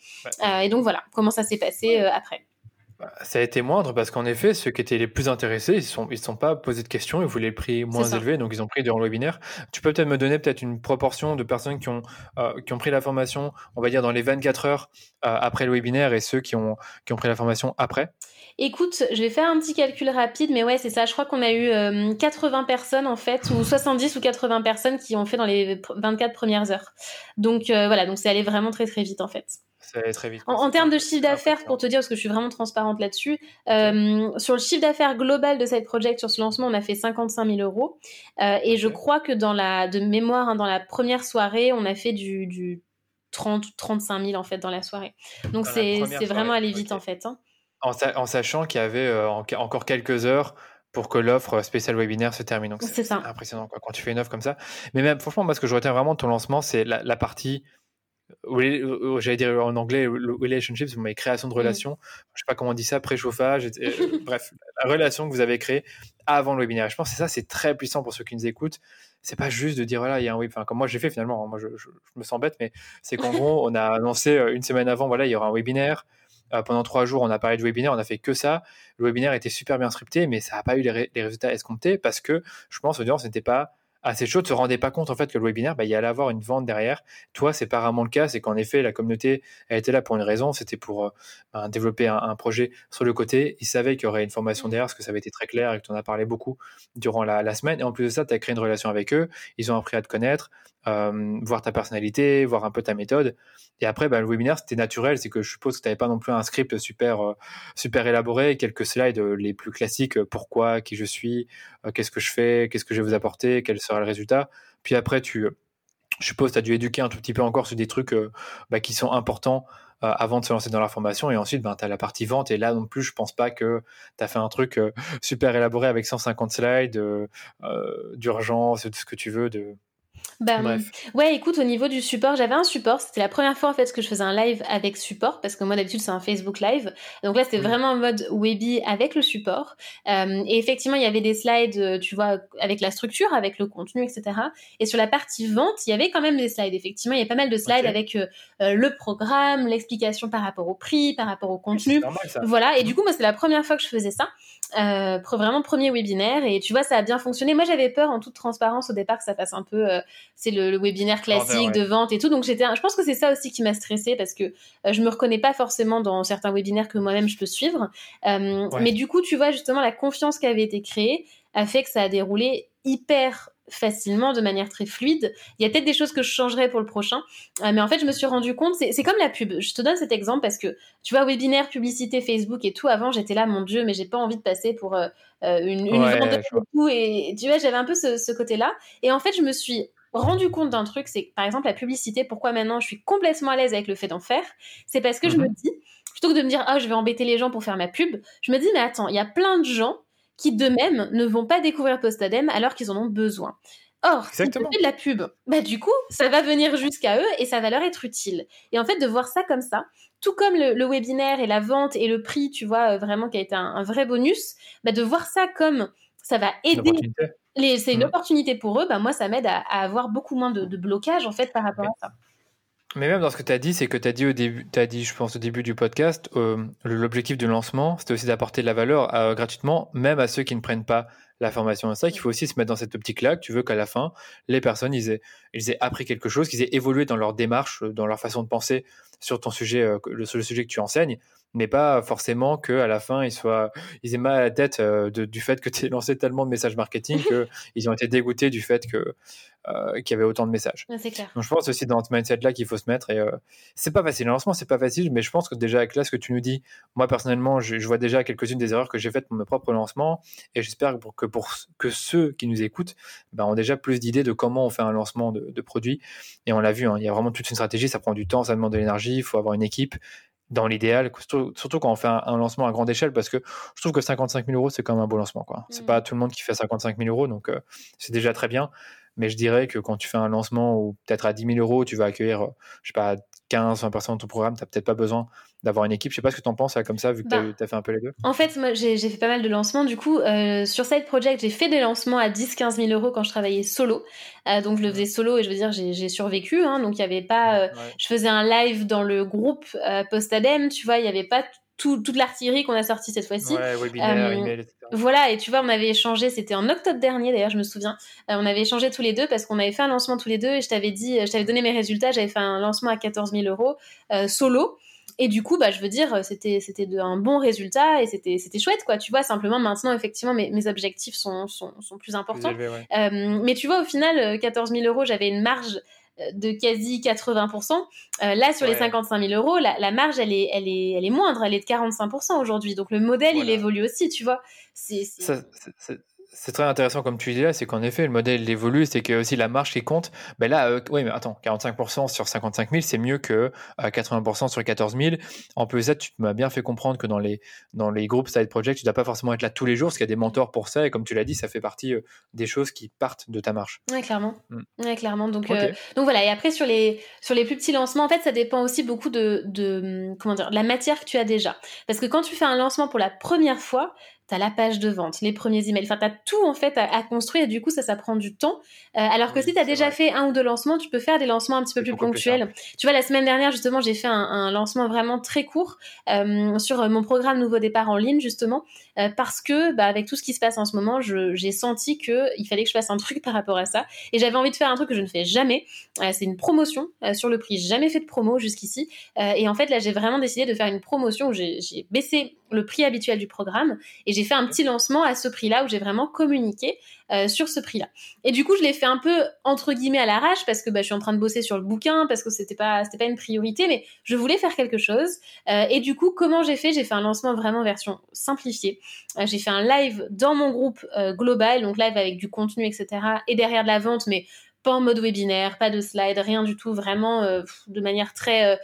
et donc voilà, comment ça s'est passé après. Bah, ça a été moindre parce qu'en effet, ceux qui étaient les plus intéressés, ils ne sont, ils sont pas posés de questions, ils voulaient le prix moins élevé, donc ils ont pris durant le webinaire. Tu peux peut-être me donner peut-être une proportion de personnes qui ont, euh, qui ont pris la formation, on va dire dans les 24 heures euh, après le webinaire et ceux qui ont, qui ont pris la formation après? Écoute, je vais faire un petit calcul rapide, mais ouais, c'est ça. Je crois qu'on a eu 80 euh, personnes en fait, ou 70 ou 80 personnes qui ont fait dans les 24 premières heures. Donc voilà, donc c'est allé vraiment très très vite en fait très vite. En, termes de chiffre d'affaires, pour te dire, parce que je suis vraiment transparente là-dessus, euh, sur le chiffre d'affaires global de cette project, sur ce lancement, on a fait 55 000 euros. Euh, et je crois que dans la, de mémoire, hein, dans la première soirée, on a fait du, du 30 35 000 en fait dans la soirée. Donc c'est vraiment allé vite en fait. Hein. En, sachant qu'il y avait euh, encore quelques heures pour que l'offre spéciale webinaire se termine. Donc c'est impressionnant quoi, quand tu fais une offre comme ça. Mais même franchement, moi ce que je retiens vraiment de ton lancement, c'est la, la, partie j'allais dire en anglais relationships, mais création de mm. relations. Je sais pas comment on dit ça, préchauffage. Euh, bref, la relation que vous avez créée avant le webinaire. Je pense que ça, c'est très puissant pour ceux qui nous écoutent. C'est pas juste de dire voilà, il y a un web. Enfin, comme moi j'ai fait finalement. Moi, je, me sens bête, mais c'est qu'en gros, on a annoncé euh, une semaine avant, voilà, il y aura un webinaire. Euh, pendant trois jours, on a parlé de webinaire, on a fait que ça. Le webinaire était super bien scripté, mais ça n'a pas eu les, les, résultats escomptés parce que je pense, l'audience n'était pas assez chaude se rendait pas compte en fait que le webinaire, bah, il y allait avoir une vente derrière. Toi, c'est pas vraiment le cas, c'est qu'en effet, la communauté, elle était là pour une raison, c'était pour euh, bah, développer un, projet sur le côté. Ils savaient qu'il y aurait une formation mmh. derrière, parce que ça avait été très clair et que tu en as parlé beaucoup durant la, semaine. Et en plus de ça, tu as créé une relation avec eux, ils ont appris à te connaître, euh, voir ta personnalité, voir un peu ta méthode. Et après, bah, le webinaire, c'était naturel, c'est que je suppose que tu n'avais pas non plus un script super, euh, super élaboré, quelques slides les plus classiques, pourquoi, qui je suis, qu'est-ce que je fais, qu'est-ce que je vais vous apporter, quel sera le résultat. Puis après, tu, je suppose, tu as dû éduquer un tout petit peu encore sur des trucs euh, bah, qui sont importants euh, avant de se lancer dans la formation. Et ensuite, ben, tu as la partie vente. Et là non plus, je pense pas que tu as fait un truc euh, super élaboré avec 150 slides, d'urgence, de ce que tu veux. Bah, Bref. Ouais, écoute, au niveau du support, j'avais un support. C'était la première fois en fait que je faisais un live avec support parce que moi d'habitude c'est un Facebook live. Donc là c'était vraiment en mode webi avec le support. Euh, et effectivement il y avait des slides, euh, tu vois, avec la structure, avec le contenu, etc. Et sur la partie vente, il y avait quand même des slides. Effectivement, il y a pas mal de slides avec euh, le programme, l'explication par rapport au prix, par rapport au contenu. Voilà. Et du coup moi c'est la première fois que je faisais ça. Vraiment premier webinaire et tu vois ça a bien fonctionné. Moi j'avais peur en toute transparence au départ que ça fasse un peu c'est le, webinaire classique de vente et tout. Donc j'étais, je pense que c'est ça aussi qui m'a stressé parce que euh, je me reconnais pas forcément dans certains webinaires que moi-même je peux suivre. Euh, mais du coup, tu vois justement la confiance qui avait été créée a fait que ça a déroulé hyper facilement, de manière très fluide. Il y a peut-être des choses que je changerais pour le prochain, euh, mais en fait, je me suis rendu compte, c'est comme la pub. Je te donne cet exemple parce que, tu vois, webinaire, publicité, Facebook et tout, avant, j'étais là, mon Dieu, mais j'ai pas envie de passer pour une, une vente de tout. Et tu vois, j'avais un peu ce, ce côté-là. Et en fait, je me suis rendu compte d'un truc, c'est que par exemple la publicité, pourquoi maintenant je suis complètement à l'aise avec le fait d'en faire, c'est parce que je me mhm. dis, plutôt que de me dire, ah, je vais embêter les gens pour faire ma pub, je me dis, mais attends, il y a plein de gens qui d'eux-mêmes ne vont pas découvrir Postadem alors qu'ils en ont besoin. Or, si tu fais de la pub, bah du coup, ça va venir jusqu'à eux et ça va leur être utile. Et en fait, de voir ça comme ça, tout comme le, webinaire et la vente et le prix, tu vois, euh, vraiment qui a été un, vrai bonus, bah de voir ça comme ça va aider c'est une mmh. opportunité pour eux, bah moi ça m'aide à, avoir beaucoup moins de, blocage en fait par rapport à ça. Mais même dans ce que tu as dit, c'est que tu as dit au début, as dit, je pense au début du podcast, euh, l'objectif du lancement, c'était aussi d'apporter de la valeur euh, gratuitement, même à ceux qui ne prennent pas la formation. C'est ça qu'il faut aussi se mettre dans cette optique-là, que tu veux qu'à la fin, les personnes, ils aient, ils aient appris quelque chose, qu'ils aient évolué dans leur démarche, dans leur façon de penser sur ton sujet, euh, sur le sujet que tu enseignes mais pas forcément que à la fin ils soient ils aient mal à la tête euh, du fait que tu aies lancé tellement de messages marketing qu'ils ont été dégoûtés du fait que euh, qu'il y avait autant de messages. clair. Donc je pense aussi dans ce mindset là qu'il faut se mettre et euh, c'est pas facile. Le lancement c'est pas facile, mais je pense que déjà avec là ce que tu nous dis, moi personnellement je, vois déjà quelques-unes des erreurs que j'ai faites pour mes propres lancements et j'espère que pour que ceux qui nous écoutent ben, ont déjà plus d'idées de comment on fait un lancement de, de produit et on l'a vu, hein, il y a vraiment toute une stratégie, ça prend du temps, ça demande de l'énergie, il faut avoir une équipe dans l'idéal, surtout, quand on fait un, lancement à grande échelle, parce que je trouve que 55 000 euros, c'est quand même un beau lancement. Ce C'est mmh. pas tout le monde qui fait 55 000 euros, donc euh, c'est déjà très bien. Mais je dirais que quand tu fais un lancement où peut-être à 10 000 euros, tu vas accueillir, je sais pas, 15, 20 personnes de ton programme, tu n'as peut-être pas besoin d'avoir une équipe. Je sais pas ce que tu en penses comme ça, vu que tu as, bah, fait un peu les deux. En fait, moi, j'ai fait pas mal de lancements. Du coup, euh, sur Side Project, j'ai fait des lancements à 10, 15 000 euros quand je travaillais solo. Euh, donc, je le faisais solo et je veux dire, j'ai survécu. Hein, donc, il y avait pas. Euh, je faisais un live dans le groupe Postadem, tu vois, il y avait pas toute l'artillerie qu'on a sortie cette fois-ci. Ouais, webinaire, email, etc. Voilà, et tu vois, on avait échangé, c'était en octobre dernier d'ailleurs, je me souviens. on avait échangé tous les deux parce qu'on avait fait un lancement tous les deux et je t'avais dit, je t'avais donné mes résultats, j'avais fait un lancement à 14 000 euros solo. Et du coup, bah, je veux dire, c'était c'était un bon résultat et c'était c'était chouette, quoi. Tu vois, simplement maintenant, effectivement, mes, mes objectifs sont, sont, sont plus importants. euh, mais tu vois, au final, 14 euh, 000 euros, j'avais une marge euh, de quasi 80%. Euh, là, sur les 55 000 euros, la, la, marge, elle est, elle, est, elle est moindre, elle est de 45% aujourd'hui. Donc le modèle, il évolue aussi, tu vois. C'est c'est très intéressant comme tu dis là, c'est qu'en effet, le modèle évolue, c'est que aussi la marge qui compte. Ben là, euh, oui, mais attends, 45% sur 55 000, c'est mieux que 80% euh, sur 14 000. En plus ça, tu m'as bien fait comprendre que dans les, dans les groupes side project, tu ne dois pas forcément être là tous les jours, parce qu'il y a des mentors pour ça, et comme tu l'as dit, ça fait partie euh, des choses qui partent de ta marge. Oui, clairement. Mm. Ouais, clairement. Donc, donc voilà, et après, sur les, sur les plus petits lancements, en fait, ça dépend aussi beaucoup de, de, comment dire, de la matière que tu as déjà. Parce que quand tu fais un lancement pour la première fois, tu la page de vente, les premiers emails, enfin tu as tout en fait à, construire et du coup ça ça prend du temps. Euh, alors que si tu as déjà fait un ou deux lancements, tu peux faire des lancements un petit peu plus ponctuels. tu vois la semaine dernière justement, j'ai fait un, lancement vraiment très court euh, sur mon programme Nouveau départ en ligne justement euh, parce que bah, avec tout ce qui se passe en ce moment, j'ai senti que il fallait que je fasse un truc par rapport à ça et j'avais envie de faire un truc que je ne fais jamais, c'est une promotion sur le prix. J'ai jamais fait de promo jusqu'ici et en fait là, j'ai vraiment décidé de faire une promotion où j'ai baissé le prix habituel du programme et j'ai fait un petit lancement à ce prix-là où j'ai vraiment communiqué euh, sur ce prix-là. Et du coup, je l'ai fait un peu entre guillemets à l'arrache parce que bah, je suis en train de bosser sur le bouquin parce que c'était pas c'était pas une priorité, mais je voulais faire quelque chose. Euh, et du coup, comment j'ai fait? J'ai fait un lancement vraiment version simplifiée. Euh, j'ai fait un live dans mon groupe global, donc live avec du contenu, etc. Et derrière de la vente, mais pas en mode webinaire, pas de slide, rien du tout, vraiment de manière très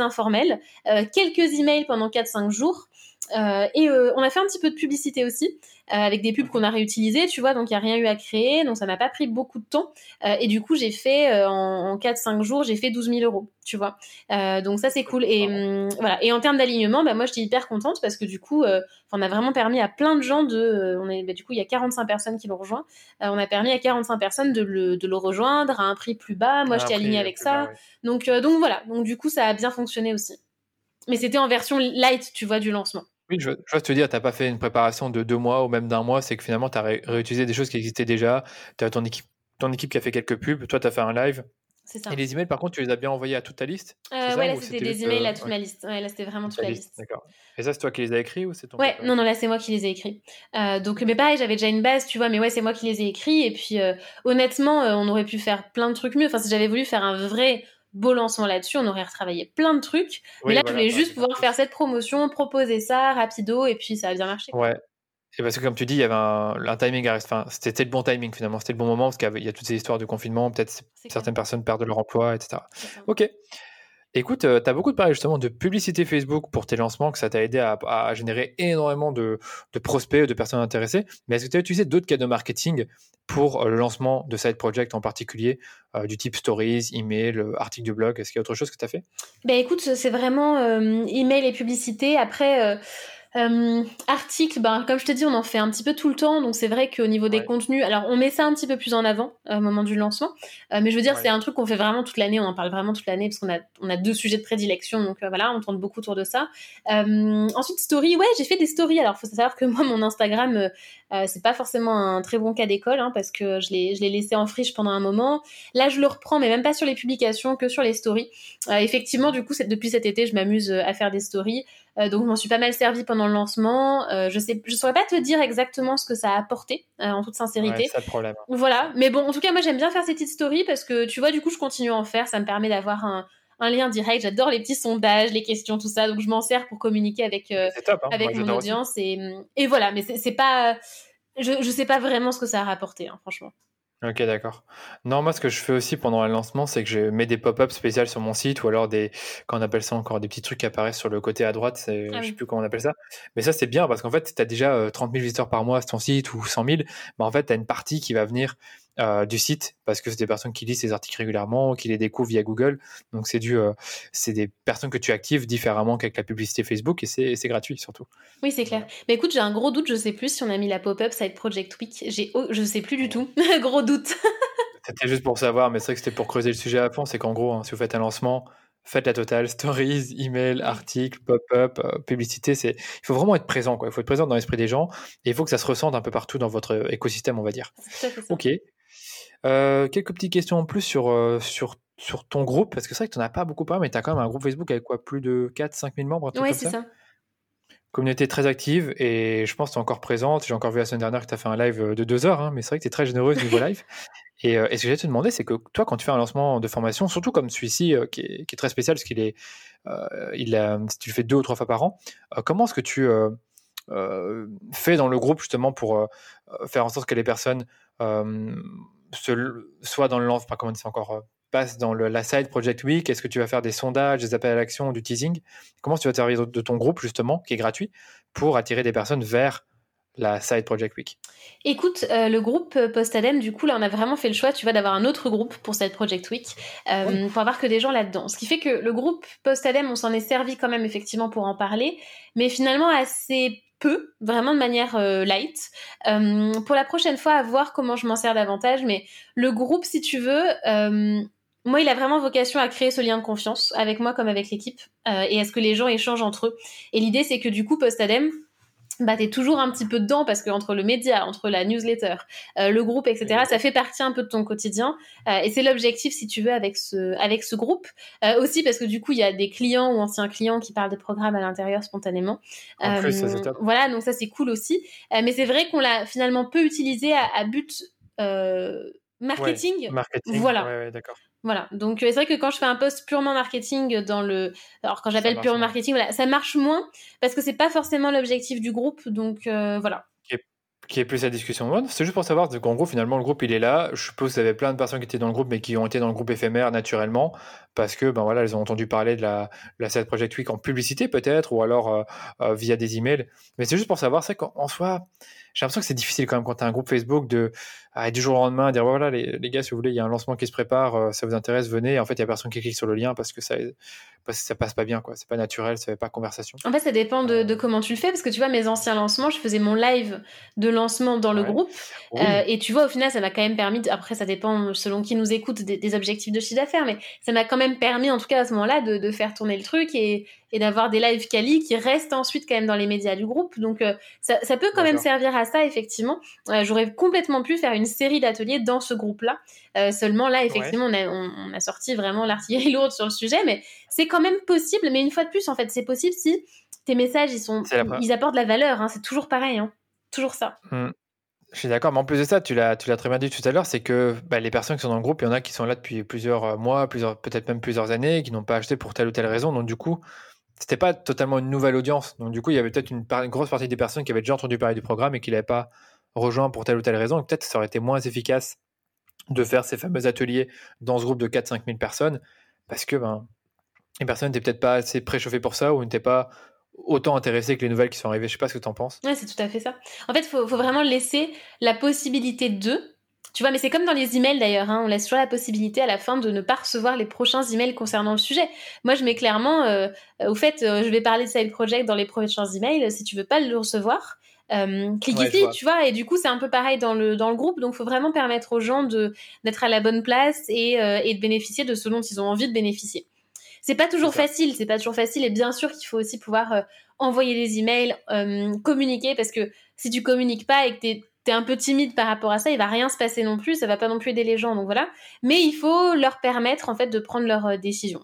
informelle. quelques emails pendant 4-5 jours. Euh, et euh, on a fait un petit peu de publicité aussi. Avec des pubs qu'on a réutilisées, tu vois, donc il n'y a rien eu à créer, donc ça m'a pas pris beaucoup de temps. et du coup, j'ai fait en, en 4-5 jours, j'ai fait 12 000 euros, tu vois. donc ça, c'est cool. Et hum, voilà. Et en termes d'alignement, bah, moi, j'étais hyper contente parce que du coup, on a vraiment permis à plein de gens de. on est, bah, du coup, il y a 45 personnes qui l'ont rejoint. on a permis à 45 personnes de le, de le rejoindre à un prix plus bas. Moi, j'étais alignée avec ça. Donc, donc voilà. Donc du coup, ça a bien fonctionné aussi. Mais c'était en version light, tu vois, du lancement. Oui, je, je te dire, tu n'as pas fait une préparation de deux mois ou même d'un mois, c'est que finalement, tu as réutilisé des choses qui existaient déjà. Tu as ton équipe, ton équipe qui a fait quelques pubs, toi, tu as fait un live. C'est ça. Et les emails, par contre, tu les as bien envoyés à toute ta liste euh, Ouais, là, c'était des emails à toute ma liste. Ouais, là, c'était vraiment toute, la liste. D'accord. Et ça, c'est toi qui les as écrits ou c'est ton Ouais, non, non, là, c'est moi qui les ai écrits. Euh, donc, mais pareil, j'avais déjà une base, tu vois, mais ouais, c'est moi qui les ai écrits. Et puis, euh, honnêtement, on aurait pu faire plein de trucs mieux. Enfin, si j'avais voulu faire un vrai beau lancement là-dessus, on aurait retravaillé plein de trucs. mais là, je voulais juste pouvoir faire cette promotion, proposer ça rapido, et puis ça a bien marché. Ouais. Et parce que comme tu dis, il y avait un, timing enfin, c'était le bon timing finalement, c'était le bon moment parce qu'il y, a toutes ces histoires de confinement, peut-être certaines personnes perdent leur emploi, etc. Ok. Écoute, euh, tu as beaucoup de parler justement de publicité Facebook pour tes lancements, que ça t'a aidé à, générer énormément de, prospects, de personnes intéressées. Mais est-ce que tu as utilisé d'autres cas de marketing pour euh, le lancement de Side Project en particulier, euh, du type stories, email, article de blog? Est-ce qu'il y a autre chose que tu as fait? Ben Écoute, c'est vraiment email et publicité. Après, euh, articles, ben, comme je te dis, on en fait un petit peu tout le temps, donc c'est vrai qu'au niveau des contenus, alors on met ça un petit peu plus en avant euh, au moment du lancement, euh, mais je veux dire, c'est un truc qu'on fait vraiment toute l'année, on en parle vraiment toute l'année parce qu'on a, on a deux sujets de prédilection, donc voilà, on tourne beaucoup autour de ça. ensuite, story, ouais, j'ai fait des stories, alors faut savoir que moi, mon Instagram, c'est pas forcément un très bon cas d'école, hein, parce que je l'ai, je l'ai laissé en friche pendant un moment. Là, je le reprends, mais même pas sur les publications, que sur les stories. effectivement, du coup, depuis cet été, je m'amuse à faire des stories. Euh, donc je m'en suis pas mal servi pendant le lancement. Euh, je sais, je saurais pas te dire exactement ce que ça a apporté euh, en toute sincérité. Ouais, problème. Voilà, mais bon, en tout cas moi j'aime bien faire ces petites stories parce que tu vois du coup je continue à en faire, ça me permet d'avoir un, un lien direct. J'adore les petits sondages, les questions, tout ça. Donc je m'en sers pour communiquer avec top, hein. avec mon audience et, et voilà. Mais c'est pas, je je sais pas vraiment ce que ça a rapporté, hein, franchement. Ok, d'accord. Non, moi, ce que je fais aussi pendant le lancement, c'est que je mets des pop-ups spéciales sur mon site ou alors des, quand on appelle ça encore, des petits trucs qui apparaissent sur le côté à droite. Ah je sais plus comment on appelle ça. Mais ça, c'est bien parce qu'en fait, tu as déjà 30 euh, 000 visiteurs par mois sur ton site ou 100 000. Mais en fait, tu as une partie qui va venir euh, du site parce que c'est des personnes qui lisent ces articles régulièrement, qui les découvrent via Google. Donc c'est du, euh, c'est des personnes que tu actives différemment qu'avec la publicité Facebook et c'est gratuit surtout. Oui, c'est clair. Mais écoute, j'ai un gros doute. Je sais plus si on a mis la pop-up Side Project Week. J'ai, je sais plus du tout. gros doute. c'était juste pour savoir, mais c'est vrai que c'était pour creuser le sujet à fond. C'est qu'en gros, hein, si vous faites un lancement, faites la totale, stories, email, articles, pop-up, euh, publicité. C'est, il faut vraiment être présent, quoi. Il faut être présent dans l'esprit des gens et il faut que ça se ressente un peu partout dans votre écosystème, on va dire. Ok. Euh, quelques petites questions en plus sur, euh, sur, sur ton groupe, parce que c'est vrai que tu n'en as pas beaucoup parlé, mais tu as quand même un groupe Facebook avec quoi Plus de 4-5 000 membres Oui, c'est ça. Communauté très active et je pense que tu es encore présente. J'ai encore vu la semaine dernière que tu as fait un live euh, de 2 heures, hein, mais c'est vrai que tu es très généreuse niveau live. Et, ce que j'allais te demander, c'est que toi, quand tu fais un lancement de formation, surtout comme celui-ci, qui, est, qui, est, très spécial, parce qu'il est, il a, tu le fais deux ou trois fois par an, comment est-ce que tu fais dans le groupe justement pour faire en sorte que les personnes soit dans le lance, pas comment c'est encore, euh, passe dans le, la side project week Est-ce que tu vas faire des sondages, des appels à l'action, du teasing? Comment tu vas servir de ton groupe justement, qui est gratuit, pour attirer des personnes vers la Side Project Week? Écoute, euh, le groupe Post-Adem, du coup, là, on a vraiment fait le choix, tu vois, d'avoir un autre groupe pour Side Project Week, euh, pour avoir que des gens là-dedans. Ce qui fait que le groupe Post-Adem, on s'en est servi quand même, effectivement, pour en parler, mais finalement assez vraiment de manière euh, light. Euh, pour la prochaine fois, à voir comment je m'en sers davantage. Mais le groupe, si tu veux, euh, moi, il a vraiment vocation à créer ce lien de confiance avec moi comme avec l'équipe et à ce que les gens échangent entre eux. Et l'idée, c'est que du coup, post-adem, bah, t'es toujours un petit peu dedans parce que entre le média, entre la newsletter, euh, le groupe, etc., ça fait partie un peu de ton quotidien. Euh, et c'est l'objectif, si tu veux, avec ce, avec ce groupe. Euh, aussi parce que du coup, il y a des clients ou anciens clients qui parlent des programmes à l'intérieur spontanément. voilà, donc ça, c'est cool aussi. mais c'est vrai qu'on l'a finalement peu utilisé à, à but marketing. marketing. Voilà. d'accord. Voilà, donc c'est vrai que quand je fais un post purement marketing dans le, alors quand j'appelle purement marketing, voilà, ça marche moins parce que c'est pas forcément l'objectif du groupe, donc euh, voilà. qui est plus la discussion. C'est juste pour savoir qu'en gros, finalement, le groupe, il est là. Je suppose que vous avez plein de personnes qui étaient dans le groupe, mais qui ont été dans le groupe éphémère naturellement, parce que, ben voilà, elles ont entendu parler de la, la Set Project Week en publicité, peut-être, ou alors euh, euh, via des emails. Mais c'est juste pour savoir, c'est qu'en soi, j'ai l'impression que c'est difficile quand même quand tu as un groupe Facebook de du jour au lendemain dire voilà les, les, gars si vous voulez il y a un lancement qui se prépare euh, ça vous intéresse venez. En fait il y a personne qui clique sur le lien parce que ça parce que ça passe pas bien quoi. C'est pas naturel ça fait pas conversation. En fait ça dépend de, de, comment tu le fais parce que tu vois mes anciens lancements je faisais mon live de lancement dans le groupe euh, et tu vois au final ça m'a quand même permis après ça dépend selon qui nous écoute des, des objectifs de chiffre d'affaires mais ça m'a quand même permis en tout cas à ce moment là de, de faire tourner le truc et, et d'avoir des lives quali qui restent ensuite quand même dans les médias du groupe donc euh, ça, ça, peut quand même servir à ça effectivement euh, j'aurais complètement pu faire une série d'ateliers dans ce groupe-là. Euh, seulement là, effectivement, on, a, on, a, sorti vraiment l'artillerie lourde sur le sujet, mais c'est quand même possible. Mais une fois de plus, en fait, c'est possible si tes messages, ils, sont, ils apportent de la valeur. Hein, c'est toujours pareil, hein. toujours ça. Mmh. Je suis d'accord, mais en plus de ça, tu l'as, tu l'as très bien dit tout à l'heure, c'est que bah, les personnes qui sont dans le groupe, il y en a qui sont là depuis plusieurs mois, plusieurs, peut-être même plusieurs années, qui n'ont pas acheté pour telle ou telle raison. Donc du coup, c'était pas totalement une nouvelle audience. Donc du coup, il y avait peut-être une, grosse partie des personnes qui avaient déjà entendu parler du programme et qui n'avaient pas rejoint pour telle ou telle raison. Peut-être ça aurait été moins efficace de faire ces fameux ateliers dans ce groupe de 4-5 000 personnes parce que ben, les personnes n'étaient peut-être pas assez préchauffées pour ça ou n'étaient pas autant intéressées que les nouvelles qui sont arrivées. Je sais pas ce que tu en penses. Ouais, c'est tout à fait ça. En fait, il faut, faut, vraiment laisser la possibilité de. Tu vois, mais c'est comme dans les emails d'ailleurs, hein, on laisse toujours la possibilité à la fin de ne pas recevoir les prochains emails concernant le sujet. Moi, je mets clairement, euh, au fait, euh, je vais parler de Side Project dans les prochains emails. Si tu veux pas le recevoir, euh, clique ici, tu vois, et du coup c'est un peu pareil dans le, dans le groupe, donc il faut vraiment permettre aux gens de d'être à la bonne place et, euh, et, de bénéficier de ce dont ils ont envie de bénéficier. C'est pas toujours facile, c'est pas toujours facile, et bien sûr qu'il faut aussi pouvoir euh, envoyer des emails, euh, communiquer, parce que si tu communiques pas et que t'es es un peu timide par rapport à ça, il va rien se passer non plus, ça va pas non plus aider les gens, donc voilà. Mais il faut leur permettre en fait de prendre leurs décisions.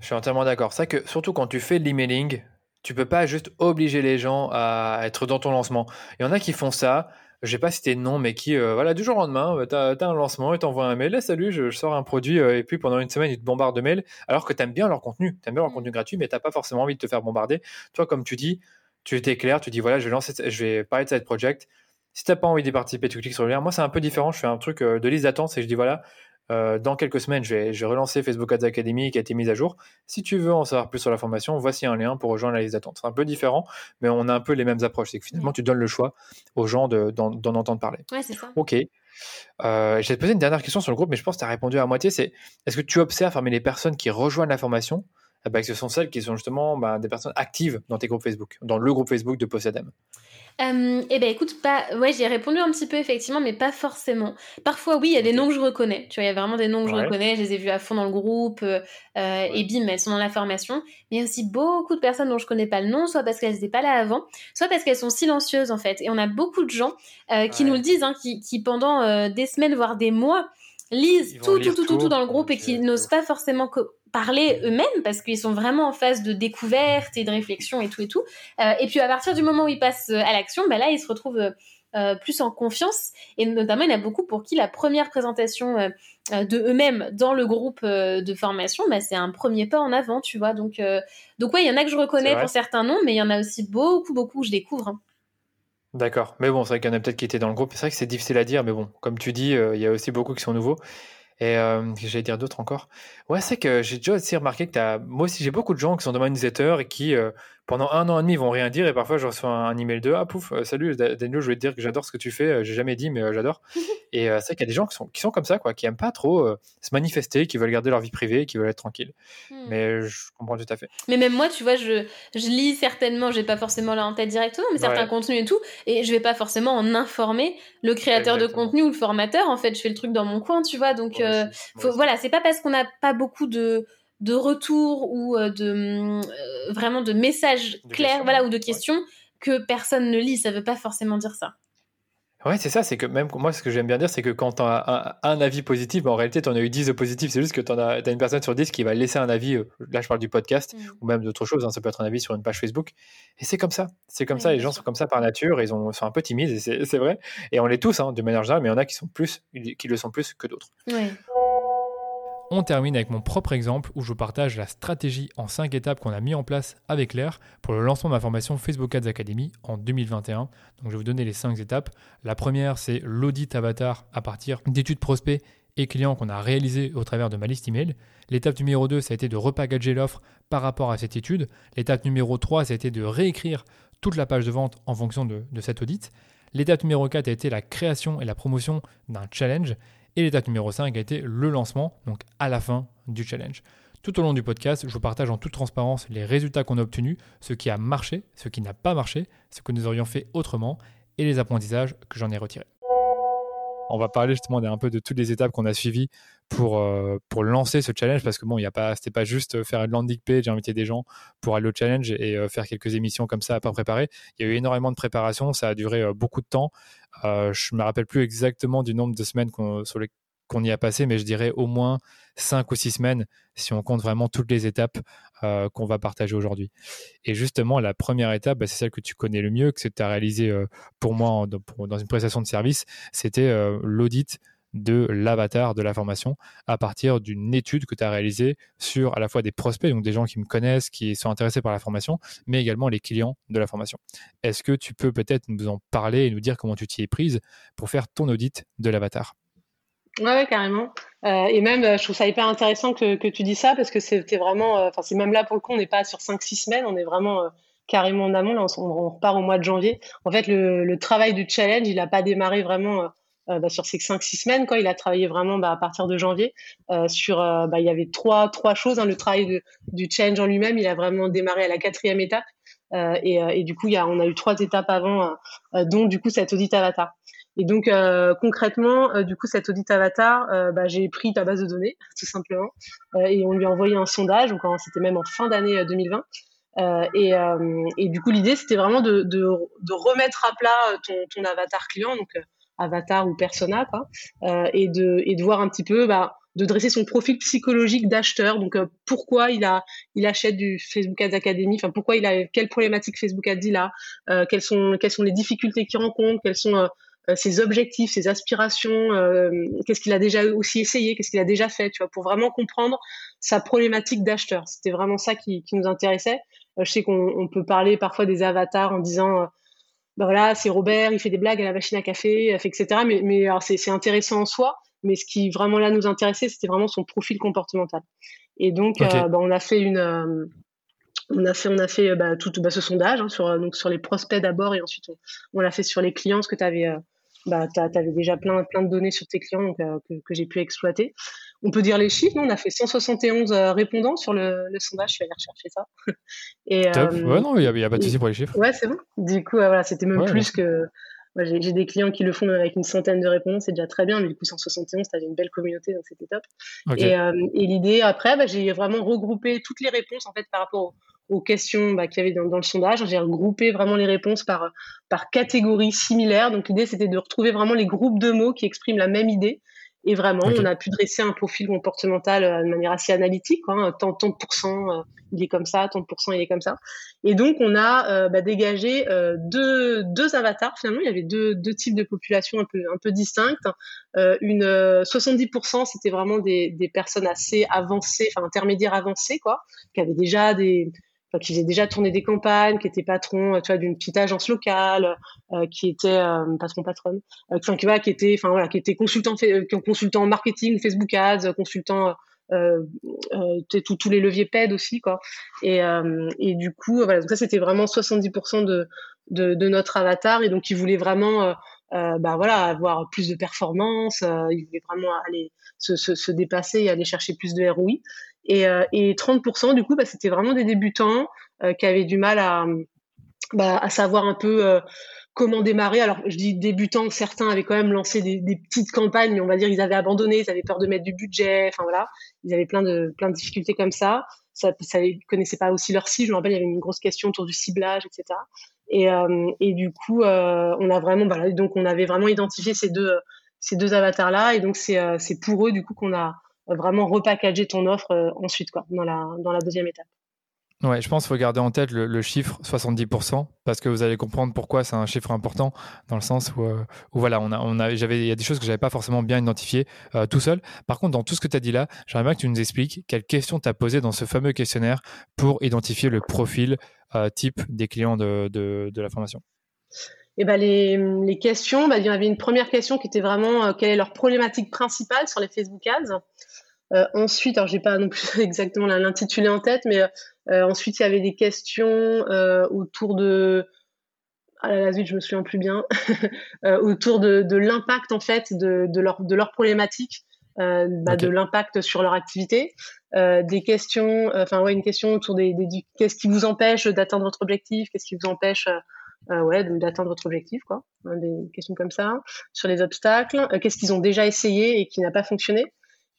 Je suis entièrement d'accord. C'est que surtout quand tu fais l'emailing, tu peux pas juste obliger les gens à être dans ton lancement. Il y en a qui font ça. Je sais pas si c'était non, mais qui, euh, voilà, du jour au lendemain, euh, tu as, un lancement et t'envoies un mail. Eh, salut, je, sors un produit euh, et puis pendant une semaine, ils te bombardent de mails alors que tu aimes bien leur contenu. Tu aimes bien leur mmh. contenu gratuit, mais t'as pas forcément envie de te faire bombarder. Toi, comme tu dis, tu étais clair, tu dis voilà, je vais lancer, je vais parler de cette project. Si t'as pas envie d'y participer, tu cliques sur le lien. Moi, c'est un peu différent. Je fais un truc de liste d'attente et je dis voilà, euh, dans quelques semaines, je vais, relancer Facebook Ads Academy qui a été mise à jour. Si tu veux en savoir plus sur la formation, voici un lien pour rejoindre la liste d'attente. C'est un peu différent, mais on a un peu les mêmes approches. C'est que finalement, tu donnes le choix aux gens d'en entendre parler. Ouais, c'est ça. Ok. Euh, je vais te poser une dernière question sur le groupe, mais je pense que tu as répondu à moitié. C'est est-ce que tu observes parmi les personnes qui rejoignent la formation eh ben, que ce sont celles qui sont justement ben, des personnes actives dans tes groupes Facebook, dans le groupe Facebook de Possedem euh, eh ben écoute, pas, ouais, j'ai répondu un petit peu effectivement, mais pas forcément. Parfois, oui, il y a des noms que je reconnais. Tu vois, il y a vraiment des noms que je reconnais. Je les ai vus à fond dans le groupe euh, euh, et bim, elles sont dans la formation. Mais il y a aussi beaucoup de personnes dont je connais pas le nom, soit parce qu'elles n'étaient pas là avant, soit parce qu'elles sont silencieuses en fait. Et on a beaucoup de gens euh, qui nous le disent, hein, qui, qui pendant des semaines voire des mois lisent tout, tout, tout, tout, tout, dans le groupe et qui n'osent pas forcément parler eux-mêmes parce qu'ils sont vraiment en phase de découverte et de réflexion et tout et tout. Euh, et puis à partir du moment où ils passent euh, à l'action, bah là ils se retrouvent euh, plus en confiance et notamment il y en a beaucoup pour qui la première présentation de eux-mêmes dans le groupe de formation, bah, c'est un premier pas en avant, tu vois. Donc donc ouais, il y en a que je reconnais pour certains noms, mais il y en a aussi beaucoup beaucoup que je découvre. Hein. D'accord, mais bon, c'est vrai qu'il y en a peut-être qui étaient dans le groupe. C'est vrai que c'est difficile à dire, mais bon, comme tu dis, il y a aussi beaucoup qui sont nouveaux. Et euh, j'allais dire d'autres encore? Ouais, c'est que j'ai déjà aussi remarqué que as... moi aussi j'ai beaucoup de gens qui sont dans mon newsletter et qui euh, pendant un an et demi ils vont rien dire et parfois je reçois un, email de ah pouf euh, salut Daniel je vais te dire que j'adore ce que tu fais euh, j'ai jamais dit mais j'adore et c'est qu'il y a des gens qui sont, qui sont comme ça quoi qui aiment pas trop se manifester qui veulent garder leur vie privée qui veulent être tranquilles. Hmm. mais je comprends tout à fait. Mais même moi tu vois je, je lis certainement j'ai pas forcément là en tête directement mais certains contenus et tout et je vais pas forcément en informer le créateur de contenu ou le formateur en fait je fais le truc dans mon coin tu vois donc faut, voilà c'est pas parce qu'on n'a pas beaucoup de de retour ou euh, de euh, vraiment de messages clairs voilà ou de questions que personne ne lit. Ça veut pas forcément dire ça. Ouais, c'est ça, c'est que même moi, ce que j'aime bien dire, c'est que quand tu as un, avis positif, en réalité, tu en as eu 10 de positifs, c'est juste que tu as, as, une personne sur 10 qui va laisser un avis, euh, là je parle du podcast, mm. ou même d'autres choses, hein, ça peut être un avis sur une page Facebook, et c'est comme ça, c'est comme ça, les gens sont comme ça par nature, ils ont, sont un peu timides, c'est vrai, et on l'est tous, hein, de manière générale, mais il y en a qui, sont plus, qui le sont plus que d'autres. Ouais. On termine avec mon propre exemple où je vous partage la stratégie en 5 étapes qu'on a mis en place avec l'air pour le lancement de ma formation Facebook Ads Academy en 2021. Donc je vais vous donner les 5 étapes. La première, c'est l'audit avatar à partir d'études prospects et clients qu'on a réalisés au travers de ma liste email. L'étape numéro 2, ça a été de repackager l'offre par rapport à cette étude. L'étape numéro 3, ça a été de réécrire toute la page de vente en fonction de, de cet audit. L'étape numéro 4 a été la création et la promotion d'un challenge. Et l'étape numéro 5 a été le lancement, donc à la fin du challenge. Tout au long du podcast, je vous partage en toute transparence les résultats qu'on a obtenus, ce qui a marché, ce qui n'a pas marché, ce que nous aurions fait autrement et les apprentissages que j'en ai retirés. On va parler justement un peu de toutes les étapes qu'on a suivies pour, euh, lancer ce challenge parce que bon, il pas, c'était pas juste faire une landing page, inviter des gens pour aller au challenge et euh, faire quelques émissions comme ça à pas préparer. Il y a eu énormément de préparation, ça a duré euh, beaucoup de temps. je me rappelle plus exactement du nombre de semaines qu'on y a passé, mais je dirais au moins 5 ou 6 semaines si on compte vraiment toutes les étapes qu'on va partager aujourd'hui. Et justement, la première étape, bah, c'est celle que tu connais le mieux, que tu as réalisé pour moi dans une prestation de service, c'était l'audit de l'avatar de la formation à partir d'une étude que tu as réalisée sur à la fois des prospects, donc des gens qui me connaissent, qui sont intéressés par la formation, mais également les clients de la formation. Est-ce que tu peux peut-être nous en parler et nous dire comment tu t'y es prise pour faire ton audit de l'avatar? Ouais, carrément. Euh, et même, euh, je trouve ça hyper intéressant que, tu dis ça parce que c'était vraiment, euh, enfin, c'est même là pour le coup, on n'est pas sur 5-6 semaines, on est vraiment carrément en amont. Là, on, repart au mois de janvier. En fait, le, travail du challenge, il n'a pas démarré vraiment bah, sur ces 5-6 semaines. Quoi. Il a travaillé vraiment bah, à partir de janvier. sur, bah, il y avait trois, trois choses. Hein. Le travail du challenge en lui-même, il a vraiment démarré à la quatrième étape. Et, du coup, y a, on a eu trois étapes avant, dont du coup cet audit avatar. Et donc euh, concrètement, euh, du coup, cet audit avatar, euh, bah, j'ai pris ta base de données tout simplement et on lui a envoyé un sondage. Donc c'était même en fin d'année 2020. Et, et, du coup, l'idée c'était vraiment de, de, de, remettre à plat ton, ton avatar client, donc avatar ou persona, quoi, et de et de voir un petit peu. Bah, de dresser son profil psychologique d'acheteur. Donc pourquoi il a il achète du Facebook Ads Academy, enfin pourquoi il a quelle problématique Facebook Ads il a, euh, quelles sont quelles sont les difficultés qu'il rencontre, quelles sont euh, ses objectifs, ses aspirations, euh, qu'est-ce qu'il a déjà aussi essayé, qu'est-ce qu'il a déjà fait, tu vois, pour vraiment comprendre sa problématique d'acheteur. C'était vraiment ça qui, qui nous intéressait. Euh, je sais qu'on peut parler parfois des avatars en disant, ben voilà, c'est Robert, il fait des blagues à la machine à café, etc. Mais, mais c'est intéressant en soi. Mais ce qui vraiment là nous intéressait, c'était vraiment son profil comportemental. Et donc, ben, on a fait une on a fait, on a fait bah, tout, bah, ce sondage hein, sur, donc sur les prospects d'abord et ensuite on, l'a fait sur les clients, ce que tu avais, bah, tu avais déjà plein, plein de données sur tes clients euh, que, que j'ai pu exploiter. On peut dire les chiffres, on a fait 171 euh, répondants sur le, le, sondage, je suis allée rechercher ça. Et, Top. Euh, ouais, non, il n'y a, pas de souci pour les chiffres. Ouais, c'est bon. Du coup, voilà, c'était même plus que. j'ai des clients qui le font avec une centaine de répondants, c'est déjà très bien, mais du coup 171, tu avais une belle communauté, donc c'était top. Et, et l'idée après, bah, j'ai vraiment regroupé toutes les réponses en fait par rapport aux questions bah, qu'il y avait dans, le sondage. J'ai regroupé vraiment les réponses par, par catégorie similaire. Donc l'idée, c'était de retrouver vraiment les groupes de mots qui expriment la même idée. Et vraiment, on a pu dresser un profil comportemental euh, de manière assez analytique. Hein. Tant, tant de pourcents, euh, il est comme ça, tant de pourcents, il est comme ça. Et donc, on a euh, bah, dégagé deux, deux avatars. Finalement, il y avait deux, deux types de populations un peu, un peu distinctes. une 70%, c'était vraiment des, des personnes assez avancées, enfin intermédiaires avancées, quoi, qui avaient déjà des qui faisait déjà tourner des campagnes, qui était patron, tu vois, d'une petite agence locale, euh, qui était euh, patron patronne, euh, enfin qui, qui était, enfin voilà, qui était consultant, consultant marketing, Facebook Ads, consultant euh, tous les leviers PED aussi quoi. Et, et du coup, voilà, donc ça c'était vraiment 70% de, de, de notre avatar et donc il voulait vraiment euh, bah voilà, avoir plus de performance, euh, il voulait vraiment aller se, se, se, dépasser et aller chercher plus de ROI. Et, euh, et 30%, du coup, bah, c'était vraiment des débutants euh, qui avaient du mal à, bah, savoir un peu euh, comment démarrer. Alors, je dis débutants, certains avaient quand même lancé des, petites campagnes, mais on va dire ils avaient abandonné, ils avaient peur de mettre du budget, enfin voilà, ils avaient plein de, plein de difficultés comme ça. Ça, ils connaissaient pas aussi leur cible. Je me rappelle, il y avait une grosse question autour du ciblage, etc. Et, euh, du coup, euh, on a vraiment, donc on avait vraiment identifié ces deux, ces deux avatars là, et donc c'est pour eux du coup qu'on a vraiment repackagé ton offre ensuite, quoi, dans la, dans la deuxième étape. Ouais, je pense qu'il faut garder en tête le, chiffre 70% parce que vous allez comprendre pourquoi c'est un chiffre important dans le sens où, euh, voilà, on a, on a, j'avais, il y a des choses que j'avais pas forcément bien identifiées euh, tout seul. Par contre, dans tout ce que tu as dit là, j'aimerais bien que tu nous expliques quelles questions tu as posées dans ce fameux questionnaire pour identifier le profil euh, type des clients de, de, de la formation. Et eh ben les, les questions, bah, il y avait une première question qui était vraiment quelle est leur problématique principale sur les Facebook Ads? Euh, ensuite, alors j'ai pas non plus exactement l'intitulé en tête, mais euh, ensuite il y avait des questions euh, autour de ah là là, zut, je me souviens plus bien, autour de, de l'impact en fait de, de, leur, de leur problématique, euh, bah, de l'impact sur leur activité, euh, des questions, enfin ouais, une question autour des, des, qu'est-ce qui vous empêche d'atteindre votre objectif, qu'est-ce qui vous empêche ouais, d'atteindre votre objectif, quoi, hein, des questions comme ça, sur les obstacles, qu'est-ce qu'ils ont déjà essayé et qui n'a pas fonctionné,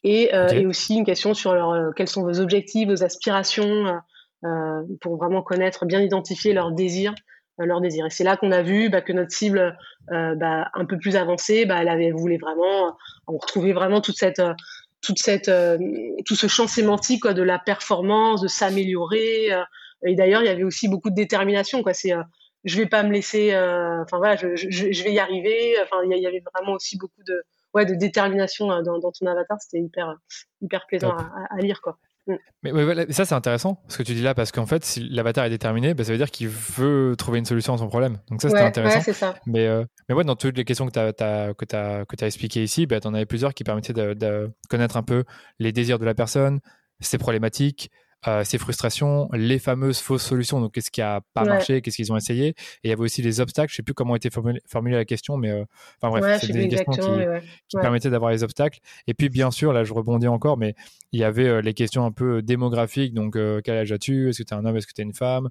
et, euh, et, aussi une question sur leur, euh, quels sont vos objectifs, vos aspirations, euh, pour vraiment connaître, bien identifier leurs désirs, leurs désirs. Et c'est là qu'on a vu bah, que notre cible bah, un peu plus avancée, bah, elle avait voulu vraiment, on retrouvait vraiment toute cette toute cette tout ce champ sémantique quoi, de la performance, de s'améliorer. et d'ailleurs, il y avait aussi beaucoup de détermination. Quoi. C'est je vais pas me laisser. Enfin voilà, je, je, je, vais y arriver. Enfin, il y, avait vraiment aussi beaucoup de ouais, de détermination euh, dans, ton avatar. C'était hyper, hyper plaisant à, lire, quoi. Mm. Mais ouais, ça c'est intéressant ce que tu dis là parce qu'en fait si l'avatar est déterminé, bah, ça veut dire qu'il veut trouver une solution à son problème. Donc ça c'était intéressant. Ouais, ça. Mais, euh, mais ouais, dans toutes les questions que tu as, as, que as expliquées ici, bah, tu en avais plusieurs qui permettaient de, de, connaître un peu les désirs de la personne, ses problématiques, euh, ces frustrations, les fameuses fausses solutions. Donc, qu'est-ce qui a pas marché, qu'est-ce qu'ils ont essayé? Et il y avait aussi les obstacles. Je sais plus comment était formulée, la question, mais euh, enfin bref, c'est des questions qui, permettaient d'avoir les obstacles. Et puis, bien sûr, là, je rebondis encore, mais il y avait euh, les questions un peu démographiques. Donc, quel âge as-tu? Est-ce que tu es un homme? Est-ce que tu es une femme?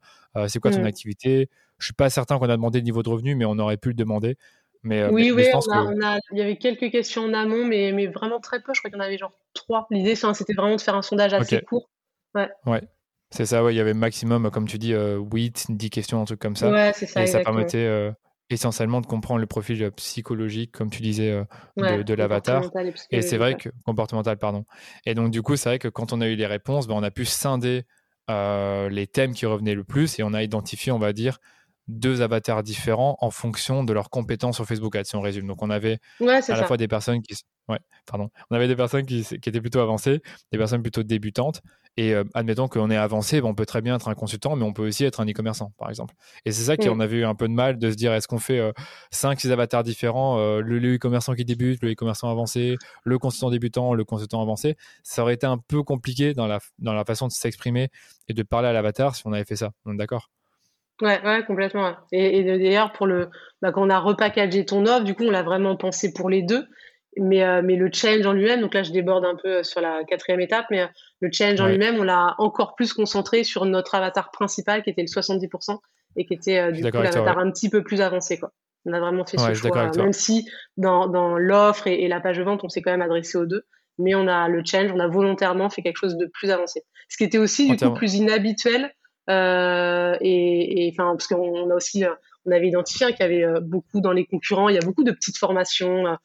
C'est quoi ton mmh. activité? Je suis pas certain qu'on a demandé le niveau de revenu, mais on aurait pu le demander. Mais, oui, oui, il y avait quelques questions en amont, mais, mais vraiment très peu. Je crois qu'il y en avait genre trois. L'idée, c'était vraiment de faire un sondage assez court Ouais. ouais. C'est ça, ouais. Il y avait maximum, comme tu dis, 8, euh, 10 questions, un truc comme ça. Ouais, c'est ça. Et ça permettait euh, essentiellement de comprendre le profil euh, psychologique, comme tu disais, de, l'avatar. Et, c'est vrai que. Comportemental, pardon. Et donc, du coup, c'est vrai que quand on a eu les réponses, ben, on a pu scinder les thèmes qui revenaient le plus et on a identifié, on va dire, deux avatars différents en fonction de leurs compétences sur Facebook Ads, si on résume. Donc, on avait à la fois des personnes qui, ouais, pardon, on avait des personnes qui, qui, étaient plutôt avancées, des personnes plutôt débutantes. Et euh, admettons qu'on est avancé, ben, on peut très bien être un consultant, mais on peut aussi être un e-commerçant, par exemple. Et c'est ça qui en avait eu un peu de mal de se dire est-ce qu'on fait 5 euh, 6 avatars différents, euh, le, e-commerçant qui débute, le e-commerçant avancé, le consultant débutant, le consultant avancé? Ça aurait été un peu compliqué dans la, dans la façon de s'exprimer et de parler à l'avatar si on avait fait ça. On est d'accord? Ouais, ouais, complètement. Et, d'ailleurs, pour le, bah, quand on a repackagé ton offre, du coup, on l'a vraiment pensé pour les deux. Mais, euh, mais le challenge en lui-même, donc là, je déborde un peu sur la quatrième étape, mais euh, le challenge en lui-même, on l'a encore plus concentré sur notre avatar principal, qui était le 70%, et qui était euh, du coup l'avatar un petit peu plus avancé, quoi. On a vraiment fait ce choix, même si dans, dans l'offre et, la page de vente, on s'est quand même adressé aux deux, mais on a le challenge, on a volontairement fait quelque chose de plus avancé. Ce qui était aussi du coup plus inhabituel euh, et, enfin parce qu'on a aussi euh, on avait identifié qu'il y avait euh, beaucoup dans les concurrents il y a beaucoup de petites formations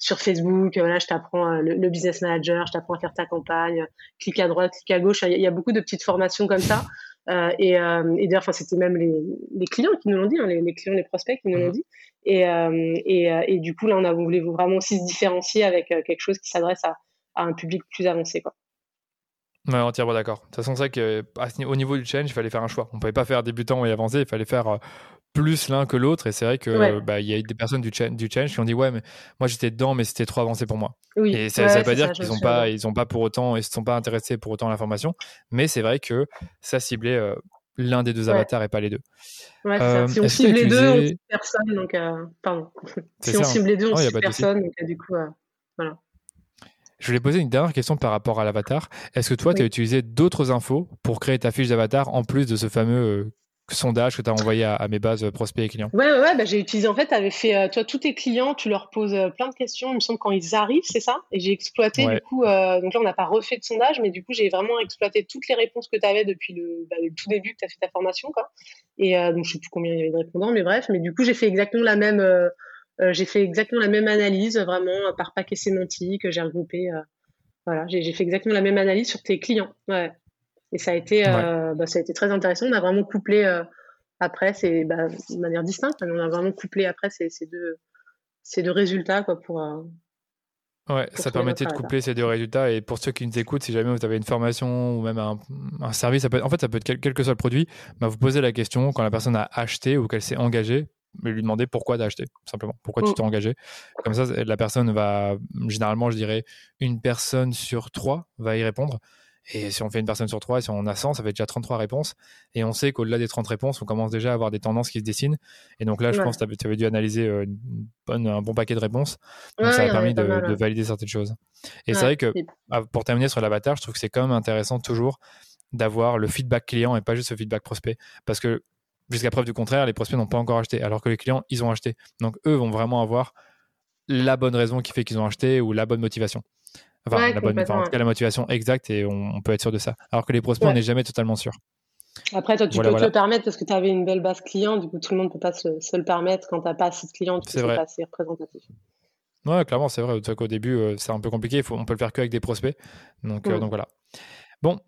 sur Facebook voilà je t'apprends le, business manager je t'apprends à faire ta campagne clic à droite clic à gauche il y, a beaucoup de petites formations comme ça et, et d'ailleurs c'était même les, les, clients qui nous l'ont dit hein, les, les, clients les prospects qui nous l'ont mmh. dit et, et, et, du coup là on a voulu vraiment aussi se différencier avec quelque chose qui s'adresse à, à un public plus avancé quoi Ouais, entièrement d'accord. De toute façon, c'est vrai qu'au niveau du challenge, il fallait faire un choix. On ne pouvait pas faire débutant et avancé, il fallait faire euh, plus l'un que l'autre. Et c'est vrai que bah, il y a des personnes du, du challenge qui ont dit Ouais, mais moi j'étais dedans, mais c'était trop avancé pour moi. Et ça ne veut pas dire qu'ils n'ont pas, ils ont pas pour autant, ils se sont pas intéressés pour autant à l'information. Mais c'est vrai que ça ciblait euh, l'un des deux avatars et pas les deux. Euh, si on cible les deux, on cible personne. Donc, pardon. si on cible les deux, on cible personne. Donc, du coup, voilà. Je voulais poser une dernière question par rapport à l'avatar. Est-ce que toi, tu as utilisé d'autres infos pour créer ta fiche d'avatar en plus de ce fameux euh, sondage que tu as envoyé à, mes bases euh, prospects et clients Ouais, ouais, bah, j'ai utilisé. En fait, tu avais fait, euh, toi, tous tes clients, tu leur poses plein de questions, il me semble, quand ils arrivent, c'est ça? Et j'ai exploité, du coup, donc là, on n'a pas refait de sondage, mais du coup, j'ai vraiment exploité toutes les réponses que tu avais depuis le, bah, le, tout début que tu as fait ta formation, quoi. Et donc, je sais plus combien il y avait de répondants, mais bref, mais du coup, j'ai fait exactement la même euh, j'ai fait exactement la même analyse, vraiment par paquet sémantique. J'ai regroupé, euh, voilà, j'ai fait exactement la même analyse sur tes clients. Ouais. Et ça a été, bah, ça a été très intéressant. On a vraiment couplé après, c'est bah, de manière distincte, on a vraiment couplé après ces, ces deux, ces deux résultats quoi, pour, Ouais, ça permettait de coupler ces deux résultats. Et pour ceux qui nous écoutent, si jamais vous avez une formation ou même un, un service, ça peut en fait, ça peut être quel, que soit le produit, bah, vous posez la question quand la personne a acheté ou qu'elle s'est engagée, mais lui demander pourquoi tu as acheté, simplement. Pourquoi tu mm. t'es engagé? Comme ça, la personne va, généralement, je dirais, une personne sur trois va y répondre. Et si on fait une personne sur trois, si on a 100, ça fait déjà 33 réponses. Et on sait qu'au-delà des 30 réponses, on commence déjà à avoir des tendances qui se dessinent. Et donc là, je pense que tu avais dû analyser euh, une bonne, un bon paquet de réponses. Donc ça a permis de, valider certaines choses. Et c'est vrai que ah, pour terminer sur l'avatar, je trouve que c'est quand même intéressant toujours d'avoir le feedback client et pas juste le feedback prospect. Parce que jusqu'à preuve du contraire, les prospects n'ont pas encore acheté, alors que les clients, ils ont acheté. Donc eux vont vraiment avoir la bonne raison qui fait qu'ils ont acheté ou la bonne motivation. Enfin, la bonne, en tout cas, la motivation exacte et on, peut être sûr de ça. Alors que les prospects, on n'est jamais totalement sûr. Après, toi, tu peux te le permettre parce que tu avais une belle base client. Du coup, tout le monde ne peut pas se, le permettre quand tu n'as pas assez de clients. C'est pas assez représentatif. Ouais, clairement, c'est vrai. Au début, euh, c'est un peu compliqué. Faut, on peut le faire qu'avec des prospects. Donc, euh, donc voilà. Bon,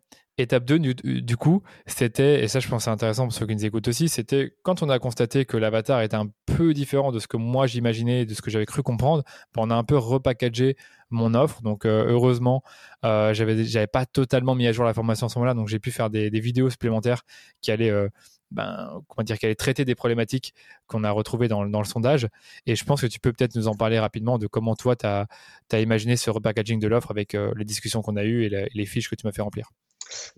Étape 2, du, coup, c'était, et ça je pense c'est intéressant pour ceux qui nous écoutent aussi, c'était quand on a constaté que l'avatar était un peu différent de ce que moi j'imaginais, de ce que j'avais cru comprendre, ben, on a un peu repackagé mon offre. Donc euh, heureusement, euh, j'avais, pas totalement mis à jour la formation à ce moment-là, donc j'ai pu faire des, vidéos supplémentaires qui allaient euh, ben, comment dire, qu'elle traiter des problématiques qu'on a retrouvées dans, le sondage. Et je pense que tu peux peut-être nous en parler rapidement de comment toi, tu as, imaginé ce repackaging de l'offre avec les discussions qu'on a eues et, les fiches que tu m'as fait remplir.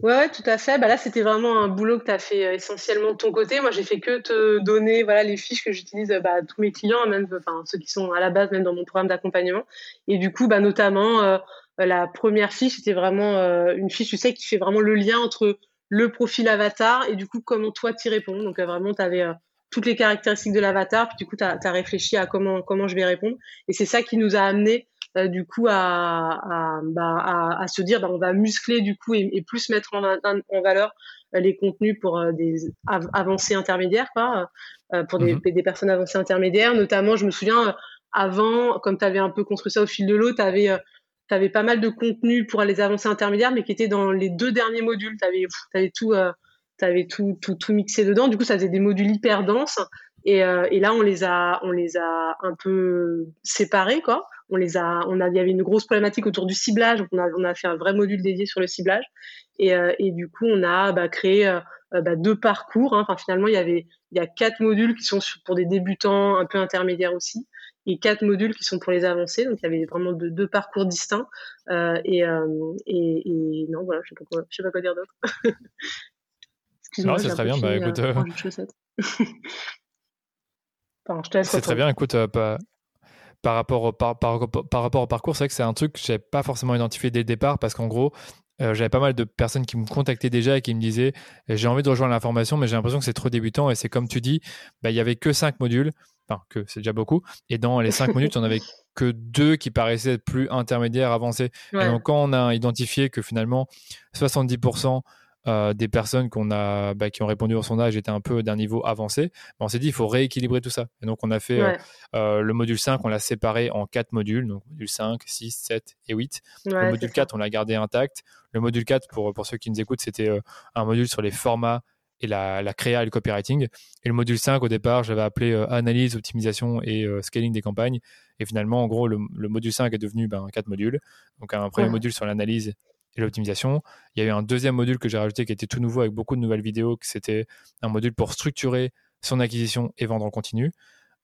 Ouais, tout à fait. Bah là, c'était vraiment un boulot que tu as fait euh, essentiellement de ton côté. Moi, j'ai fait que te donner voilà, les fiches que j'utilise bah, à tous mes clients, même ceux qui sont à la base, même dans mon programme d'accompagnement. Et du coup, bah, notamment, euh, la première fiche, c'était vraiment euh, une fiche, tu sais, qui fait vraiment le lien entre le profil avatar et du coup, comment toi t'y réponds. Donc, vraiment, tu avais toutes les caractéristiques de l'avatar, puis du coup, tu as, réfléchi à comment, comment je vais répondre. Et c'est ça qui nous a amené euh, du coup à, à, bah, à, se dire bah, on va muscler du coup et, plus mettre en, en, valeur euh, les contenus pour euh, des avancées intermédiaires quoi, pour des, mhm. des, personnes avancées intermédiaires. Notamment je me souviens avant comme tu avais un peu construit ça au fil de l'eau tu avais tu avais pas mal de contenus pour les avancées intermédiaires mais qui étaient dans les deux derniers modules. Tu avais, avais tout avais tout, tout, tout mixé dedans. Du coup ça faisait des modules hyper denses. Et, et, là, on les a, on les a un peu séparés, quoi on les a, on a, il y avait une grosse problématique autour du ciblage, donc on a, on a fait un vrai module dédié sur le ciblage, et, euh, et du coup on a bah, créé euh, bah, deux parcours. Hein. Enfin finalement il y avait, il y a quatre modules qui sont pour des débutants, un peu intermédiaires aussi, et quatre modules qui sont pour les avancés. Donc il y avait vraiment deux, deux parcours distincts. Euh, et, et, et, non voilà, je sais pas quoi, je sais pas quoi dire d'autre. Excuse-moi. c'est très bien. Bah écoute. c'est très bien. Écoute, pas par rapport au, par, par, rapport au parcours, c'est vrai que c'est un truc que je n'avais pas forcément identifié dès le départ parce qu'en gros, euh, j'avais pas mal de personnes qui me contactaient déjà et qui me disaient j'ai envie de rejoindre l'information, mais j'ai l'impression que c'est trop débutant. Et c'est comme tu dis, bah, il y avait que cinq modules, enfin que c'est déjà beaucoup. Et dans les cinq modules, tu n'en avais que deux qui paraissaient être plus intermédiaires, avancés. Et donc quand on a identifié que finalement 70% euh, des personnes qu'on a, bah, qui ont répondu au sondage étaient un peu d'un niveau avancé, on s'est dit il faut rééquilibrer tout ça. Et donc on a fait euh, euh, le module 5, on l'a séparé en quatre modules, donc module 5, 6, 7 et 8. le module 4, on l'a gardé intact. Le module 4, pour, pour ceux qui nous écoutent, c'était un module sur les formats et la, la, créa et le copywriting. Et le module 5, au départ, j'avais appelé analyse, optimisation et scaling des campagnes. Et finalement, en gros, le, module 5 est devenu ben, 4 modules. Donc un premier module sur l'analyse et l'optimisation. Il y a eu un deuxième module que j'ai rajouté qui était tout nouveau avec beaucoup de nouvelles vidéos, que c'était un module pour structurer son acquisition et vendre en continu.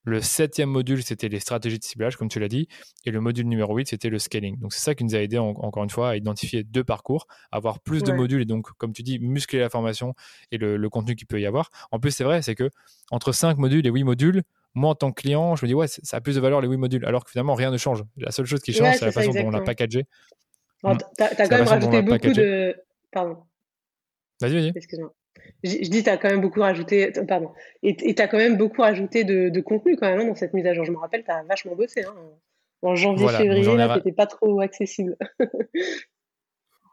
Le septième module, c'était les stratégies de ciblage, comme tu l'as dit. Et le module numéro 8, c'était le scaling. Donc, c'est ça qui nous a aidé, encore une fois, à identifier deux parcours, avoir plus de modules et donc, comme tu dis, muscler la formation et le, contenu qu'il peut y avoir. En plus, c'est vrai, c'est que entre 5 modules et 8 modules, moi, en tant que client, je me dis, ouais, ça a plus de valeur les 8 modules, alors que finalement, rien ne change. La seule chose qui change, c'est la façon dont on l'a packagé. Mm. Tu as, quand même rajouté beaucoup de. Pardon. Vas-y, vas-y. Excuse-moi. Je, dis, tu as quand même beaucoup rajouté. Pardon. Et tu as quand même beaucoup rajouté de, contenu quand même hein, dans cette mise à jour. Je me rappelle, tu as vachement bossé. Hein. En janvier, février, là, tu pas trop accessible.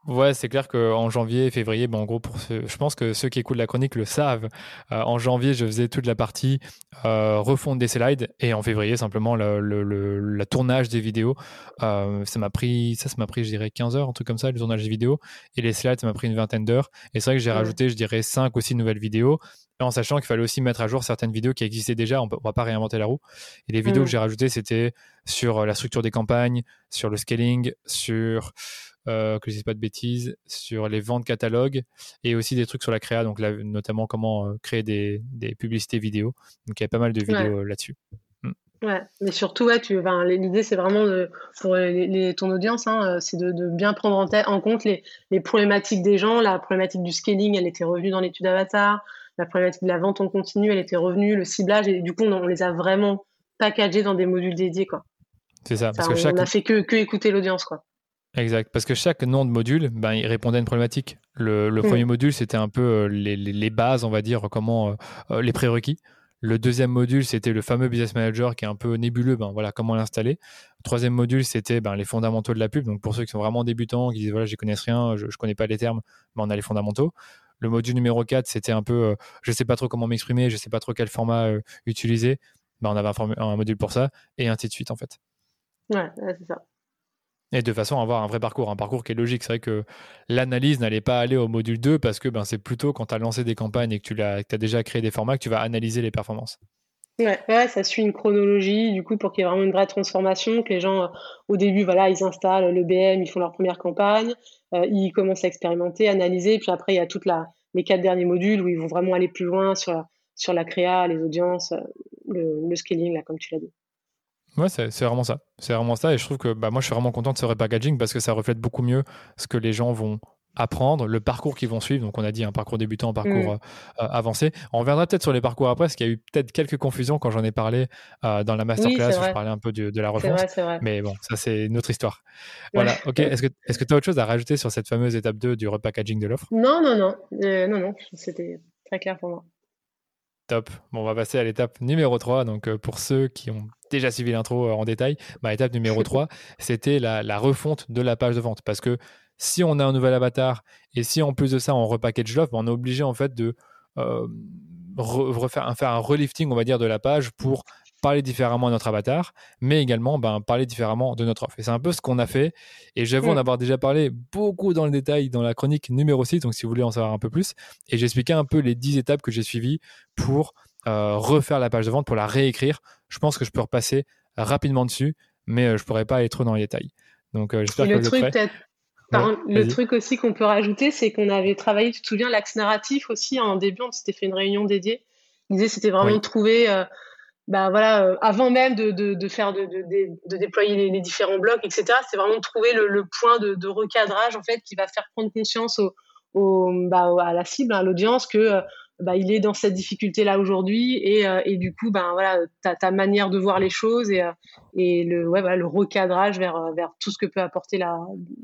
Ouais, c'est clair qu'en janvier, février, bon, en gros, pour je pense que ceux qui écoutent la chronique le savent. Euh, en janvier, je faisais toute la partie euh, refonte des slides et en février, simplement le, le, tournage des vidéos. Euh, ça m'a pris, ça, ça m'a pris, je dirais, 15 heures, un truc comme ça, le tournage des vidéos. Et les slides, ça m'a pris une vingtaine d'heures. Et c'est vrai que j'ai rajouté, je dirais, 5 ou 6 nouvelles vidéos en sachant qu'il fallait aussi mettre à jour certaines vidéos qui existaient déjà, on ne va pas réinventer la roue. Et les vidéos que j'ai rajoutées, c'était sur la structure des campagnes, sur le scaling, sur euh, que je ne dise pas de bêtises, sur les ventes catalogues et aussi des trucs sur la créa, donc notamment comment euh, créer des, publicités vidéo. Donc il y a pas mal de vidéos euh, là-dessus. Mm. Ouais, mais surtout, ouais, tu, l'idée c'est vraiment de, pour les, ton audience, hein, c'est de, bien prendre en, en compte les, les, problématiques des gens. La problématique du scaling, elle était revenue dans l'étude Avatar. La problématique de la vente en continu, elle était revenue. Le ciblage, et du coup, on, les a vraiment packagés dans des modules dédiés, quoi. C'est ça, parce que chaque... On a fait que, que écouter l'audience, quoi. Exact, parce que chaque nom de module, ben, il répondait à une problématique. Le, mm. premier module, c'était un peu euh, les, bases, on va dire, comment euh, euh, les prérequis. Le deuxième module, c'était le fameux business manager qui est un peu nébuleux, ben voilà, comment l'installer. Le troisième module, c'était ben, les fondamentaux de la pub. Donc pour ceux qui sont vraiment débutants, qui disent voilà, je connais rien, je, ne connais pas les termes, ben, on a les fondamentaux. Le module numéro 4, c'était un peu je sais pas trop comment m'exprimer, je sais pas trop quel format utiliser. Ben, on avait un, un, module pour ça, et ainsi de suite en fait. Ouais, c'est ça et de façon à avoir un vrai parcours, un parcours qui est logique. C'est vrai que l'analyse n'allait pas aller au module 2 parce que ben, c'est plutôt quand tu as lancé des campagnes et que tu as, déjà créé des formats que tu vas analyser les performances. Ouais, ouais, ça suit une chronologie, du coup, pour qu'il y ait vraiment une vraie transformation, que les gens, euh, au début, voilà, ils installent le BM, ils font leur première campagne, euh, ils commencent à expérimenter, analyser, puis après, il y a toutes les quatre derniers modules où ils vont vraiment aller plus loin sur la, sur créa, les audiences, euh, le, le scaling, là, comme tu l'as dit. Ouais, c'est vraiment ça. C'est vraiment ça. Et je trouve que bah, moi, je suis vraiment content de ce repackaging parce que ça reflète beaucoup mieux ce que les gens vont apprendre, le parcours qu'ils vont suivre. Donc, on a dit un parcours débutant, un parcours mm. euh, euh, avancé. On reviendra peut-être sur les parcours après, parce qu'il y a eu peut-être quelques confusions quand j'en ai parlé euh, dans la masterclass où je parlais un peu de, la refonte. Mais bon, ça, c'est une autre histoire. Voilà. OK. Est-ce que tu as autre chose à rajouter sur cette fameuse étape 2 du repackaging de l'offre? Non, non, non. non, non. C'était très clair pour moi. Top. Bon, on va passer à l'étape numéro 3. Donc, pour ceux qui ont déjà suivi l'intro euh, en détail, ma étape numéro 3, c'était la, refonte de la page de vente. Parce que si on a un nouvel avatar et si en plus de ça on repackage l'offre, ben, on est obligé en fait de euh, refaire, faire un relifting, on va dire, de la page pour parler différemment de notre avatar, mais également ben, parler différemment de notre offre. Et c'est un peu ce qu'on a fait. Et j'avoue en avoir déjà parlé beaucoup dans le détail dans la chronique numéro 6, donc si vous voulez en savoir un peu plus. Et j'expliquais un peu les 10 étapes que j'ai suivies pour euh, refaire la page de vente, pour la réécrire. Je pense que je peux repasser rapidement dessus, mais euh, je pourrais pas aller trop dans les détails. Donc euh, j'espère que le truc, le truc aussi qu'on peut rajouter, c'est qu'on avait travaillé, tu te souviens, l'axe narratif aussi en début, on s'était fait une réunion dédiée. Il disait c'était vraiment de trouver, bah voilà, avant même de, de, faire de, de, déployer les, différents blocs, etc. C'est vraiment de trouver le, point de, recadrage en fait qui va faire prendre conscience au, bah, à la cible, à l'audience que bah, il est dans cette difficulté là aujourd'hui et, euh, et, du coup ben voilà ta, ta manière de voir les choses et, euh, et le ouais, voilà, le recadrage vers euh, vers tout ce que peut apporter la,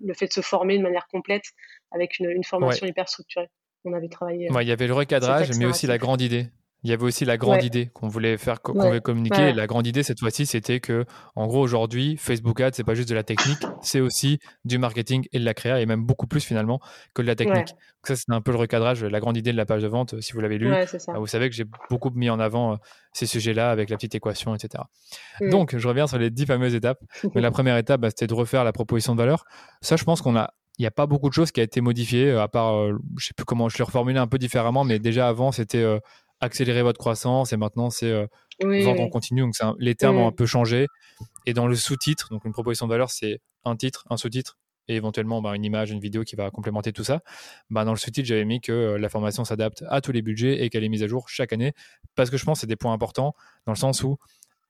le fait de se former de manière complète avec une, une formation hyper structurée. On avait travaillé il y avait le recadrage mais aussi la grande idée il y avait aussi la grande idée qu'on voulait faire, qu'on voulait communiquer. la grande idée cette fois-ci, c'était que, en gros, aujourd'hui, Facebook Ads, c'est pas juste de la technique, c'est aussi du marketing et de la créa, et même beaucoup plus finalement que de la technique. Donc ça, c'est un peu le recadrage, la grande idée de la page de vente. Si vous l'avez lu, bah, vous savez que j'ai beaucoup mis en avant euh, ces sujets-là avec la petite équation, etc. Mm. Donc, je reviens sur les dix fameuses étapes. Mais la première étape, bah, c'était de refaire la proposition de valeur. Ça, je pense qu'on a il n'y a pas beaucoup de choses qui a été modifiées, à part, euh, je sais plus comment, je l'ai reformulé un peu différemment, mais déjà avant, c'était euh, accélérer votre croissance et maintenant c'est euh, vendre en continu. Donc les termes ont un peu changé. Et dans le sous-titre, donc une proposition de valeur, c'est un titre, un sous-titre et éventuellement bah, une image, une vidéo qui va complémenter tout ça. Bah, dans le sous-titre, j'avais mis que euh, la formation s'adapte à tous les budgets et qu'elle est mise à jour chaque année parce que je pense que c'est des points importants dans le sens où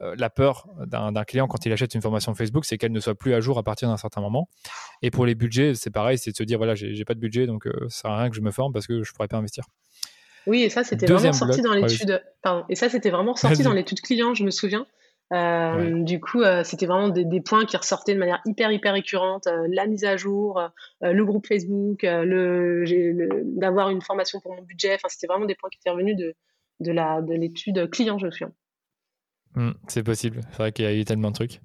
euh, la peur d'un client quand il achète une formation Facebook, c'est qu'elle ne soit plus à jour à partir d'un certain moment. Et pour les budgets, c'est pareil, c'est de se dire voilà, j'ai pas de budget, donc ça sert à rien que je me forme parce que je pourrais pas investir. Oui, et ça, c'était vraiment sorti dans l'étude. Et ça, c'était vraiment sorti dans l'étude client, je me souviens. Euh, du coup, euh, c'était vraiment des, points qui ressortaient de manière hyper, hyper récurrente. Euh, la mise à jour, le groupe Facebook, le, d'avoir une formation pour mon budget. Enfin, c'était vraiment des points qui étaient revenus de, de, la, de l'étude client, je me souviens. Hmm, c'est possible. C'est vrai qu'il y a eu tellement de trucs.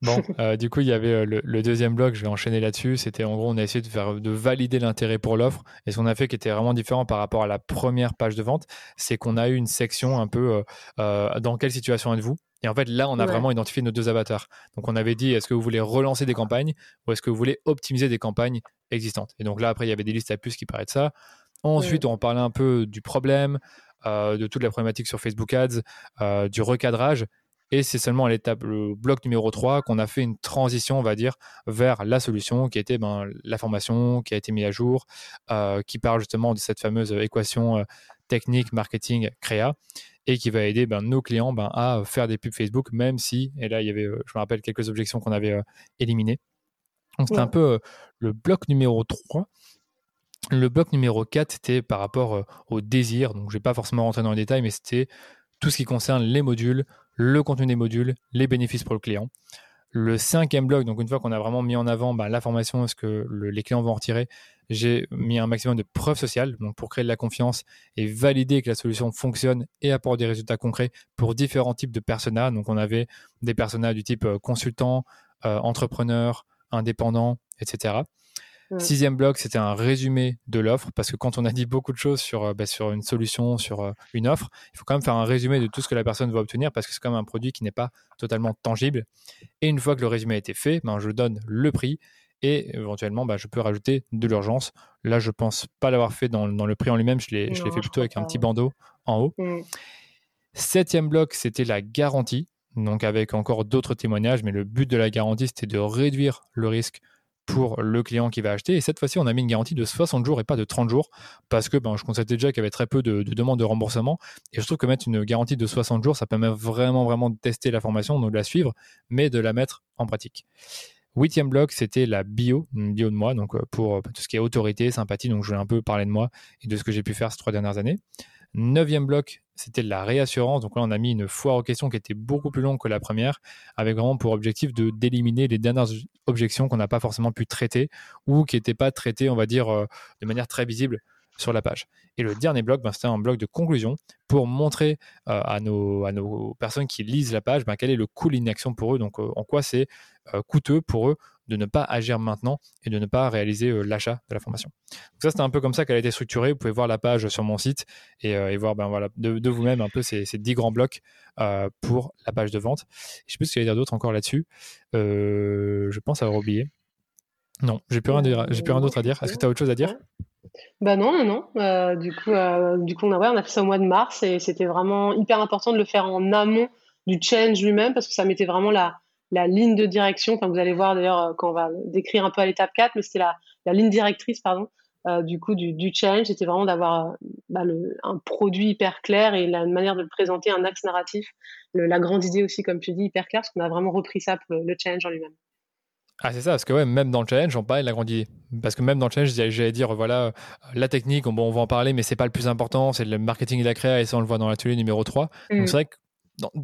Bon, euh, du coup, il y avait euh, le, deuxième bloc, je vais enchaîner là-dessus. C'était en gros, on a essayé de, faire, de valider l'intérêt pour l'offre. Et ce qu'on a fait qui était vraiment différent par rapport à la première page de vente, c'est qu'on a eu une section un peu euh, dans quelle situation êtes-vous? Et en fait, là, on a vraiment identifié nos deux avatars. Donc, on avait dit, est-ce que vous voulez relancer des campagnes ou est-ce que vous voulez optimiser des campagnes existantes? Et donc là, après, il y avait des listes à plus qui parlaient de ça. Ensuite, on parlait un peu du problème, de toute la problématique sur Facebook Ads, euh, du recadrage. Et c'est seulement à l'étape, le bloc numéro 3, qu'on a fait une transition, on va dire, vers la solution qui était ben, la formation qui a été mise à jour, euh, qui parle justement de cette fameuse équation technique, marketing, créa, et qui va aider ben, nos clients ben, à faire des pubs Facebook, même si, et là, il y avait, je me rappelle, quelques objections qu'on avait éliminées. Donc, c'était un peu le bloc numéro 3. Le bloc numéro 4, c'était par rapport euh, au désir. Donc, je ne vais pas forcément rentrer dans les détails, mais c'était tout ce qui concerne les modules, le contenu des modules, les bénéfices pour le client. Le cinquième bloc, donc une fois qu'on a vraiment mis en avant bah, la formation, ce que les clients vont en retirer, j'ai mis un maximum de preuves sociales pour créer de la confiance et valider que la solution fonctionne et apporte des résultats concrets pour différents types de personas. Donc on avait des personas du type euh, consultant, euh, entrepreneur, indépendant, etc. Sixième bloc, c'était un résumé de l'offre, parce que quand on a dit beaucoup de choses sur, euh, bah, sur une solution, sur euh, une offre, il faut quand même faire un résumé de tout ce que la personne va obtenir, parce que c'est quand même un produit qui n'est pas totalement tangible. Et une fois que le résumé a été fait, ben, je donne le prix et éventuellement, ben, je peux rajouter de l'urgence. Là, je pense pas l'avoir fait dans, le prix en lui-même, je l'ai fait plutôt avec un petit bandeau en haut. Mm. Septième bloc, c'était la garantie, donc avec encore d'autres témoignages, mais le but de la garantie, c'était de réduire le risque pour le client qui va acheter. Et cette fois-ci, on a mis une garantie de 60 jours et pas de 30 jours parce que ben, je constatais déjà qu'il y avait très peu de, demandes de remboursement. Et je trouve que mettre une garantie de 60 jours, ça permet vraiment, vraiment de tester la formation, de la suivre, mais de la mettre en pratique. Huitième bloc, c'était la bio, bio de moi, donc euh, pour tout ce qui est autorité, sympathie. Donc je vais un peu parler de moi et de ce que j'ai pu faire ces trois dernières années. Neuvième bloc, c'était la réassurance. Donc là, on a mis une foire aux questions qui était beaucoup plus longue que la première, avec vraiment pour objectif d'éliminer les dernières objections qu'on n'a pas forcément pu traiter ou qui n'étaient pas traitées, on va dire, euh, de manière très visible sur la page. Et le dernier bloc, ben, c'était un bloc de conclusion pour montrer euh, à, nos, à nos personnes qui lisent la page ben, quel est le coût de l'inaction pour eux, donc euh, en quoi c'est coûteux pour eux de ne pas agir maintenant et de ne pas réaliser euh, l'achat de la formation. Donc ça, c'était un peu comme ça qu'elle a été structurée. Vous pouvez voir la page sur mon site et, euh, voir ben, voilà, de, vous-même un peu ces, ces 10 grands blocs euh, pour la page de vente. Je ne sais plus ce qu'il y a d'autre encore là-dessus. je pense avoir oublié. Non, j'ai plus rien, j'ai plus rien d'autre à dire. Est-ce que tu as autre chose à dire? Bah non, non, non. du coup, du coup on, a, fait ça au mois de mars et c'était vraiment hyper important de le faire en amont du change lui-même parce que ça mettait vraiment la, ligne de direction. Enfin, vous allez voir d'ailleurs euh, quand on va décrire un peu à l'étape 4, mais c'était la, ligne directrice, euh, du coup du, challenge. C'était vraiment d'avoir euh, bah, un produit hyper clair et la manière de le présenter, un axe narratif. la grande idée aussi, comme tu dis, hyper clair, parce qu'on a vraiment repris ça pour le, challenge en lui-même. Ah, c'est ça, parce que ouais, même dans le challenge, on parlait de la grande idée. Parce que même dans le challenge, j'allais dire, voilà, la technique, bon, on va en parler, mais c'est pas le plus important, c'est le marketing et la créa, et ça, on le voit dans l'atelier numéro 3. Donc, mm. c'est vrai que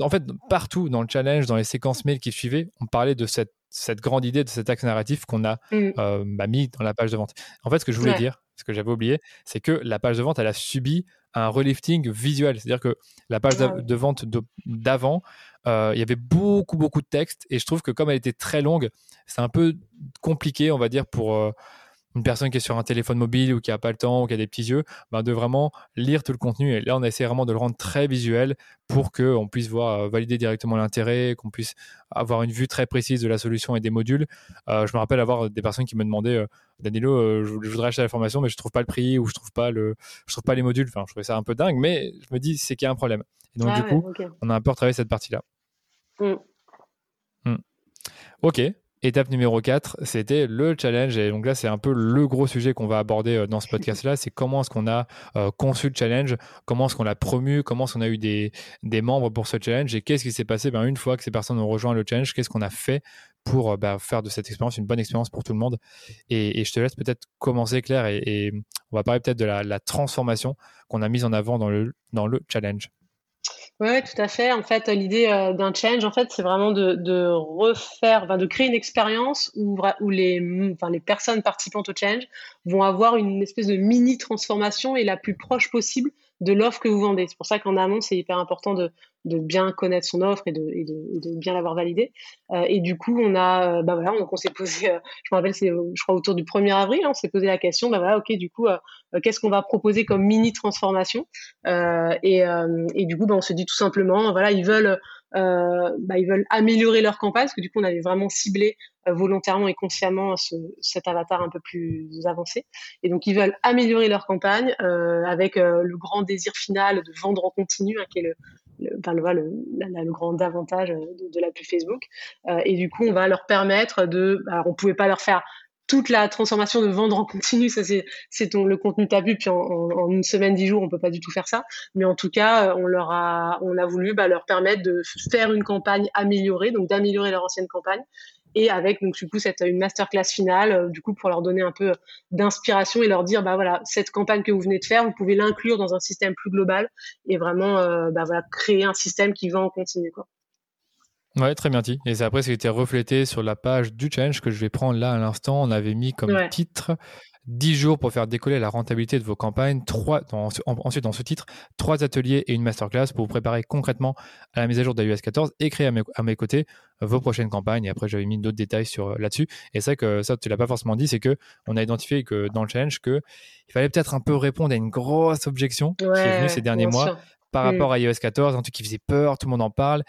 en fait, partout dans le challenge, dans les séquences mail qui suivaient, on parlait de cette, cette grande idée, de cet axe narratif qu'on a mm. euh, bah, mis dans la page de vente. En fait, ce que je voulais dire, ce que j'avais oublié, c'est que la page de vente, elle a subi un relifting visuel. C'est-à-dire que la page de, vente d'avant, euh, il y avait beaucoup, beaucoup de texte. Et je trouve que comme elle était très longue, c'est un peu compliqué, on va dire, pour, euh, une personne qui est sur un téléphone mobile ou qui a pas le temps ou qui a des petits yeux, ben de vraiment lire tout le contenu. Et là, on essaie vraiment de le rendre très visuel pour qu'on puisse voir, euh, valider directement l'intérêt, qu'on puisse avoir une vue très précise de la solution et des modules. Je me rappelle avoir des personnes qui me demandaient, Danilo, je, voudrais acheter la formation, mais je trouve pas le prix ou je trouve pas le, je trouve pas les modules. Enfin, je trouvais ça un peu dingue, mais je me dis c'est qu'il y a un problème. Et donc ah du coup, on a un peu retravaillé cette partie-là. Mm. Mm. Ok, Étape numéro 4, c'était le challenge. Et donc là, c'est un peu le gros sujet qu'on va aborder euh, dans ce podcast-là. C'est comment est-ce qu'on a euh, conçu le challenge, comment est-ce qu'on l'a promu, comment est-ce qu'on a eu des, membres pour ce challenge? Et qu'est-ce qui s'est passé? Ben, une fois que ces personnes ont rejoint le challenge, qu'est-ce qu'on a fait pour euh, ben, faire de cette expérience une bonne expérience pour tout le monde? Et, je te laisse peut-être commencer, Claire, et, on va parler peut-être de la, transformation qu'on a mise en avant dans le challenge. Oui, tout à fait. En fait, l'idée euh, d'un change, en fait, c'est vraiment de, refaire, de créer une expérience où, les, enfin, les personnes participantes au change vont avoir une espèce de mini transformation et la plus proche possible de l'offre que vous vendez. C'est pour ça qu'en amont, c'est hyper important de, de bien connaître son offre et de, bien l'avoir validée. Euh, et du coup, on a, euh, bah voilà, donc on s'est posé, euh, je me rappelle, c'est, je crois autour du 1er avril, hein, on s'est posé la question, bah voilà, ok, du coup, qu'est-ce qu'on va proposer comme mini transformation? Et, du coup, bah, on se dit tout simplement, voilà, ils veulent bah, ils veulent améliorer leur campagne, parce que du coup, on avait vraiment ciblé volontairement et consciemment ce, cet avatar un peu plus avancé. Et donc, ils veulent améliorer leur campagne avec le grand désir final de vendre en continu, hein, qui est le, le, le, grand avantage de, de la Facebook. Euh, et du coup, on va leur permettre de. Alors, on pouvait pas leur faire toute la transformation de vendre en continu, ça c'est le contenu de ta pub. Puis en, une semaine, dix jours, on peut pas du tout faire ça. Mais en tout cas, on leur a on a voulu bah, leur permettre de faire une campagne améliorée, donc d'améliorer leur ancienne campagne. Et avec donc du coup cette une masterclass finale, euh, du coup pour leur donner un peu d'inspiration et leur dire bah voilà cette campagne que vous venez de faire, vous pouvez l'inclure dans un système plus global et vraiment euh, bah voilà créer un système qui va en continu quoi. Ouais, très bien dit. Et c'est après, c'était reflété sur la page du challenge que je vais prendre là à l'instant. On avait mis comme titre 10 jours pour faire décoller la rentabilité de vos campagnes. Trois, ensuite, dans ce titre, trois ateliers et une masterclass pour vous préparer concrètement à la mise à jour d'iOS 14 et créer à mes, côtés vos prochaines campagnes. Et après, j'avais mis d'autres détails sur là-dessus. Et c'est que ça, tu l'as pas forcément dit, c'est que on a identifié que dans le challenge que il fallait peut-être un peu répondre à une grosse objection qui est venue ces derniers mois par mm. rapport à iOS 14, un truc qui faisait peur, tout le monde en parle.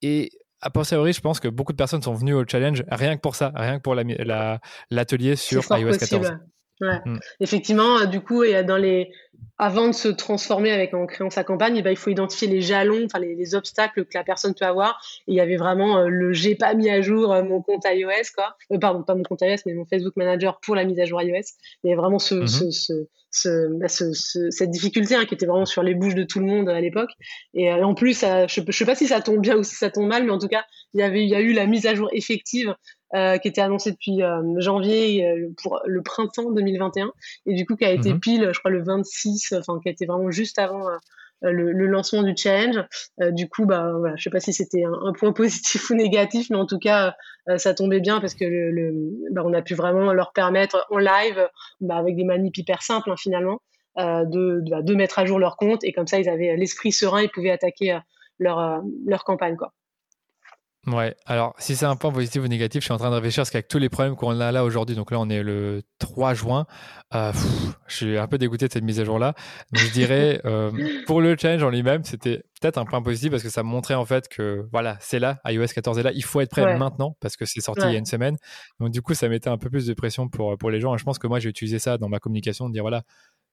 Et a posteriori, je pense que beaucoup de personnes sont venues au challenge rien que pour ça, rien que pour l'atelier la, sur iOS 14. Ouais. Mm. Effectivement, euh, du coup, et dans les, avant de se transformer avec en créant sa campagne, eh ben, il faut identifier les jalons, enfin les, obstacles que la personne peut avoir. Et il y avait vraiment euh, le j'ai pas mis à jour euh, mon compte iOS, quoi. pardon, pas mon compte iOS, mais mon Facebook Manager pour la mise à jour iOS. Il y avait vraiment ce, mm-hmm. ce, ce, bah, cette difficulté hein, qui était vraiment sur les bouches de tout le monde à l'époque. Et en plus, je, je sais pas si ça tombe bien ou si ça tombe mal, mais en tout cas, il y avait, il y a eu la mise à jour effective euh, qui était annoncé depuis euh, janvier euh, pour le printemps 2021 et du coup qui a été mhm. pile, je crois le 26, enfin qui a été vraiment juste avant le, le, lancement du challenge. du coup, bah voilà, je sais pas si c'était un, point positif ou négatif, mais en tout cas, ça tombait bien parce que le, bah, on a pu vraiment leur permettre en live, bah, avec des manips hyper simples hein, finalement, de, de, bah, de, mettre à jour leur compte et comme ça, ils avaient l'esprit serein, ils pouvaient attaquer leur leur campagne quoi. Ouais, alors si c'est un point positif ou négatif, je suis en train de réfléchir parce qu'avec tous les problèmes qu'on a là aujourd'hui, donc là on est le 3 juin, euh, je suis un peu dégoûté de cette mise à jour là. Donc je dirais euh, pour le challenge en lui-même, c'était peut-être un point positif parce que ça montrait en fait que voilà, c'est là, iOS 14 est là, il faut être prêt maintenant parce que c'est sorti il y a une semaine. Donc du coup, ça mettait un peu plus de pression pour, pour les gens et je pense que moi j'ai utilisé ça dans ma communication de dire voilà,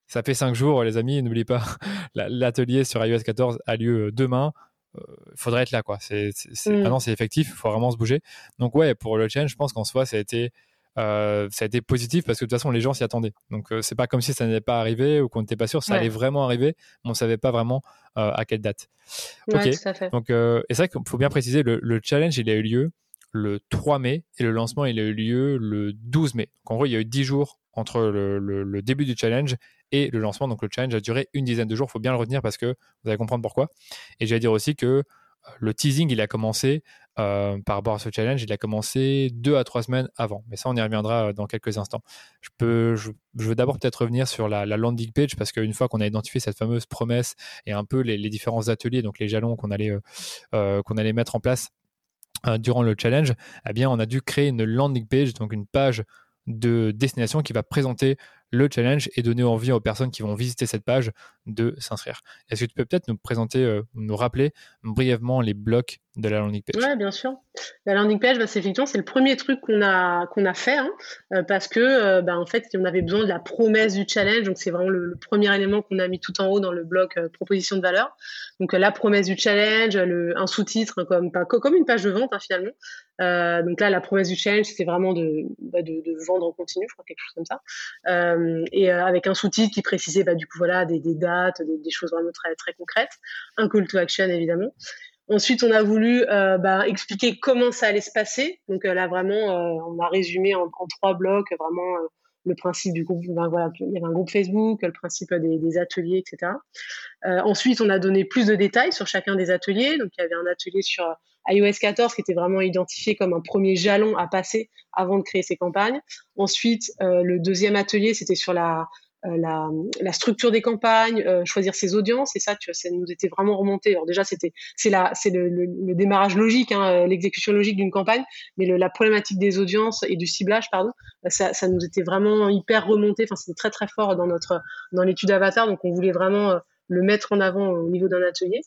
ça fait 5 jours les amis, n'oubliez pas, l'atelier sur iOS 14 a lieu demain il euh, faudrait être là quoi. C'est, c'est, mm. c'est effectif, il faut vraiment se bouger. Donc ouais, pour le challenge, je pense qu'en soi, ça a été euh, ça a été positif parce que de toute façon les gens s'y attendaient. Donc euh, c'est pas comme si ça n'allait pas arriver ou qu'on n'était pas sûr, ça allait vraiment arriver, mais on savait pas vraiment à quelle date. ok. Donc et c'est vrai qu'il faut bien préciser le, le, challenge il a eu lieu le 3 mai et le lancement il a eu lieu le 12 mai. Donc en gros il y a eu 10 jours entre le, le début du challenge et le lancement. Donc le challenge a duré une dizaine de jours. Il faut bien le retenir parce que vous allez comprendre pourquoi. Et j'allais dire aussi que euh, le teasing, il a commencé euh, par rapport à ce challenge, il a commencé deux à trois semaines avant. Mais ça, on y reviendra euh, dans quelques instants. Je, peux, je, veux d'abord peut-être revenir sur la, landing page parce qu'une fois qu'on a identifié cette fameuse promesse et un peu les, différents ateliers, donc les jalons qu'on allait, qu'on allait mettre en place durant le challenge, eh bien, on a dû créer une landing page, donc une page de destination qui va présenter le challenge et donner envie aux personnes qui vont visiter cette page de s'inscrire. Est-ce que tu peux peut-être nous présenter, euh, nous rappeler brièvement les blocs de la landing page Oui, bien sûr. La landing page, bah, c'est effectivement c'est le premier truc qu'on a qu'on a fait hein, euh, parce que euh, bah, en fait on avait besoin de la promesse du challenge, donc c'est vraiment le, premier élément qu'on a mis tout en haut dans le bloc proposition de valeur. Donc la promesse du challenge, le, un sous-titre hein, comme comme une page de vente hein, finalement. donc là la promesse du challenge c'était vraiment de, bah, de, de, vendre en continu, je crois quelque chose comme ça. Euh, et euh, avec un sous-titre qui précisait bah, du coup voilà des, dates, des, choses vraiment très très concrètes, un call to action évidemment. Ensuite, on a voulu euh, bah, expliquer comment ça allait se passer. Donc là, vraiment, on a résumé en, trois blocs vraiment le principe du groupe. Ben, il y avait un groupe Facebook, le principe des, des ateliers, etc. ensuite, on a donné plus de détails sur chacun des ateliers. Donc, il y avait un atelier sur iOS 14 qui était vraiment identifié comme un premier jalon à passer avant de créer ses campagnes. Ensuite, euh, le deuxième atelier, c'était sur la la, la, structure des campagnes, choisir ses audiences. Et ça, tu vois, ça nous était vraiment remonté. Alors déjà, c'était c'est la c'est le, le, démarrage logique, hein, l'exécution logique d'une campagne, mais le, la problématique des audiences et du ciblage, pardon, ça, ça nous était vraiment hyper remonté. Enfin, c'était très très fort dans notre dans l'étude Avatar. Donc, on voulait vraiment le mettre en avant au niveau d'un atelier.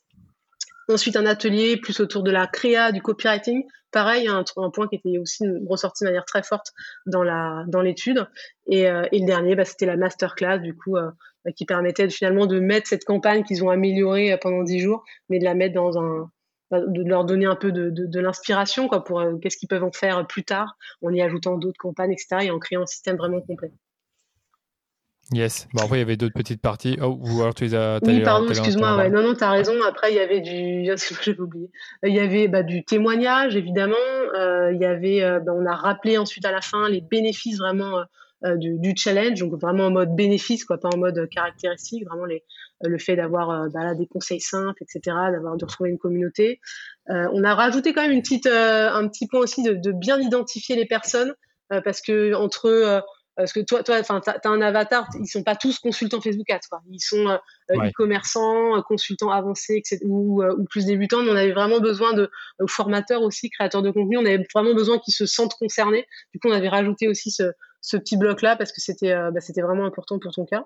Ensuite, un atelier plus autour de la créa, du copywriting. Pareil, un, point qui était aussi ressorti de manière très forte dans dans l'étude. Et, euh, le dernier, bah, c'était la masterclass, du coup, euh, bah, qui permettait finalement de mettre cette campagne qu'ils ont améliorée euh, pendant dix jours, mais de la mettre dans un bah, de leur donner un peu de, de, de l'inspiration quoi pour qu'est-ce qu'ils peuvent en faire plus tard en y ajoutant d'autres campagnes etc et en créant un système vraiment complet. Yes. Bon, après, il y avait d'autres petites parties. Oh, ou alors tu les as. Oui, pardon, excuse-moi. Ouais. Non, non, tu as raison. Après, il y avait du. J'avais oublié. Il y avait bah, du témoignage, évidemment. Euh, il y avait. Euh, bah, on a rappelé ensuite à la fin les bénéfices vraiment euh, du, du, challenge. Donc, vraiment en mode bénéfice, quoi, pas en mode caractéristique. Vraiment, les, le fait d'avoir bah, des conseils simples, etc., d'avoir de retrouver une communauté. on a rajouté quand même une petite, un petit point aussi de, de bien identifier les personnes. parce que entre parce que toi, toi, enfin, t'as as un avatar. Ils sont pas tous consultants Facebook Ads, quoi. Ils sont euh, e-commerçants, euh, consultants avancés, etc., ou, euh, ou, plus débutants. Mais on avait vraiment besoin de formateurs aussi, créateurs de contenu. On avait vraiment besoin qu'ils se sentent concernés. Du coup, on avait rajouté aussi ce, ce petit bloc là parce que c'était, bah, c'était vraiment important pour ton cas.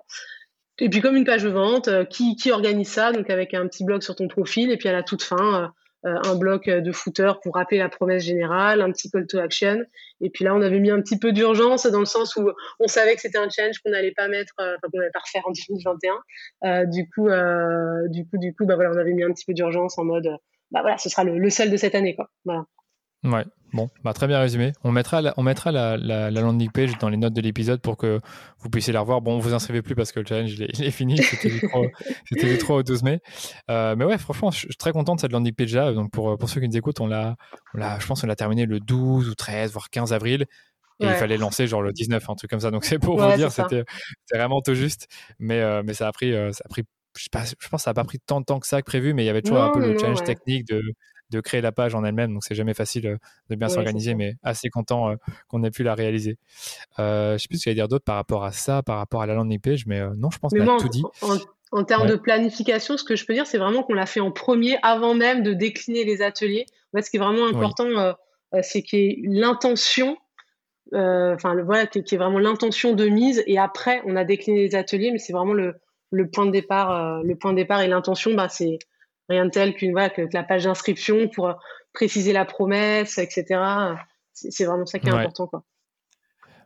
Et puis comme une page de vente, qui, qui organise ça? Donc avec un petit blog sur ton profil et puis à la toute fin euh, un bloc de footer pour rappeler la promesse générale, un petit call to action. Et puis là, on avait mis un petit peu d'urgence dans le sens où on savait que c'était un challenge qu'on n'allait pas mettre, euh, qu'on n'allait pas refaire en 2021. Euh, du coup, euh, du coup, du coup, bah voilà, on avait mis un petit peu d'urgence en mode, bah voilà, ce sera le, le seul de cette année, quoi. Voilà. Ouais, bon, bah, très bien résumé. On mettra, la, on mettra la, la, la landing page dans les notes de l'épisode pour que vous puissiez la revoir. Bon, vous inscrivez plus parce que le challenge il est, fini, c'était du, 3, au 12 mai. Euh, mais ouais, franchement, je suis très content de cette landing page là. Donc pour, pour ceux qui nous écoutent, on l'a, je pense qu'on l'a terminé le 12 ou 13, voire 15 avril. Et il fallait lancer genre le 19, un truc comme ça. Donc c'est pour vous dire, c'était vraiment tout juste. Mais, euh, mais ça a pris, euh, ça a pris je, pas, je pense que ça n'a pas pris tant de temps que ça que prévu, mais il y avait toujours un peu le challenge technique de, de créer la page en elle-même. Donc, c'est jamais facile euh, de bien s'organiser, mais assez content euh, qu'on ait pu la réaliser. Euh, je sais plus ce qu'il y a dire d'autre par rapport à ça, par rapport à la landing page, mais non, je pense qu'on a tout dit. En, termes de planification, ce que je peux dire, c'est vraiment qu'on l'a fait en premier avant même de décliner les ateliers. En fait, ce qui est vraiment important, c'est qu'il y ait l'intention enfin voilà, qui est vraiment l'intention de mise et après on a décliné les ateliers, mais c'est vraiment le, le point de départ, le point de départ et l'intention, bah c'est rien de tel qu'une voilà, que, la page d'inscription pour euh, préciser la promesse, etc. C'est vraiment ça qui est important. Quoi.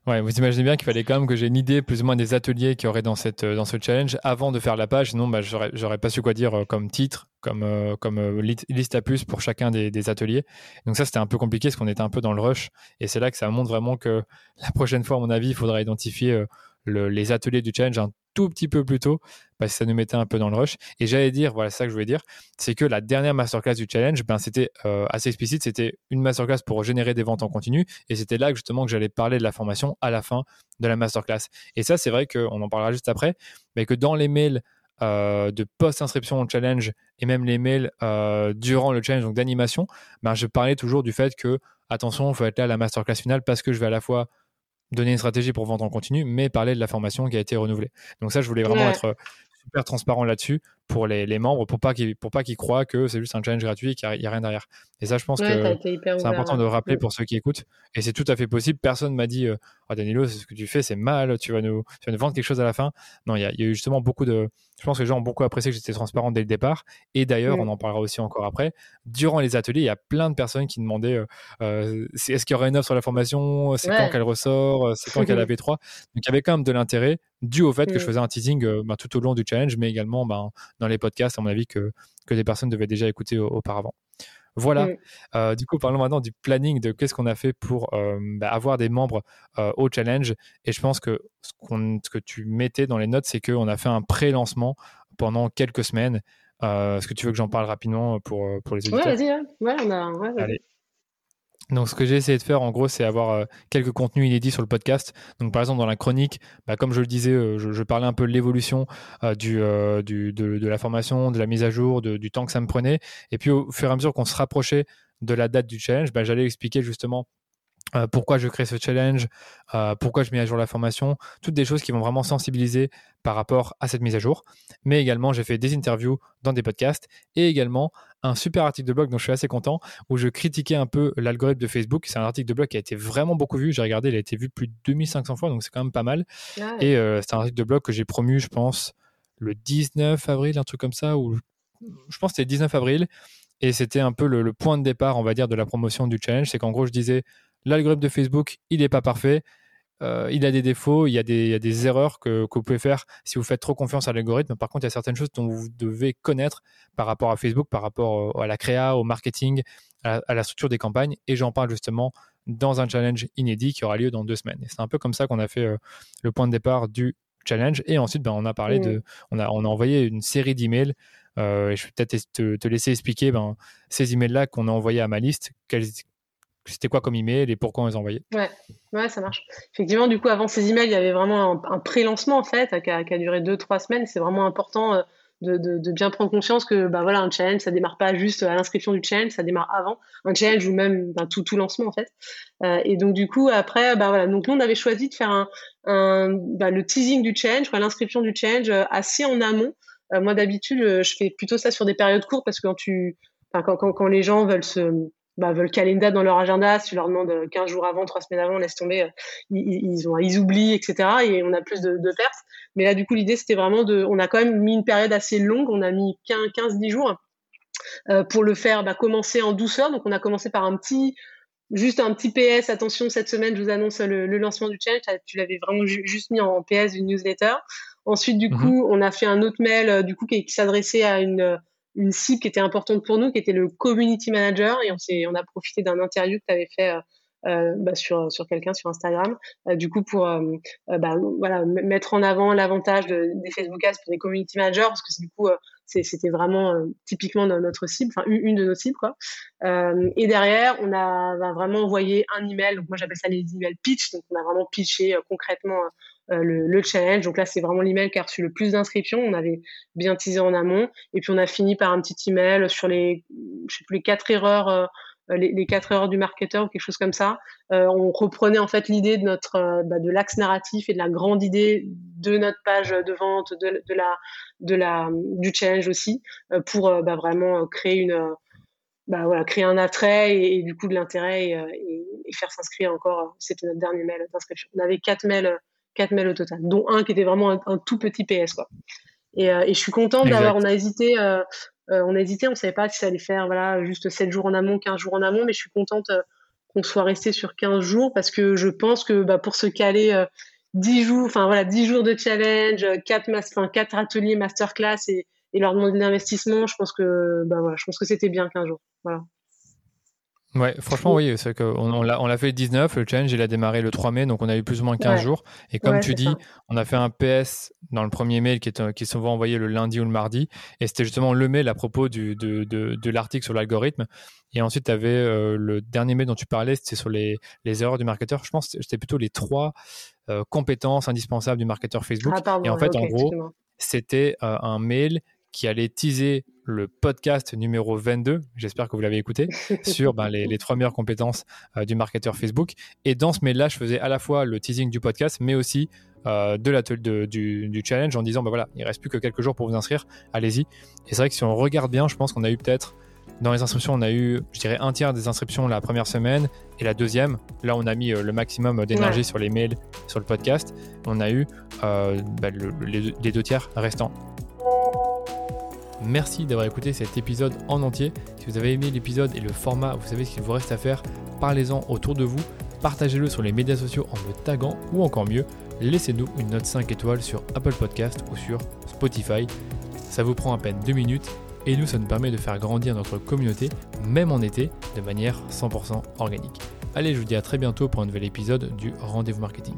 Ouais, vous imaginez bien qu'il fallait quand même que j'ai une idée plus ou moins des ateliers qu'il y aurait dans, cette, euh, dans ce challenge avant de faire la page. Sinon, bah, j'aurais pas su quoi dire euh, comme titre, comme, comme liste à plus pour chacun des, des ateliers. Donc ça, c'était un peu compliqué parce qu'on était un peu dans le rush. Et c'est là que ça montre vraiment que la prochaine fois, à mon avis, il faudra identifier les ateliers du challenge un tout petit peu plus tôt parce que ça nous mettait un peu dans le rush. Et j'allais dire, voilà, ça que je voulais dire, c'est que la dernière masterclass du challenge, ben, c'était euh, assez explicite, c'était une masterclass pour générer des ventes en continu. Et c'était là justement que j'allais parler de la formation à la fin de la masterclass. Et ça, c'est vrai qu'on en parlera juste après, mais que dans les mails euh, de post-inscription au challenge et même les mails euh, durant le challenge, donc d'animation, ben, je parlais toujours du fait que, attention, il faut être là à la masterclass finale parce que je vais à la fois donner une stratégie pour vendre en continu, mais parler de la formation qui a été renouvelée. Donc ça, je voulais vraiment être super transparent là-dessus pour les, les, membres, pour pas qu'ils pour pas qu'ils croient que c'est juste un challenge gratuit et qu'il n'y a, rien derrière. Et ça, je pense que c'est important de rappeler pour ceux qui écoutent. Et c'est tout à fait possible. Personne m'a dit, oh, Danilo, ce que tu fais, c'est mal. Tu vas nous, tu vas nous vendre quelque chose à la fin. Non, il y, a, y a eu justement beaucoup de. Je pense que les gens ont beaucoup apprécié que j'étais transparent dès le départ. Et d'ailleurs, on en parlera aussi encore après. Durant les ateliers, il y a plein de personnes qui demandaient, euh, euh est-ce qu'il y aurait une offre sur la formation? C'est quand qu'elle ressort? C'est quand qu'elle avait trois? Donc il y avait quand même de l'intérêt dû au fait que je faisais un teasing ben, tout au long du challenge, mais également ben, dans les podcasts, à mon avis, que, que des personnes devaient déjà écouter auparavant. Voilà. Euh, du coup, parlons maintenant du planning de qu'est-ce qu'on a fait pour euh, bah, avoir des membres euh, au challenge. Et je pense que ce, ce, que tu mettais dans les notes, c'est qu'on a fait un pré-lancement pendant quelques semaines. Est-ce que tu veux que j'en parle rapidement pour, pour les auditeurs? Ouais, vas-y. Hein. Ouais, on a... ouais. Donc, ce que j'ai essayé de faire, en gros, c'est avoir euh, quelques contenus inédits sur le podcast. Donc, par exemple, dans la chronique, bah, comme je le disais, euh, je, parlais un peu de l'évolution euh, du, de, la formation, de la mise à jour, du temps que ça me prenait. Et puis, au fur et à mesure qu'on se rapprochait de la date du challenge, bah, j'allais expliquer justement euh, pourquoi je crée ce challenge, euh, pourquoi je mets à jour la formation, toutes des choses qui vont vraiment sensibiliser par rapport à cette mise à jour. Mais également, j'ai fait des interviews dans des podcasts et également un super article de blog dont je suis assez content où je critiquais un peu l'algorithme de Facebook. C'est un article de blog qui a été vraiment beaucoup vu. J'ai regardé, il a été vu plus de 2500 fois, donc c'est quand même pas mal. Ah et euh, c'est un article de blog que j'ai promu, je pense, le 19 avril, un truc comme ça, ou je pense que c'était le 19 avril. Et c'était un peu le, le, point de départ, on va dire, de la promotion du challenge. C'est qu'en gros, je disais, L'algorithme de Facebook, il n'est pas parfait. Euh, il a des défauts, il y a des, erreurs que, vous pouvez faire si vous faites trop confiance à l'algorithme. Par contre, il y a certaines choses dont vous devez connaître par rapport à Facebook, par rapport à la créa, au marketing, à, la structure des campagnes. Et j'en parle justement dans un challenge inédit qui aura lieu dans deux semaines. c'est un peu comme ça qu'on a fait euh, le point de départ du challenge. Et ensuite, ben, on a parlé de, on a, on a envoyé une série d'emails. Euh, et je vais peut-être te, laisser expliquer ben, ces emails-là qu'on a envoyés à ma liste, quels, c'était quoi comme email et pourquoi on les envoyait? Ouais. ouais, ça marche. Effectivement, du coup, avant ces emails, il y avait vraiment un, pré-lancement en fait, qui a, duré deux, trois semaines. C'est vraiment important euh, de, bien prendre conscience que bah, voilà, un challenge, ça démarre pas juste à l'inscription du challenge, ça démarre avant un challenge ou même ben, tout, tout lancement en fait. Euh, et donc, du coup, après, bah, voilà, donc nous, on avait choisi de faire un, bah, le teasing du challenge, l'inscription du challenge euh, assez en amont. moi, d'habitude, je fais plutôt ça sur des périodes courtes parce que quand tu, quand, quand les gens veulent se bah, veulent caler une date dans leur agenda, si tu leur demandes 15 jours avant, 3 semaines avant, laisse tomber, euh, ils, ont, ils oublient, etc. Et on a plus de, de pertes. Mais là, du coup, l'idée, c'était vraiment de. On a quand même mis une période assez longue, on a mis 15-10 jours euh, pour le faire bah, commencer en douceur. Donc, on a commencé par un petit. Juste un petit PS, attention, cette semaine, je vous annonce le, lancement du challenge. Tu l'avais vraiment juste mis en PS d'une newsletter. Ensuite, du mhm. coup, on a fait un autre mail euh, du coup, qui s'adressait à une une cible qui était importante pour nous, qui était le community manager. Et on, on a profité d'un interview que tu avais fait euh, euh, bah, sur, sur quelqu'un sur Instagram, euh, du coup pour bah, voilà, mettre en avant l'avantage de, des Facebook Ads pour des community managers, parce que du coup c'était vraiment typiquement notre cible, enfin une, de nos cibles quoi. et derrière, on a, a, vraiment envoyé un email, donc moi j'appelle ça les emails pitch, donc on a vraiment pitché concrètement euh, le, challenge. Donc là, c'est vraiment l'email qui a reçu le plus d'inscriptions. On avait bien teasé en amont. Et puis, on a fini par un petit email sur les, je sais plus, les quatre erreurs, euh, les, quatre erreurs du marketeur ou quelque chose comme ça. Euh, on reprenait en fait l'idée de notre, bah, de l'axe narratif et de la grande idée de notre page de vente, de, la, de la, du challenge aussi, pour bah, vraiment créer une, bah, voilà, créer un attrait et, du coup de l'intérêt et, et, faire s'inscrire encore. C'était notre dernier mail d'inscription. On avait quatre mails quatre mails au total, dont un qui était vraiment un, tout petit PS quoi. Et, euh, et je suis contente d'avoir, on a hésité, euh, euh, on a hésité, on savait pas si ça allait faire voilà juste 7 jours en amont, 15 jours en amont, mais je suis contente qu'on soit resté sur 15 jours parce que je pense que bah, pour se caler 10 jours, enfin voilà, 10 jours de challenge, 4 enfin, quatre ateliers masterclass et, et leur demander de l'investissement, je pense que bah voilà, je pense que c'était bien 15 jours. Voilà. Ouais, franchement, oui, c'est qu'on on l'a, on l'a fait le 19, le challenge, il a démarré le 3 mai, donc on a eu plus ou moins 15 jours. Et comme tu dis, on a fait un PS dans le premier mail qui est, qui est souvent envoyé le lundi ou le mardi. Et c'était justement le mail à propos du, de, de, de l'article sur l'algorithme. Et ensuite, tu avais euh, le dernier mail dont tu parlais, c'était sur les, les erreurs du marketeur. Je pense que c'était plutôt les trois euh, compétences indispensables du marketeur Facebook. Ah, et en fait, en gros, c'était euh, un mail qui allait teaser le podcast numéro 22, j'espère que vous l'avez écouté, sur ben, les, trois meilleures compétences euh, du marketeur Facebook. Et dans ce mail-là, je faisais à la fois le teasing du podcast, mais aussi euh, de l'atelier du, du, challenge en disant, ben voilà, il reste plus que quelques jours pour vous inscrire, allez-y. Et c'est vrai que si on regarde bien, je pense qu'on a eu peut-être, dans les inscriptions, on a eu, je dirais, un tiers des inscriptions la première semaine, et la deuxième, là on a mis euh, le maximum d'énergie sur les mails, sur le podcast, on a eu ben, les deux tiers restants. Merci d'avoir écouté cet épisode en entier. Si vous avez aimé l'épisode et le format, vous savez ce qu'il vous reste à faire. Parlez-en autour de vous, partagez-le sur les médias sociaux en me taguant ou encore mieux, laissez-nous une note 5 étoiles sur Apple Podcast ou sur Spotify. Ça vous prend à peine 2 minutes et nous, ça nous permet de faire grandir notre communauté, même en été, de manière 100% organique. Allez, je vous dis à très bientôt pour un nouvel épisode du Rendez-vous Marketing.